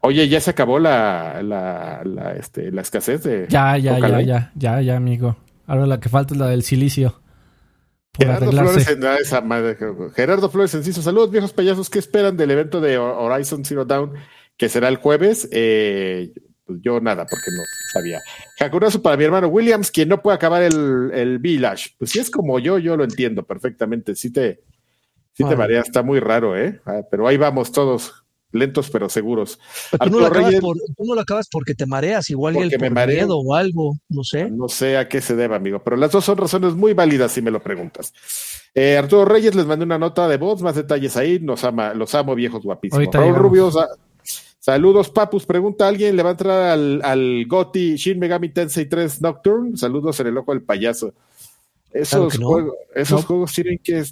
Oye, ya se acabó la, la, la, este, la escasez de. Ya, ya, ya, ya, ya, ya, amigo. Ahora la que falta es la del silicio. Gerardo Flores, en, esa madre, Gerardo Flores Enciso, saludos viejos payasos, ¿qué esperan del evento de Horizon Zero Dawn que será el jueves? Eh, pues yo nada, porque no sabía. Hakurazo para mi hermano Williams, quien no puede acabar el, el Village. Pues si es como yo, yo lo entiendo perfectamente. Sí te, Sí te marea, está muy raro, ¿eh? Ah, pero ahí vamos todos, lentos pero seguros. Tú no, lo acabas porque te mareas, igual el por miedo o algo, no sé. No sé a qué se debe, amigo, pero las dos son razones muy válidas si me lo preguntas. Eh, Arturo Reyes les mandé una nota de voz, más detalles ahí, nos ama, los amo, viejos guapísimos. Raúl Rubio, saludos, Papus, pregunta alguien, ¿le va a entrar al, al Goti Shin Megami Tensei 3 Nocturne? Saludos en el ojo del payaso. Esos, juegos, esos juegos tienen que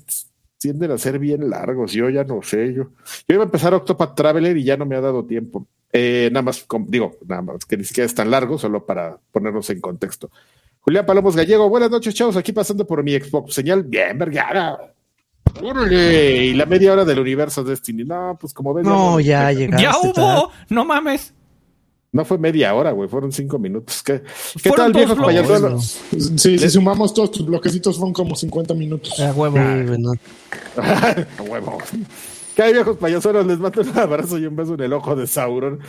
tienden a ser bien largos. Yo ya no sé. Yo, yo iba a empezar Octopath Traveler y ya no me ha dado tiempo. Eh, nada más, digo, nada más que ni siquiera es tan largo, solo para ponernos en contexto. Julián Palomos Gallego, buenas noches, chavos. Aquí pasando por mi Xbox. Señal bien, vergara. Y la media hora del universo Destiny. No, pues como ves. No, ya, ya Ya hubo. No mames. No fue media hora, güey, fueron cinco minutos. ¿Qué, ¿qué tal, viejos payasos? Sí, si sumamos todos tus bloquecitos, fueron como 50 minutos. A huevo, A huevo. ¿Qué hay, viejos payasos? Les mando un abrazo y un beso en el ojo de Sauron.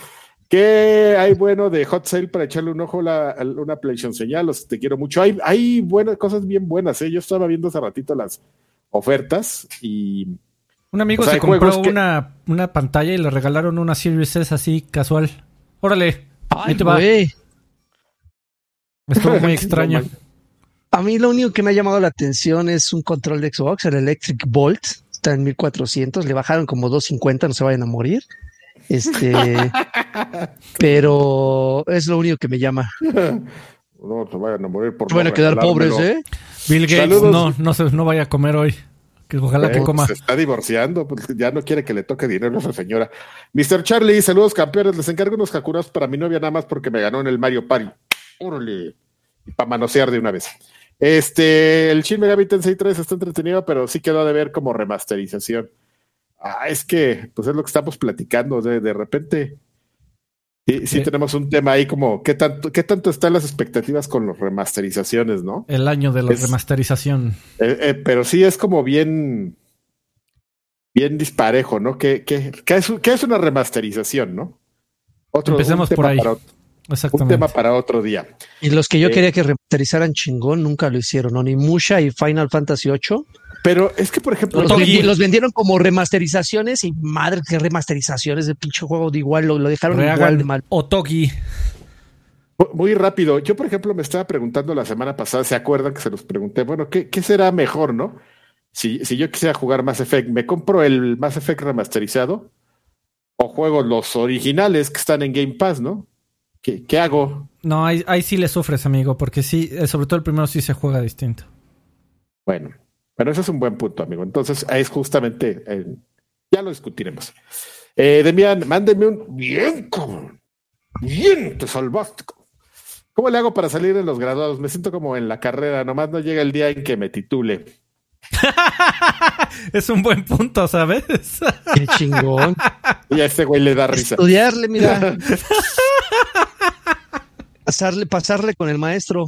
¿Qué hay bueno de Hot Sale para echarle un ojo a una PlayStation señal? Los te quiero mucho. Hay, hay buenas cosas bien buenas, ¿eh? Yo estaba viendo hace ratito las ofertas y. Un amigo se compró una, una pantalla y le regalaron una Series S así casual. Órale. ahí te va. Estuvo muy extraño. A mí lo único que me ha llamado la atención es un control de Xbox, el Electric Bolt. Está en 1400. Le bajaron como 250, no se vayan a morir. Este, pero es lo único que me llama. No se vayan a morir por. Se van a quedar pobres, ¿eh? Bill Gates, no, no, se, no vaya a comer hoy. Que ojalá que coma. Se está divorciando, pues ya no quiere que le toque dinero a esa señora. Mr. Charlie, saludos campeones. Les encargo unos jacuras para mi novia nada más porque me ganó en el Mario Party. Órale. Para manosear de una vez. Este, el Shin Megami Tensei 3 está entretenido, pero sí quedó de ver como remasterización. Ah, es que, pues es lo que estamos platicando. De, de repente, Sí, sí, tenemos un tema ahí como qué tanto, qué tanto están las expectativas con las remasterizaciones, ¿no? El año de la remasterización. Eh, eh, pero sí es como bien, bien disparejo, ¿no? ¿Qué, qué, qué, es, qué es, una remasterización, no? Otro, Empecemos por ahí. Un tema para otro día. Y los que yo eh, quería que remasterizaran chingón nunca lo hicieron, ¿no? Ni Musha y Final Fantasy VIII pero es que, por ejemplo, los, vendieron como remasterizaciones y madre que remasterizaciones de pinche juego de igual, lo, dejaron igual de mal. Otogi. Muy rápido. Yo, por ejemplo, me estaba preguntando la semana pasada, ¿se acuerdan que se los pregunté? Bueno, ¿qué, será mejor, no? Si, si, yo quisiera jugar Mass Effect, ¿me compro el Mass Effect remasterizado? ¿O juego los originales que están en Game Pass, no? ¿Qué, qué hago? No, ahí, ahí sí le sufres, amigo, porque sí, eh, sobre todo el primero sí se juega distinto. Bueno, pero ese es un buen punto, amigo. Entonces, es justamente, eh, ya lo discutiremos. Eh, Demian, mándenme un bien, Bien, te salvaste. ¿Cómo le hago para salir en los graduados? Me siento como en la carrera, nomás no llega el día en que me titule. es un buen punto, ¿sabes? Qué chingón. Y a este güey le da risa. Estudiarle, mira. pasarle, pasarle con el maestro.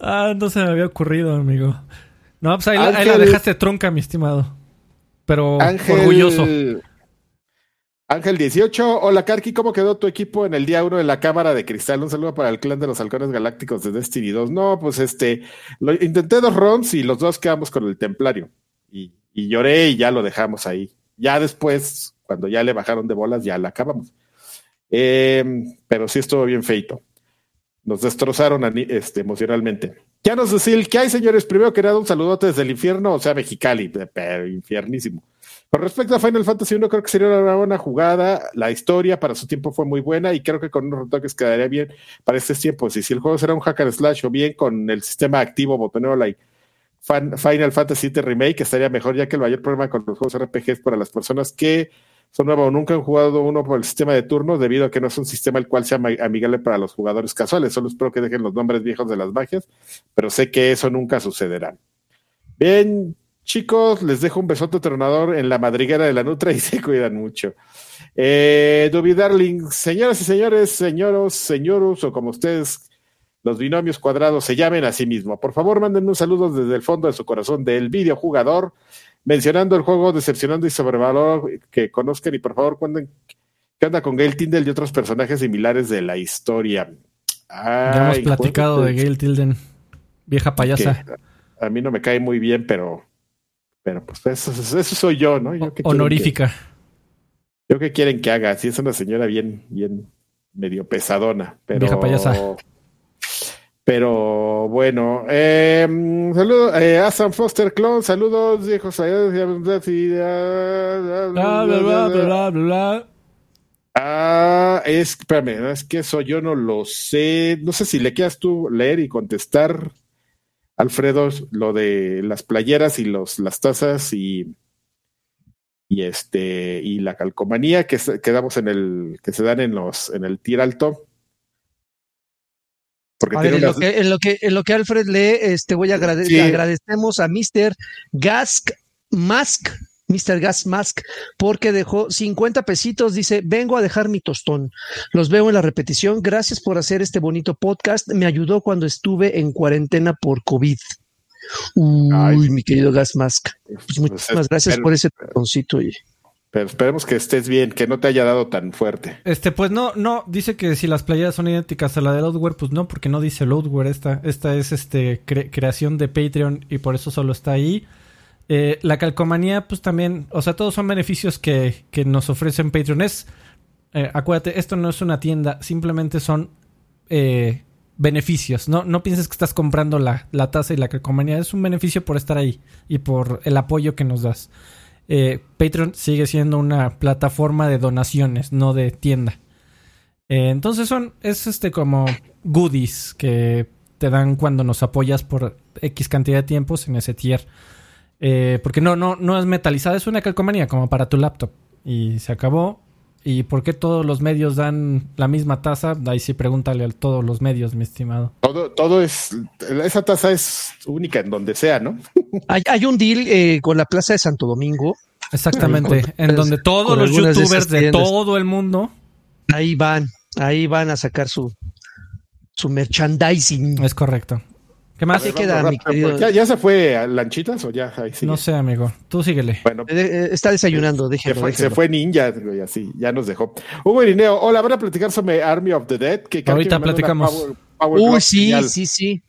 Ah, no se me había ocurrido, amigo. No, pues ahí, la dejaste trunca, mi estimado. Pero orgulloso. Ángel 18, hola Karki, ¿cómo quedó tu equipo en el día 1 de la Cámara de Cristal? Un saludo para el clan de los halcones galácticos de Destiny 2. No, pues este, lo, intenté dos runs y los dos quedamos con el templario. Y, lloré y ya lo dejamos ahí. Ya después, cuando ya le bajaron de bolas, ya la acabamos. Em, pero sí estuvo bien feito. Nos destrozaron este, emocionalmente. Ya nos decir, ¿qué hay, señores? Primero que nada, un saludote desde el infierno, o sea, Mexicali, pero infiernísimo. Con respecto a Final Fantasy 1, creo que sería una buena jugada. La historia para su tiempo fue muy buena y creo que con unos retoques quedaría bien para estos tiempos. Y si el juego será un hack and slash o bien con el sistema activo botonero like Final Fantasy VII Remake, estaría mejor, ya que el mayor problema con los juegos RPGs para las personas que son nuevos o nunca han jugado uno por el sistema de turnos, debido a que no es un sistema el cual sea amigable para los jugadores casuales. Solo espero que dejen los nombres viejos de las magias, pero sé que eso nunca sucederá. Bien, Chicos, les dejo un besote tronador en la madriguera de la Nutra y se cuidan mucho. Eh, Duby Darling, señoras y señores, señoros, señoros, o como ustedes, los binomios cuadrados se llamen a sí mismo. Por favor, manden un saludo desde el fondo de su corazón del videojugador, mencionando el juego, decepcionando y sobrevalor que conozcan y por favor cuenten qué onda con Gail Tindel y otros personajes similares de la historia. ya hemos platicado de Gail Tilden, vieja payasa. A mí no me cae muy bien, pero pero pues eso, soy yo, ¿no? Honorífica. yo qué quieren que haga, si es una señora bien, bien medio pesadona, pero. Vieja payasa. Pero bueno, eh, saludos eh, a Sam Foster Clone, saludos, viejos. Ah, es, espérame, es que eso yo no lo sé. No sé si le quieras tú leer y contestar. Alfredo, lo de las playeras y los, las tazas y, y este y la calcomanía que, damos en el que se dan en los en el tir alto. Porque en, lo que, en, lo que, en, lo que, Alfred lee, este voy a agradecer agradecemos a Mr. Gask Mask Mr. Gas Mask, porque dejó 50 pesitos. Dice: Vengo a dejar mi tostón. Los veo en la repetición. Gracias por hacer este bonito podcast. Me ayudó cuando estuve en cuarentena por COVID. Uy, mi querido Gas Mask. Pues, pues muchísimas gracias por ese tostoncito. Pero esperemos que estés bien, que no te haya dado tan fuerte. Este, pues no, no, dice que si las playeras son idénticas a la de Loadware, pues no, porque no dice Loadware. Esta, esta es este creación de Patreon y por eso solo está ahí. Eh, la calcomanía, pues también, o sea, todos son beneficios que, nos ofrecen Patreon. Es, eh, acuérdate, esto no es una tienda, simplemente son eh, beneficios. No, no pienses que estás comprando la, la taza y la calcomanía, es un beneficio por estar ahí y por el apoyo que nos das. Patreon sigue siendo una plataforma de donaciones, no de tienda. entonces son, es este como goodies que te dan cuando nos apoyas por X cantidad de tiempos en ese tier. Eh, porque no, no, no es metalizada, es una calcomanía como para tu laptop. Y se acabó. ¿Y por qué todos los medios dan la misma tasa? Ahí sí pregúntale a todos los medios, mi estimado. Todo, todo es, esa tasa es única en donde sea, ¿no? hay, un deal eh, con la Plaza de Santo Domingo. Exactamente, en donde todos los youtubers de, todo el mundo. Ahí van, ahí van a sacar su, su merchandising. Es correcto. ¿Qué más? queda, mi querido? ¿Ya, se fue a Lanchitas o ya? No sé, amigo. Tú síguele. Bueno, eh, eh, está desayunando, déjelo, se, fue, Ninja, y así, ya nos dejó. Hugo Irineo, hola, ¿van a platicar sobre Army of the Dead? Que Ahorita platicamos. Uy, sí, sí, sí.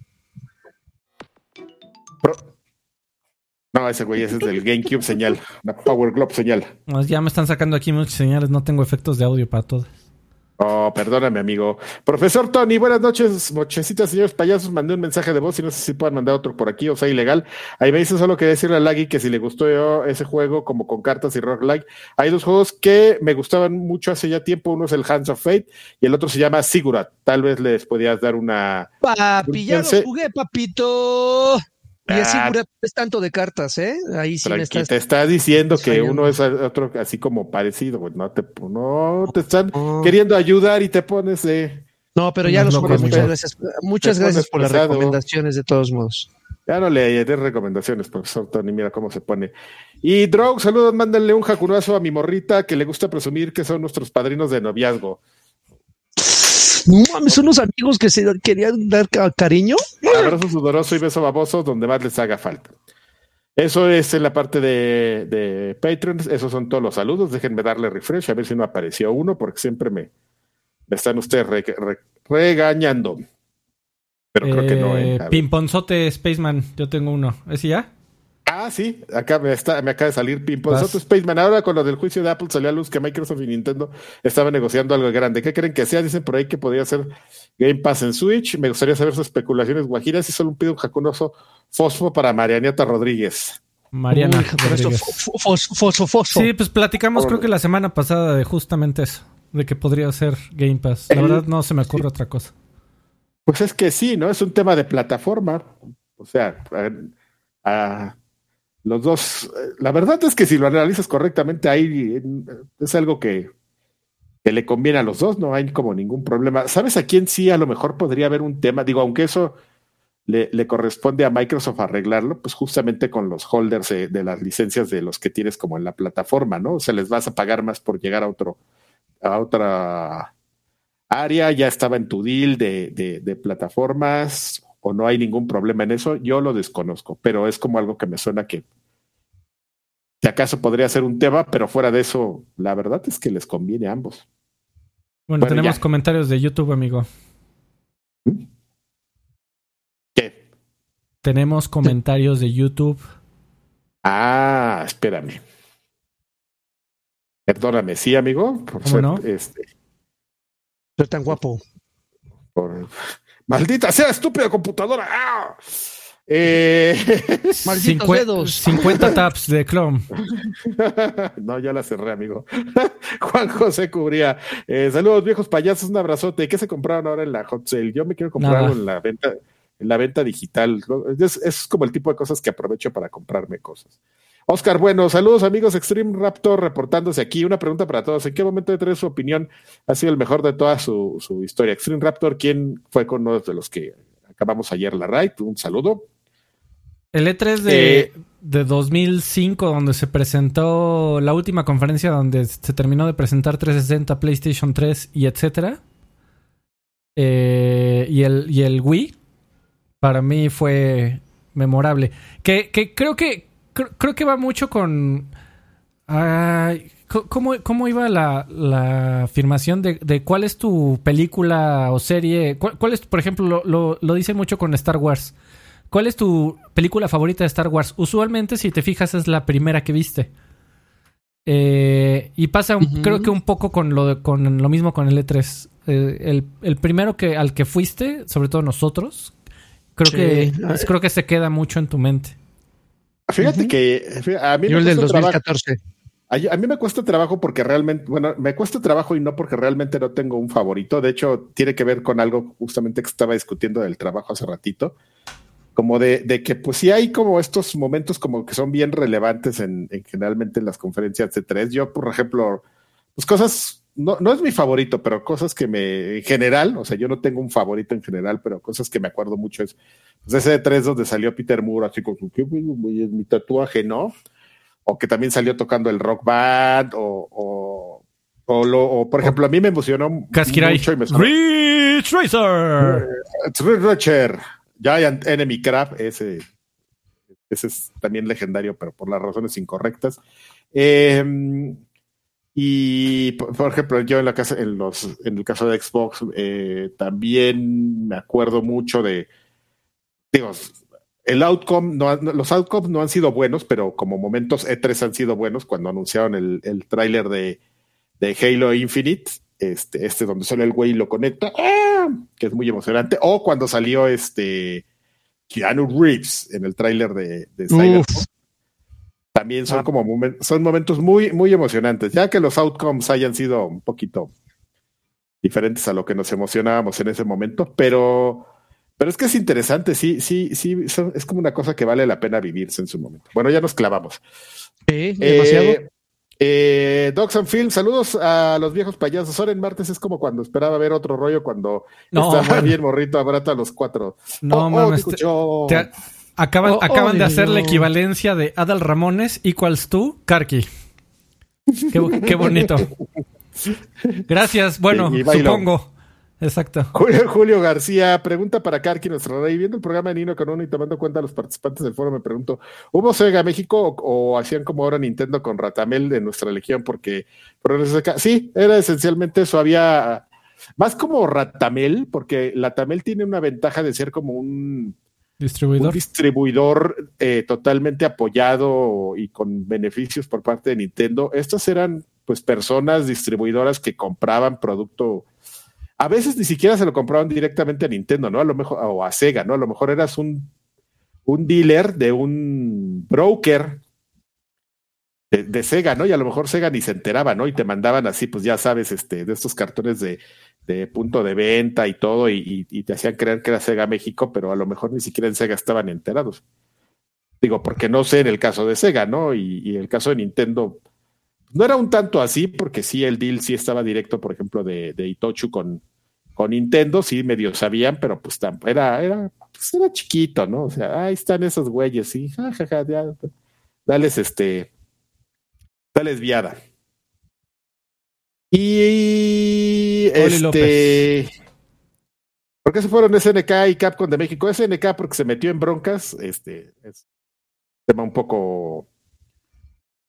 No, ese güey ese es del GameCube señal, una Power Glove señal. ya me están sacando aquí muchas señales, no tengo efectos de audio para todas. Oh, perdóname, amigo. Profesor Tony, buenas noches, mochecitas, señores payasos. Mandé un mensaje de voz y no sé si puedan mandar otro por aquí o sea ilegal. Ahí me dice solo que decirle a Laggy que si le gustó yo ese juego, como con cartas y rock like. Hay dos juegos que me gustaban mucho hace ya tiempo. Uno es el Hands of Fate y el otro se llama Sigurat. Tal vez les podías dar una. Papi, ya lo jugué, papito. Y así ah. es tanto de cartas, ¿eh? Ahí sí me estás... Te está diciendo que uno es otro así como parecido, güey. No te, no, te están queriendo ayudar y te pones de... No, pero ya los muchas gracias. Muchas gracias por las recomendaciones de todos modos. Ya no le des recomendaciones, profesor Tony, mira cómo se pone. Y Drog, saludos, mándenle un jacurazo a mi morrita que le gusta presumir que son nuestros padrinos de noviazgo. No mames, son unos amigos que se querían dar cariño. Abrazo sudoroso y beso baboso donde más les haga falta. Eso es en la parte de, de Patreon. Esos son todos los saludos. Déjenme darle refresh a ver si no apareció uno, porque siempre me, están ustedes regañando. Pero creo que no. ¿eh? eh Pimponzote Spaceman, yo tengo uno. ¿Es ya? Ah, sí, acá me, está, me acaba de salir Pimponzote Spaceman. Ahora con lo del juicio de Apple salió a luz que Microsoft y Nintendo estaban negociando algo grande. ¿Qué creen que sea? Dicen por ahí que podría ser Game Pass en Switch. Me gustaría saber sus especulaciones guajiras y solo pido un jacunoso fosfo para Marianeta Rodríguez. Mariana. fosfo, fosfo. Sí, pues platicamos creo que la semana pasada de justamente eso de que podría ser Game Pass. La verdad no se me ocurre otra cosa. Pues es que sí, ¿no? Es un tema de plataforma. O sea, a, los dos, la verdad es que si lo analizas correctamente, ahí es algo que, que, le conviene a los dos, no hay como ningún problema. ¿Sabes a quién sí a lo mejor podría haber un tema? Digo, aunque eso le, le corresponde a Microsoft arreglarlo, pues justamente con los holders de, de, las licencias de los que tienes como en la plataforma, ¿no? O sea, les vas a pagar más por llegar a otro, a otra área, ya estaba en tu deal de, de, plataformas o no hay ningún problema en eso, yo lo desconozco, pero es como algo que me suena que si acaso podría ser un tema, pero fuera de eso, la verdad es que les conviene a ambos. Bueno, tenemos comentarios de YouTube, amigo. ¿Mm? ¿Qué? Tenemos comentarios de YouTube. Ah, espérame. Perdóname, sí, amigo. Por ser, no? este, ser tan guapo. Maldita sea, estúpida computadora. ¡Ah! Eh... Malditos dedos. 50 taps de Chrome. no, ya la cerré, amigo. Juan José Cubría. Eh, saludos, viejos payasos, un abrazote. ¿Qué se compraron ahora en la hot sale? Yo me quiero comprar en la venta, en la venta digital. Es, es como el tipo de cosas que aprovecho para comprarme cosas. Oscar, bueno, saludos amigos Extreme Raptor reportándose aquí. Una pregunta para todos. ¿En qué momento de traer su opinión ha sido el mejor de toda su, historia? Extreme Raptor, ¿quién fue con uno de los que acabamos ayer la raid? Un saludo. El E3 de, eh, de 2005, donde se presentó la última conferencia donde se terminó de presentar 360, PlayStation 3 y etcétera. Eh, y, el, y el Wii, para mí fue memorable. Que, que creo que creo, que va mucho con... ¿cómo, iba la, afirmación de, cuál es tu película o serie? ¿Cuál, es, por ejemplo, lo, lo, dice mucho con Star Wars? ¿Cuál es tu película favorita de Star Wars? Usualmente, si te fijas, es la primera que viste. Eh, y pasa, creo que un poco con lo, con lo mismo con el E3. Eh, el, el, primero que, al que fuiste, sobre todo nosotros, creo, que, creo que se queda mucho en tu mente. Fíjate que a mí me cuesta Trabajo, a, mí me cuesta trabajo porque realmente, bueno, me cuesta trabajo y no porque realmente no tengo un favorito. De hecho, tiene que ver con algo justamente que estaba discutiendo del trabajo hace ratito. Como de, de que, pues sí hay como estos momentos como que son bien relevantes en, en generalmente en las conferencias de tres. Yo, por ejemplo, pues cosas, no, no es mi favorito, pero cosas que me, en general, o sea, yo no tengo un favorito en general, pero cosas que me acuerdo mucho es pues ese de tres donde salió Peter Moore así con su mi tatuaje, ¿no? O que también salió tocando el rock band, o, o, o, lo, o por ejemplo, a mí me emocionó mucho y me Rich Racer. Rich Racer. Giant Enemy Crab, ese, ese es también legendario, pero por las razones incorrectas. Em, y por, ejemplo, yo en la casa, en los, en el caso de Xbox, eh, también me acuerdo mucho de digo, el outcome, no, los outcomes no han sido buenos, pero como momentos E3 han sido buenos cuando anunciaron el, el tráiler de, de, Halo Infinite, este, este donde solo el güey lo conecta, ¡ah! que es muy emocionante, o cuando salió este Keanu Reeves en el tráiler de, de Cyberpunk. También son ah. como son momentos muy, muy emocionantes, ya que los outcomes hayan sido un poquito diferentes a lo que nos emocionábamos en ese momento, pero Pero es que es interesante, sí, sí, sí, es como una cosa que vale la pena vivirse en su momento. Bueno, ya nos clavamos. Sí, demasiado. Eh, eh, Dogs and Film, saludos a los viejos payasos. Ahora en martes es como cuando esperaba ver otro rollo cuando estaba bien morrito, abrato a los cuatro. No, oh, mames, acaban, oh, acaban de hacer la equivalencia de Adal Ramones equals tú, Karki. Qué, bonito. Gracias, bueno, supongo. Exacto. Julio, García, pregunta para Karki, nuestro rey. Viendo el programa de Nino Canón y tomando cuenta de los participantes del foro, me pregunto, ¿hubo Sega México o, hacían como ahora Nintendo con Ratamel de nuestra legión? Porque, sí, era esencialmente eso. Había más como Ratamel, porque Ratamel tiene una ventaja de ser como un distribuidor, distribuidor eh, totalmente apoyado y con beneficios por parte de Nintendo. Estas eran pues personas distribuidoras que compraban producto a veces ni siquiera se lo compraban directamente a Nintendo, ¿no? A lo mejor, o a Sega, ¿no? A lo mejor eras un, un dealer de un broker de, Sega, ¿no? Y a lo mejor Sega ni se enteraba, ¿no? Y te mandaban así, pues ya sabes, este, de estos cartones de, de punto de venta y todo, y, te hacían creer que era Sega México, pero a lo mejor ni siquiera en Sega estaban enterados. Digo, porque no sé en el caso de Sega, ¿no? Y, y el caso de Nintendo, no era un tanto así, porque sí, el deal sí estaba directo, por ejemplo, de, de Itochu con, con Nintendo, sí, medio sabían, pero pues era, era, pues era chiquito, ¿no? O sea, ahí están esos güeyes, sí, jajaja, ya, dales este, dales viada. Y este. ¿Por qué se fueron SNK y Capcom de México? SNK porque se metió en broncas, este, es tema un poco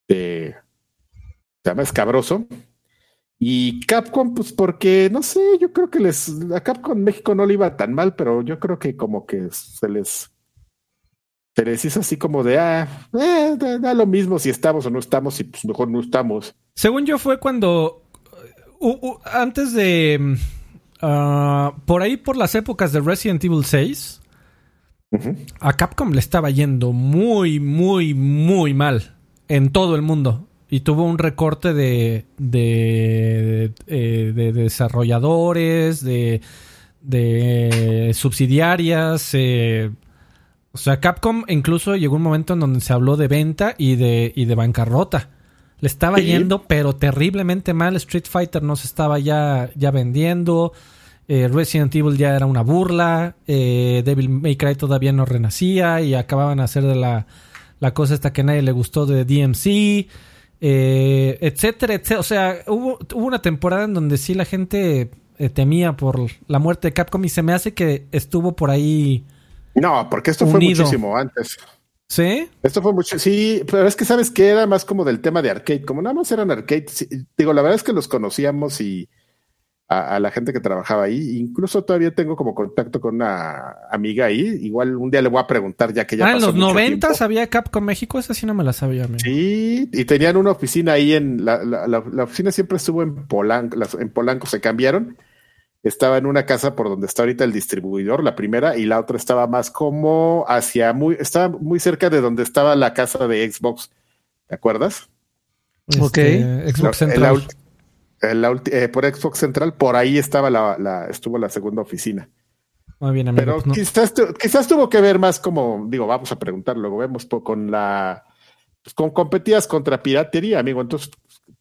de, se llama escabroso. Y Capcom, pues porque, no sé, yo creo que les, a Capcom México no le iba tan mal, pero yo creo que como que se les, se les hizo así como de, ah, eh, da, lo mismo si estamos o no estamos y pues mejor no estamos. Según yo fue cuando, antes de, ah, por ahí por las épocas de Resident Evil 6, a Capcom le estaba yendo muy, muy, muy mal en todo el mundo y tuvo un recorte de, de, eh, desarrolladores, de, de subsidiarias. Eh, o sea, Capcom incluso llegó un momento en donde se habló de venta y de, y de bancarrota. Le estaba yendo, pero terriblemente mal. Street Fighter no se estaba ya, ya vendiendo. Eh, Resident Evil ya era una burla. Devil May Cry todavía no renacía. Y acababan de hacer de la, la cosa esta que a nadie le gustó de DMC eh, etcétera, etcétera. O sea, hubo, hubo, una temporada en donde sí la gente eh, temía por la muerte de Capcom y se me hace que estuvo por ahí. No, porque esto fue muchísimo antes. ¿Sí? Esto fue mucho, sí, pero es que sabes que era más como del tema de arcade, como nada más eran arcade. digo, la verdad es que los conocíamos y a, la gente que trabajaba ahí. Incluso todavía tengo como contacto con una amiga ahí. Igual un día le voy a preguntar ya que ya. Ah, en los noventas había Capcom México, esa sí no me la sabía. Sí, y tenían una oficina ahí en la, la, oficina siempre estuvo en Polanco, en Polanco se cambiaron. Estaba en una casa por donde está ahorita el distribuidor, la primera, y la otra estaba más como hacia muy, estaba muy cerca de donde estaba la casa de Xbox. ¿Te acuerdas? Ok. Este, Xbox Central. Eh, por Xbox Central, por ahí estaba la, estuvo la segunda oficina. Muy bien, amigo. Pero quizás, quizás tuvo que ver más como, digo, vamos a preguntar, luego vemos con la, pues, con competías contra piratería, amigo. Entonces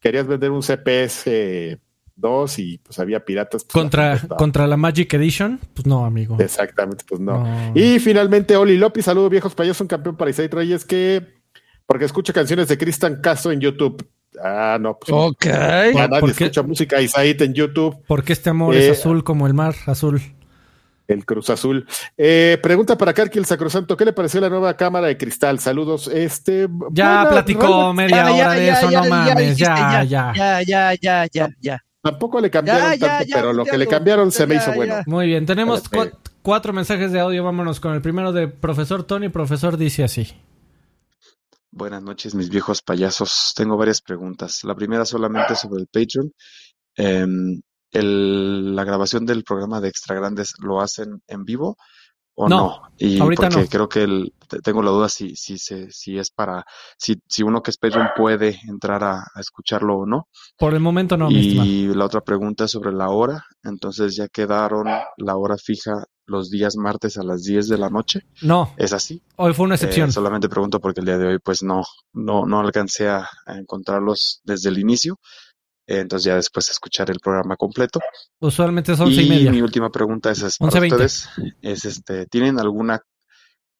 querías vender un CPS 2 y pues había piratas. Pues, contra, contra la Magic Edition, pues no, amigo. Exactamente, pues no. Y finalmente, Oli López, saludos viejos payasos, un campeón para Isai Reyes que, porque escucha canciones de Cristian Castro en YouTube. Ah, no, pues. Ok. nadie escucha música Isaíd en YouTube. ¿Por qué este amor es eh, azul como el mar azul? El Cruz Azul. Eh, pregunta para Karki el Sacrosanto, ¿qué le pareció la nueva cámara de cristal? Saludos. Este. Ya platicó media hora de eso, no mames. Ya, ya. Ya, ya, ya, ya, ya. Tampoco le cambiaron tanto, pero lo que le cambiaron se me hizo bueno. Muy bien, tenemos cuatro mensajes de audio. Vámonos con el primero de profesor Tony. Profesor dice así. Buenas noches, mis viejos payasos. Tengo varias preguntas. La primera solamente sobre el Patreon. Em, la grabación del programa de Extra Grandes lo hacen en vivo o no, y porque creo que tengo la duda si si se, si es para si si uno que es Patreon puede entrar a, escucharlo o no por el momento no y la otra pregunta es sobre la hora entonces ya quedaron la hora fija los días martes a las 10 de la noche. No. ¿Es así? Hoy fue una excepción. Eh, solamente pregunto porque el día de hoy pues no, no, no alcancé a, encontrarlos desde el inicio. entonces ya después escuchar el programa completo. Usualmente son once y, media. mi última pregunta es, para ustedes. Es este, ¿tienen alguna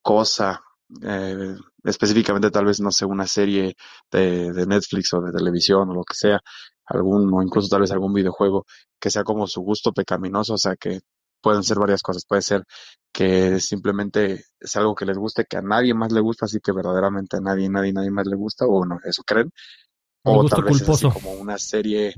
cosa eh, específicamente tal vez, no sé, una serie de, de, Netflix o de televisión o lo que sea, algún, o incluso tal vez algún videojuego que sea como su gusto pecaminoso, o sea, que pueden ser varias cosas, puede ser que simplemente es algo que les guste, que a nadie más le gusta, así que verdaderamente a nadie, nadie, nadie más le gusta, o no, eso creen, o tal vez es como una serie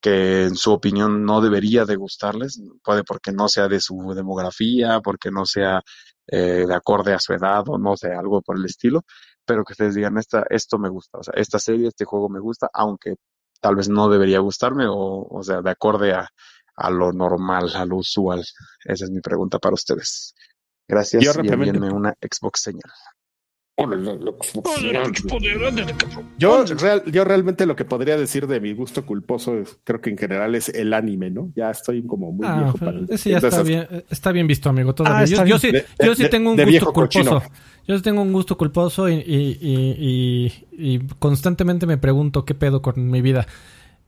que en su opinión no debería de gustarles, puede porque no sea de su demografía, porque no sea eh, de acorde a su edad o no sé, algo por el estilo, pero que ustedes digan, esta, esto me gusta, o sea, esta serie, este juego me gusta, aunque tal vez no debería gustarme o, o sea, de acorde a, a lo normal, a lo usual. Esa es mi pregunta para ustedes. Gracias y envíenme una Xbox señal. Yo, yo realmente lo que podría decir de mi gusto culposo creo que en general es el anime, ¿no? Ya estoy como muy ah, viejo para Ese ya está bien, está bien visto, amigo. Ah, yo, sí, yo sí tengo un gusto culposo. Yo sí tengo un gusto culposo y, y, y, constantemente me pregunto qué pedo con mi vida.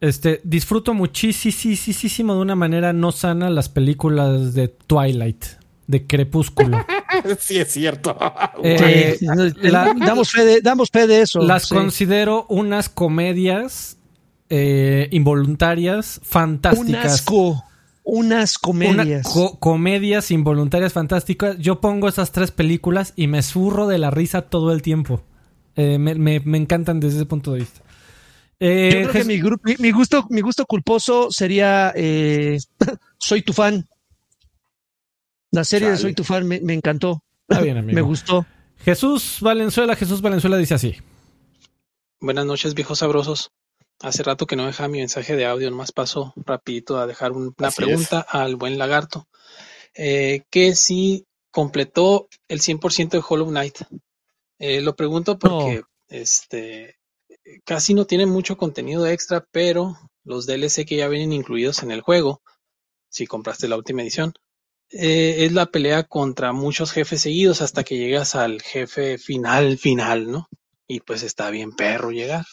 Este, disfruto muchísimo de una manera no sana las películas de Twilight de Crepúsculo. sí, es cierto. Eh, damos, fe de, damos fe de eso. Las considero unas comedias eh, involuntarias fantásticas. Unas comedias. comedias involuntarias fantásticas. Yo pongo esas tres películas y me zurro de la risa todo el tiempo. Eh, me, me, encantan desde ese punto de vista. Yo creo que mi, mi, gusto, mi gusto culposo sería Soy tu fan. La serie de Soy tu fan me, encantó. Está bien, amigo. me gustó. Jesús Valenzuela, Jesús Valenzuela dice así. Buenas noches, viejos sabrosos. Hace rato que no dejaba mi mensaje de audio, nomás paso rapidito a dejar una pregunta al buen lagarto. Eh, que si completó el 100% de Hollow Knight. Eh, lo pregunto porque este casi no tiene mucho contenido extra, pero los DLC que ya vienen incluidos en el juego, si compraste la última edición, eh, es la pelea contra muchos jefes seguidos hasta que llegas al jefe final, final, ¿no? Y pues está bien perro llegar.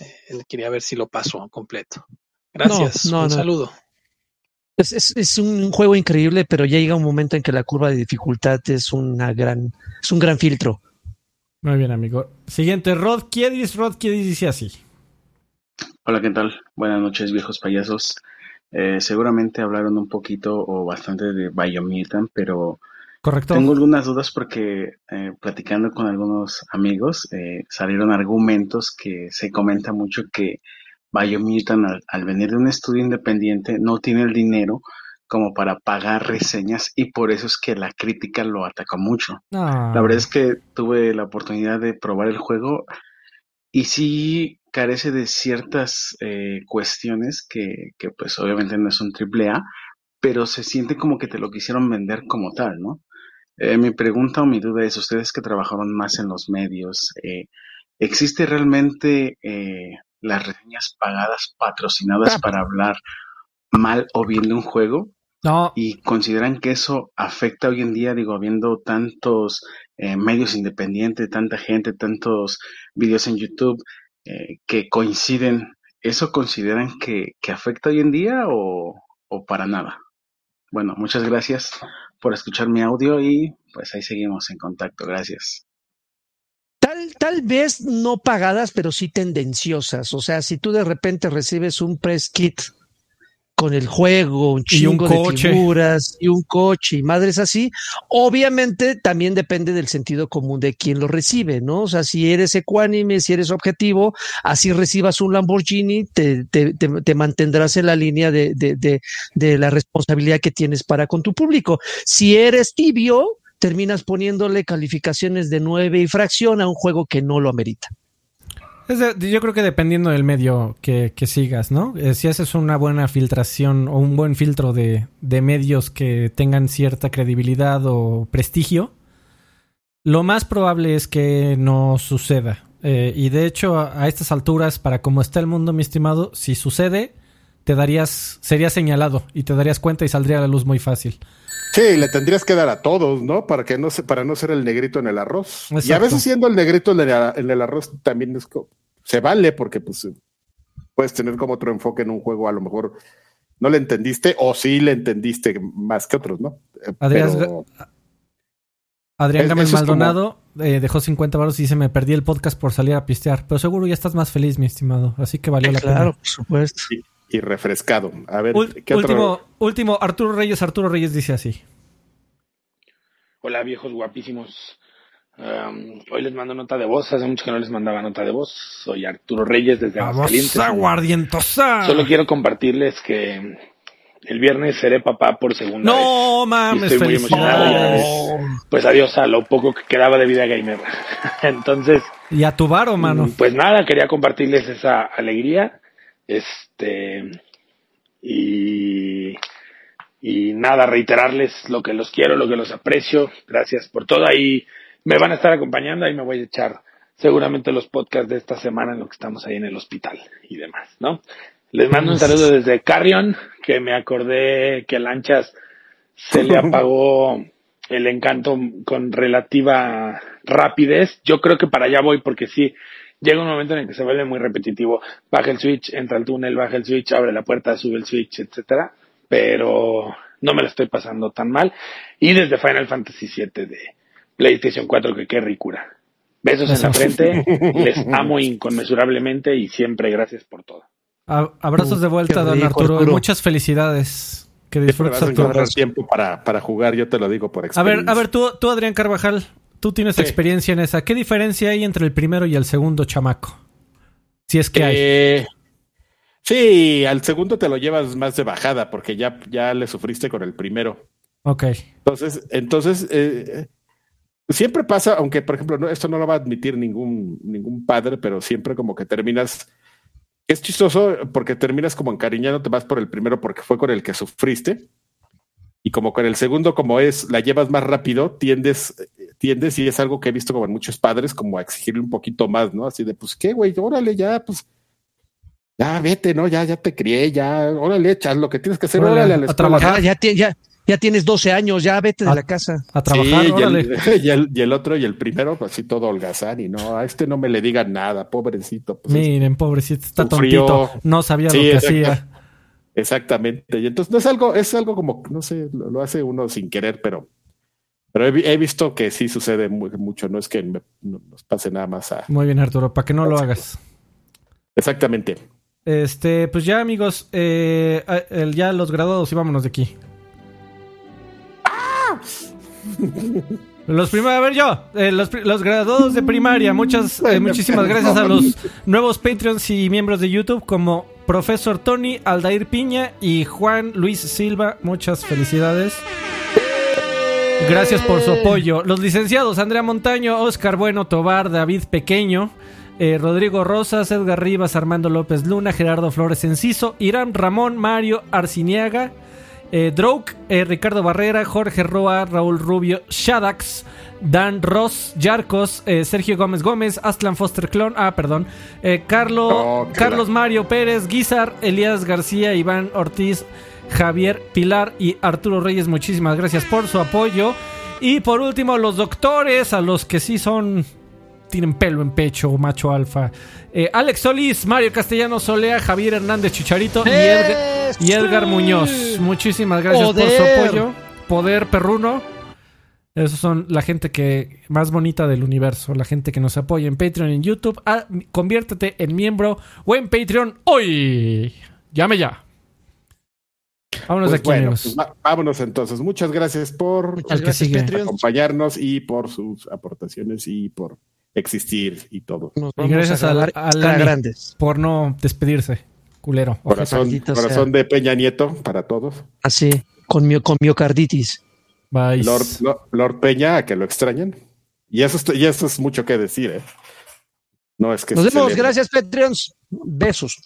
Eh, quería ver si lo paso completo. Gracias, un saludo. Es, es, un juego increíble, pero ya llega un momento en que la curva de dificultad es una gran, es un gran filtro. Muy bien, amigo. Siguiente, Rod Kiedis. Rod Kiedis dice así. Hola, ¿qué tal? Buenas noches, viejos payasos. Eh, seguramente hablaron un poquito o bastante de Biomutant, pero Correcto. tengo algunas dudas porque eh, platicando con algunos amigos eh, salieron argumentos que se comenta mucho que Biomutant al, al venir de un estudio independiente no tiene el dinero como para pagar reseñas y por eso es que la crítica lo ataca mucho. La verdad es que tuve la oportunidad de probar el juego y sí carece de ciertas eh, cuestiones que, que, pues obviamente no es un triple A, pero se siente como que te lo quisieron vender como tal, ¿no? Eh, mi pregunta o mi duda es, ustedes que trabajaron más en los medios, eh, ¿existe realmente eh, las reseñas pagadas, patrocinadas ah. para hablar mal o bien de un juego? No. Y consideran que eso afecta hoy en día, digo, habiendo tantos eh, medios independientes, tanta gente, tantos videos en YouTube eh, que coinciden, ¿eso consideran que, que, afecta hoy en día o, o para nada? Bueno, muchas gracias por escuchar mi audio y pues ahí seguimos en contacto. Gracias. Tal, tal vez no pagadas, pero sí tendenciosas. O sea, si tú de repente recibes un press kit con el juego, un chingo de figuras y un coche y madres así. Obviamente también depende del sentido común de quien lo recibe, ¿no? O sea, si eres ecuánime, si eres objetivo, así recibas un Lamborghini, te, te, te, mantendrás en la línea de, de, de, de la responsabilidad que tienes para con tu público. Si eres tibio, terminas poniéndole calificaciones de nueve y fracción a un juego que no lo amerita yo creo que dependiendo del medio que, sigas, ¿no? Eh, si haces una buena filtración o un buen filtro de, medios que tengan cierta credibilidad o prestigio, lo más probable es que no suceda. Eh, y de hecho, a, estas alturas, para cómo está el mundo, mi estimado, si sucede, te darías, sería señalado y te darías cuenta y saldría a la luz muy fácil. Sí, le tendrías que dar a todos, ¿no? Para que no se, para no ser el negrito en el arroz. Y a veces siendo el negrito en el, arroz también es, se vale porque pues puedes tener como otro enfoque en un juego, a lo mejor no le entendiste o sí le entendiste más que otros, ¿no? Eh, Adrián, Adrián Gámez Maldonado eh, dejó 50 baros y dice, me perdí el podcast por salir a pistear, pero seguro ya estás más feliz, mi estimado, así que valió la pena. Claro, por supuesto. Y, refrescado. A ver, ¿qué último, último, Arturo Reyes, Arturo Reyes dice así. Hola viejos guapísimos. hoy les mando nota de voz. Hace mucho que no les mandaba nota de voz. Soy Arturo Reyes desde Aguascalientes. aguardientosa! Solo quiero compartirles que el viernes seré papá por segunda vez. No mames, estoy muy emocionado. pues adiós a lo poco que quedaba de vida gamer. Entonces. Y a tu varo, mano. Mm, pues nada, quería compartirles esa alegría. Este. Y. Y nada, reiterarles lo que los quiero, lo que los aprecio. Gracias por todo. Ahí me van a estar acompañando. Ahí me voy a echar seguramente los podcasts de esta semana en lo que estamos ahí en el hospital y demás, ¿no? Les mando un saludo desde Carrion, que me acordé que a Lanchas se le apagó el encanto con relativa rapidez. Yo creo que para allá voy porque sí, llega un momento en el que se vuelve muy repetitivo. Baja el switch, entra al túnel, baja el switch, abre la puerta, sube el switch, etcétera. Pero no me lo estoy pasando tan mal. Y desde Final Fantasy VII de PlayStation 4, que qué ricura. Besos en la frente, les amo inconmensurablemente y siempre gracias por todo abrazos de vuelta, don Arturo. Muchas felicidades. Que disfrutes Arturo. tiempo para, para jugar, yo te lo digo por experiencia. A ver, a ver, tú, tú Adrián Carvajal, tú tienes experiencia en esa. ¿Qué diferencia hay entre el primero y el segundo chamaco? Si es que hay. Eh, sí, al segundo te lo llevas más de bajada porque ya, ya le sufriste con el primero. Ok. Entonces, entonces eh, siempre pasa, aunque por ejemplo, esto no lo va a admitir ningún, ningún padre, pero siempre como que terminas es chistoso porque terminas como encariñándote más por el primero porque fue con el que sufriste. Y como con el segundo, como es, la llevas más rápido, tiendes, tiendes, y es algo que he visto como en muchos padres, como a exigirle un poquito más, ¿no? Así de, pues, ¿qué, güey? Órale, ya, pues, ya vete, ¿no? Ya, ya te crié, ya, órale, echas lo que tienes que hacer, órale, a, la trabajar. Ya, ya, ya tienes 12 años, ya vete de la casa. A trabajar, y, el, otro y el primero, pues así todo holgazán y no, a este no me le digan nada, pobrecito. Pues, Miren, pobrecito, está tontito, no sabía lo que hacía. Exactamente. Y entonces no es algo, es algo como, no sé, lo, hace uno sin querer, pero, pero he, visto que sí sucede mucho, no es que nos pase nada más a. Muy bien, Arturo, para que no lo hagas. Exactamente. Este, pues ya amigos, eh, ya los graduados y vámonos de aquí. Los primeros, a ver yo, eh, los, graduados de primaria, muchas, eh, muchísimas gracias a los nuevos Patreons y miembros de YouTube como Profesor Tony, Aldair Piña y Juan Luis Silva. Muchas felicidades. Gracias por su apoyo. Los licenciados Andrea Montaño, Oscar Bueno, Tobar, David Pequeño, eh, Rodrigo Rosas, Edgar Rivas, Armando López Luna, Gerardo Flores Enciso, Irán Ramón, Mario Arciniaga. Eh, Droke, eh, Ricardo Barrera, Jorge Roa, Raúl Rubio, Shadax, Dan Ross, Yarcos, eh, Sergio Gómez Gómez, Aslan Foster Clon, ah, perdón, Carlos, oh, Carlos Mario Pérez, Guizar, Elías García, Iván Ortiz, Javier Pilar y Arturo Reyes, muchísimas gracias por su apoyo. Y por último, los doctores, a los que sí son tienen pelo en pecho, macho alfa. Eh, Alex Solís, Mario Castellano Solea, Javier Hernández Chicharito y, Edgar, Muñoz. Muchísimas gracias por su apoyo. Poder Perruno. Esos son la gente que más bonita del universo, la gente que nos apoya en Patreon y en YouTube. Ah, conviértete en miembro o en Patreon hoy. Llame ya. Vámonos pues aquí, pues vámonos entonces. Muchas gracias por acompañarnos y por sus aportaciones y por existir y todo. y gracias a, a, grandes. por no despedirse, culero. Corazón, de Peña Nieto para todos. Así, con, con miocarditis. Lord, Lord, Peña, a que lo extrañen. Y eso, y eso es mucho que decir, ¿eh? No es que Nos vemos, gracias, Patreons. Besos.